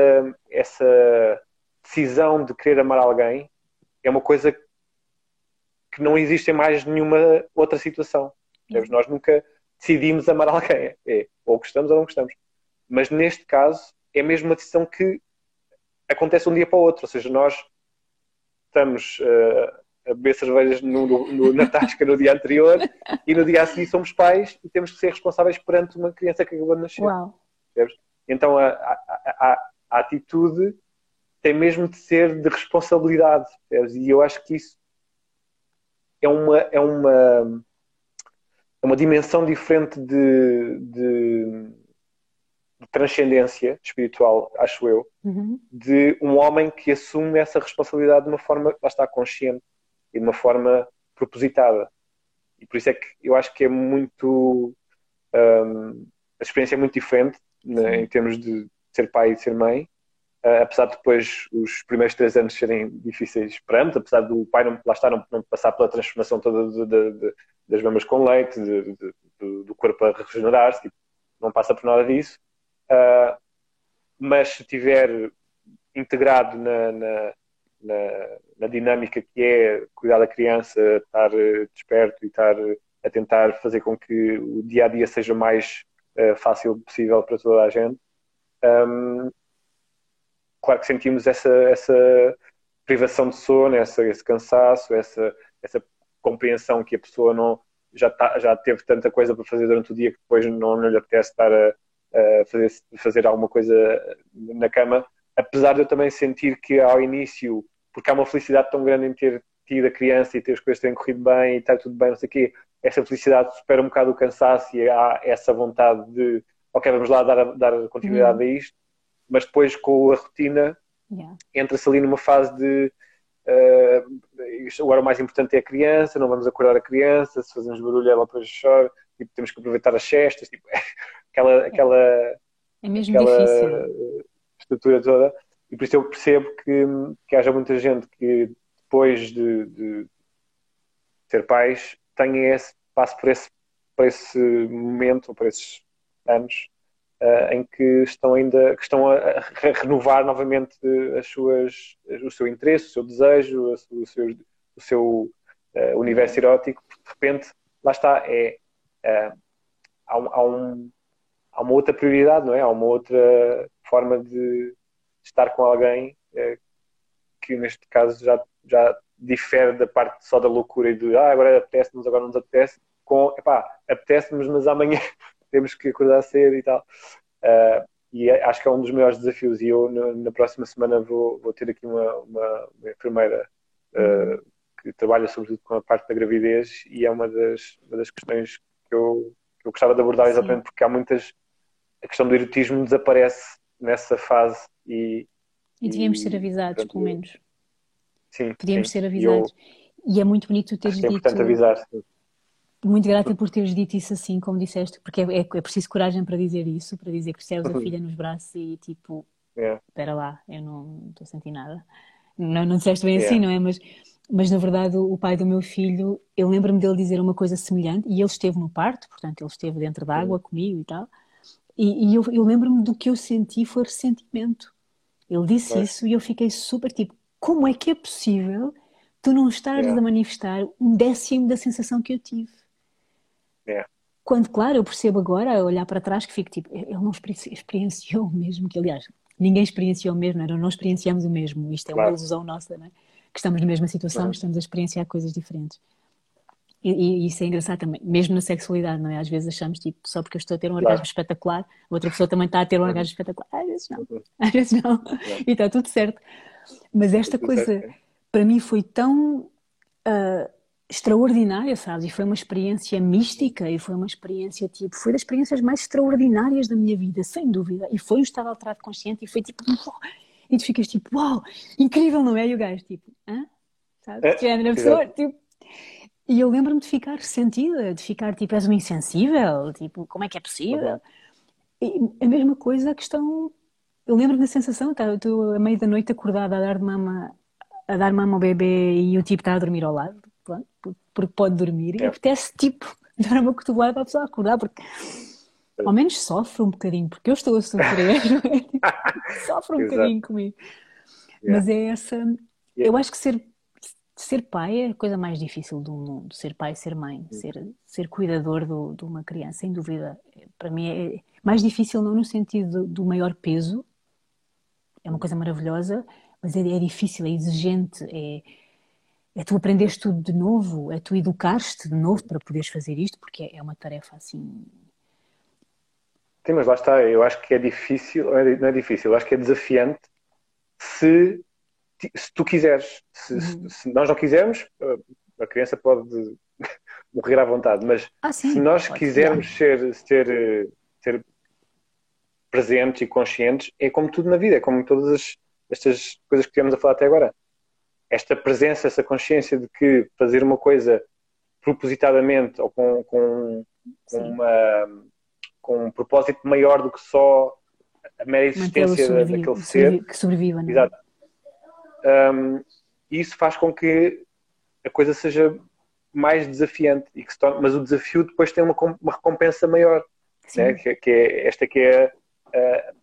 essa decisão de querer amar alguém é uma coisa que não existe em mais nenhuma outra situação. Percebes? Uhum. Nós nunca decidimos amar alguém. É, ou gostamos ou não gostamos. Mas neste caso é mesmo uma decisão que acontece um dia para o outro. Ou seja, nós estamos uh, a beber cervejas no, no, na tasca no dia anterior e no dia a seguir somos pais e temos que ser responsáveis perante uma criança que acabou de nascer. Uau. Então a, a, a, a, atitude tem mesmo de ser de responsabilidade. E eu acho que isso é uma, é uma, é uma dimensão diferente de, de de transcendência espiritual, acho eu, uhum. de um homem que assume essa responsabilidade de uma forma, lá está, consciente e de uma forma propositada. E por isso é que eu acho que é muito. Um, a experiência é muito diferente né, em termos de ser pai e ser mãe, uh, apesar de depois os primeiros três anos serem difíceis para ambos, apesar do pai não, lá estar, não, não passar pela transformação toda de, de, de, das mamas com leite, do corpo a regenerar-se, tipo, não passa por nada disso. Uh, mas se estiver integrado na, na, na, na, dinâmica que é cuidar da criança, estar eh, desperto e estar a tentar fazer com que o dia a dia seja mais uh, fácil possível para toda a gente. Um, claro que sentimos essa, essa privação de sono, essa, esse cansaço, essa, essa compreensão que a pessoa não já, tá, já teve tanta coisa para fazer durante o dia que depois não, não lhe apetece estar a, uh, fazer, fazer alguma coisa na cama, apesar de eu também sentir que ao início, porque há uma felicidade tão grande em ter tido a criança e ter as coisas terem corrido bem e estar tudo bem, não sei o quê, essa felicidade supera um bocado o cansaço e há essa vontade de, ok, vamos lá dar, dar continuidade uhum. a isto, mas depois com a rotina yeah. entra-se ali numa fase de uh, agora o mais importante é a criança, não vamos acordar a criança, se fazemos barulho ela depois chora, tipo, temos que aproveitar as cestas, tipo, aquela, aquela, é mesmo aquela difícil. estrutura toda. E por isso eu percebo que, que haja muita gente que depois de, de ser pais tenha esse, passe por esse, por esse momento, ou por esses anos, uh, em que estão ainda que estão a, a, renovar novamente as suas, o seu interesse, o seu desejo, o seu, o seu uh, universo erótico, porque de repente, lá está, é, uh, há, há um, há uma outra prioridade, não é? Há uma outra forma de estar com alguém que neste caso já, já difere da parte só da loucura e de ah, agora apetece-nos, agora não nos apetece, com epá, apetece-nos, mas amanhã temos que acordar cedo e tal. Uh, e é, acho que é um dos maiores desafios. E eu, no, na próxima semana, vou, vou ter aqui uma, uma, uma enfermeira uh, que trabalha sobretudo com a parte da gravidez e é uma das, uma das questões que eu, que eu gostava de abordar exatamente Sim. porque há muitas a questão do erotismo desaparece nessa fase e. E devíamos e, ser avisados, portanto, pelo menos. Sim. Podíamos sim. ser avisados. E, eu, e, é muito bonito teres dito. É importante avisar. Muito grata por teres dito isso assim, como disseste, porque é, é, é preciso coragem para dizer isso, para dizer que recebes a uhum. filha nos braços e tipo, yeah. espera lá, eu não estou a sentir nada. Não, não disseste bem assim, yeah. assim, não é? Mas, mas na verdade o pai do meu filho, eu lembro-me dele dizer uma coisa semelhante e ele esteve no parto, portanto ele esteve dentro d'água uhum. comigo e tal. E, e eu, eu lembro-me do que eu senti foi ressentimento. Ele disse é. isso e eu fiquei super tipo, como é que é possível tu não estares yeah. a manifestar um décimo da sensação que eu tive? Yeah. Quando, claro, eu percebo agora, a olhar para trás, que fico tipo, ele não experienciou o mesmo, que aliás, ninguém experienciou o mesmo, não, não experienciamos o mesmo, isto é claro. uma ilusão nossa, não é? que estamos na mesma situação, mas estamos a experienciar coisas diferentes. E, e, isso é engraçado também, mesmo na sexualidade, não é? Às vezes achamos, tipo, só porque eu estou a ter um claro. orgasmo espetacular, outra pessoa também está a ter um uhum. orgasmo espetacular. Às vezes não, uhum. às vezes não. E está tudo certo. Mas esta coisa, para mim, foi tão uh, extraordinária, sabes? E foi uma experiência mística e foi uma experiência, tipo, foi das experiências mais extraordinárias da minha vida, sem dúvida. E foi um estado alterado consciente e foi tipo, e tu ficas tipo, uau, incrível, não é? E o gajo, tipo, hã? Sabe? É, Género, pessoa, tipo. E eu lembro-me de ficar ressentida, de ficar tipo, és uma insensível, tipo, como é que é possível? E a mesma coisa, a questão. Eu lembro-me da sensação, tá, eu estou a meio da noite acordada a dar mama, a dar mama ao bebê e o tipo está a dormir ao lado, porque pode dormir, é. e apetece tipo dar uma cotovelada para a pessoa acordar, porque ao menos sofre um bocadinho, porque eu estou a sofrer, sofre um bocadinho comigo. Yeah. Mas é essa. Yeah. Eu acho que ser, ser pai é a coisa mais difícil do mundo. Ser pai, ser mãe, uhum. ser, ser cuidador do, de uma criança, sem dúvida. Para mim é mais difícil, não no sentido do, do maior peso, é uma coisa maravilhosa, mas é, é difícil, é exigente, é, é tu aprendeste tudo de novo, é tu educaste de novo para poderes fazer isto, porque é, é uma tarefa assim Sim, mas lá está, eu acho que é difícil, é não é difícil, eu acho que é desafiante se, se tu quiseres. Se, uhum. se nós não quisermos, a criança pode morrer à vontade, mas ah, se nós quisermos ser, ser, ser presentes e conscientes, é como tudo na vida, é como todas as, estas coisas que tivemos a falar até agora. Esta presença, essa consciência de que fazer uma coisa propositadamente ou com, com, com uma com um propósito maior do que só a mera existência daquele ser. Que sobreviva, não é? Exato. Um, isso faz com que a coisa seja mais desafiante e que se torne, mas o desafio depois tem uma, uma recompensa maior, né? que, que, é esta que é uh,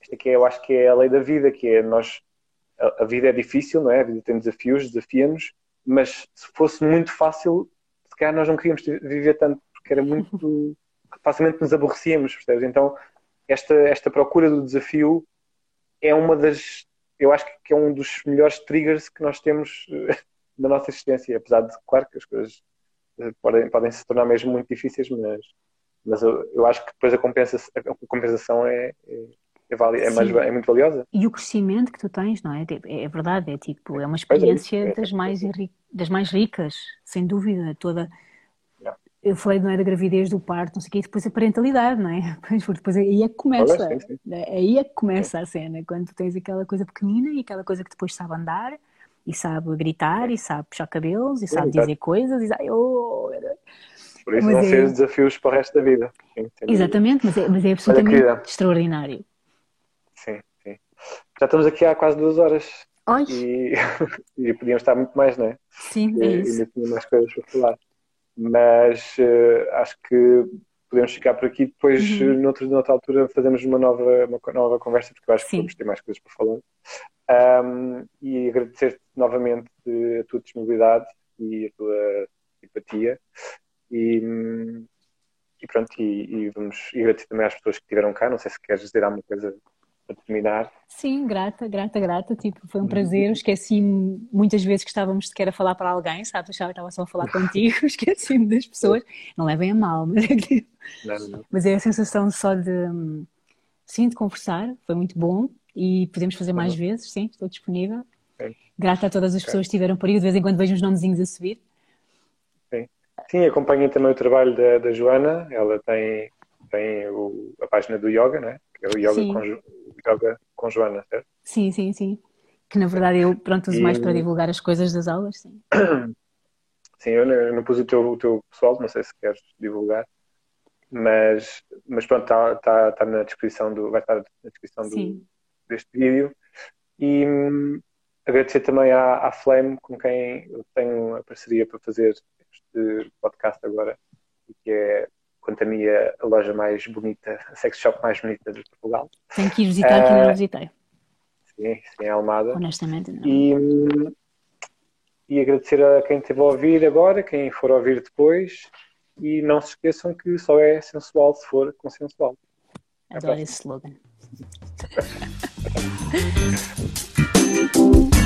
esta que é, eu acho que é a lei da vida, que é nós a, a vida é difícil, não é? A vida tem desafios, desafia-nos, mas se fosse muito fácil, se calhar nós não queríamos viver tanto, porque era muito facilmente nos aborrecíamos, percebes? Então, esta, esta procura do desafio é uma das, eu acho que é um dos melhores triggers que nós temos eh, na nossa existência, apesar de, claro, que as coisas eh, podem, podem se tornar mesmo muito difíceis, mas, mas eu, eu acho que depois a, compensa, a compensação é, é, é, vali, é, mais, é muito valiosa. E o crescimento que tu tens, não é? Tipo, é, é verdade, é tipo, é uma é experiência é, das, mais, das mais ricas, sem dúvida, toda eu falei não é da gravidez, do parto, não sei o quê, e depois a parentalidade, não é? Depois aí é que começa, sim, sim. Né? aí é que começa sim. a cena, quando tu tens aquela coisa pequenina e aquela coisa que depois sabe andar, e sabe gritar, e sabe puxar cabelos, e sabe dizer coisas, e sabe, oh, Por isso mas vão é... ser desafios para o resto da vida. Exatamente, mas é, mas é absolutamente extraordinário. Sim, sim. Já estamos aqui há quase duas horas. E, e podíamos estar muito mais, não é? Sim, é e, isso. E ainda mais coisas para falar mas uh, acho que podemos ficar por aqui. Depois, uhum. Eh, noutra, noutra altura, fazemos uma nova, uma nova conversa, porque eu acho Sim. que vamos ter mais coisas para falar. Um, e agradecer-te novamente a tua disponibilidade e a tua simpatia. E, e pronto, e, e vamos e agradecer também às pessoas que estiveram cá. Não sei se queres dizer alguma coisa para terminar. Sim, grata, grata, grata. Tipo, foi um prazer. Esqueci muitas vezes que estávamos sequer a falar para alguém, sabe? Que estava só a falar contigo, esqueci-me das pessoas. Não levem a mal, mas é não, não. Mas é a sensação só de sim, de conversar, foi muito bom e podemos fazer mais uhum. vezes, sim, estou disponível. Grata a todas as pessoas que estiveram por aí, de vez em quando vejo uns nomezinhos a subir. Sim, acompanhem também o trabalho da, da Joana, ela tem, tem o, a página do yoga, né? que é o yoga sim. com yoga com Joana, certo? Sim, sim, sim. Que na verdade eu, pronto, uso e... mais para divulgar as coisas das aulas, sim. sim, eu não, eu não pus o teu, o teu pessoal, não sei se queres divulgar, mas, mas pronto, está tá, tá na descrição do, vai estar na descrição do, deste vídeo. E hum, agradecer também à, à Flame, com quem eu tenho a parceria para fazer este podcast agora, que é quanto a mim a loja mais bonita, a sex shop mais bonita de Portugal. Tenho que ir visitar, uh, que ainda não visitei. Sim, sim, é Almada. Honestamente, não. E, e agradecer a quem esteve a ouvir agora, quem for ouvir depois. E não se esqueçam que só é sensual se for consensual. Adoro esse slogan.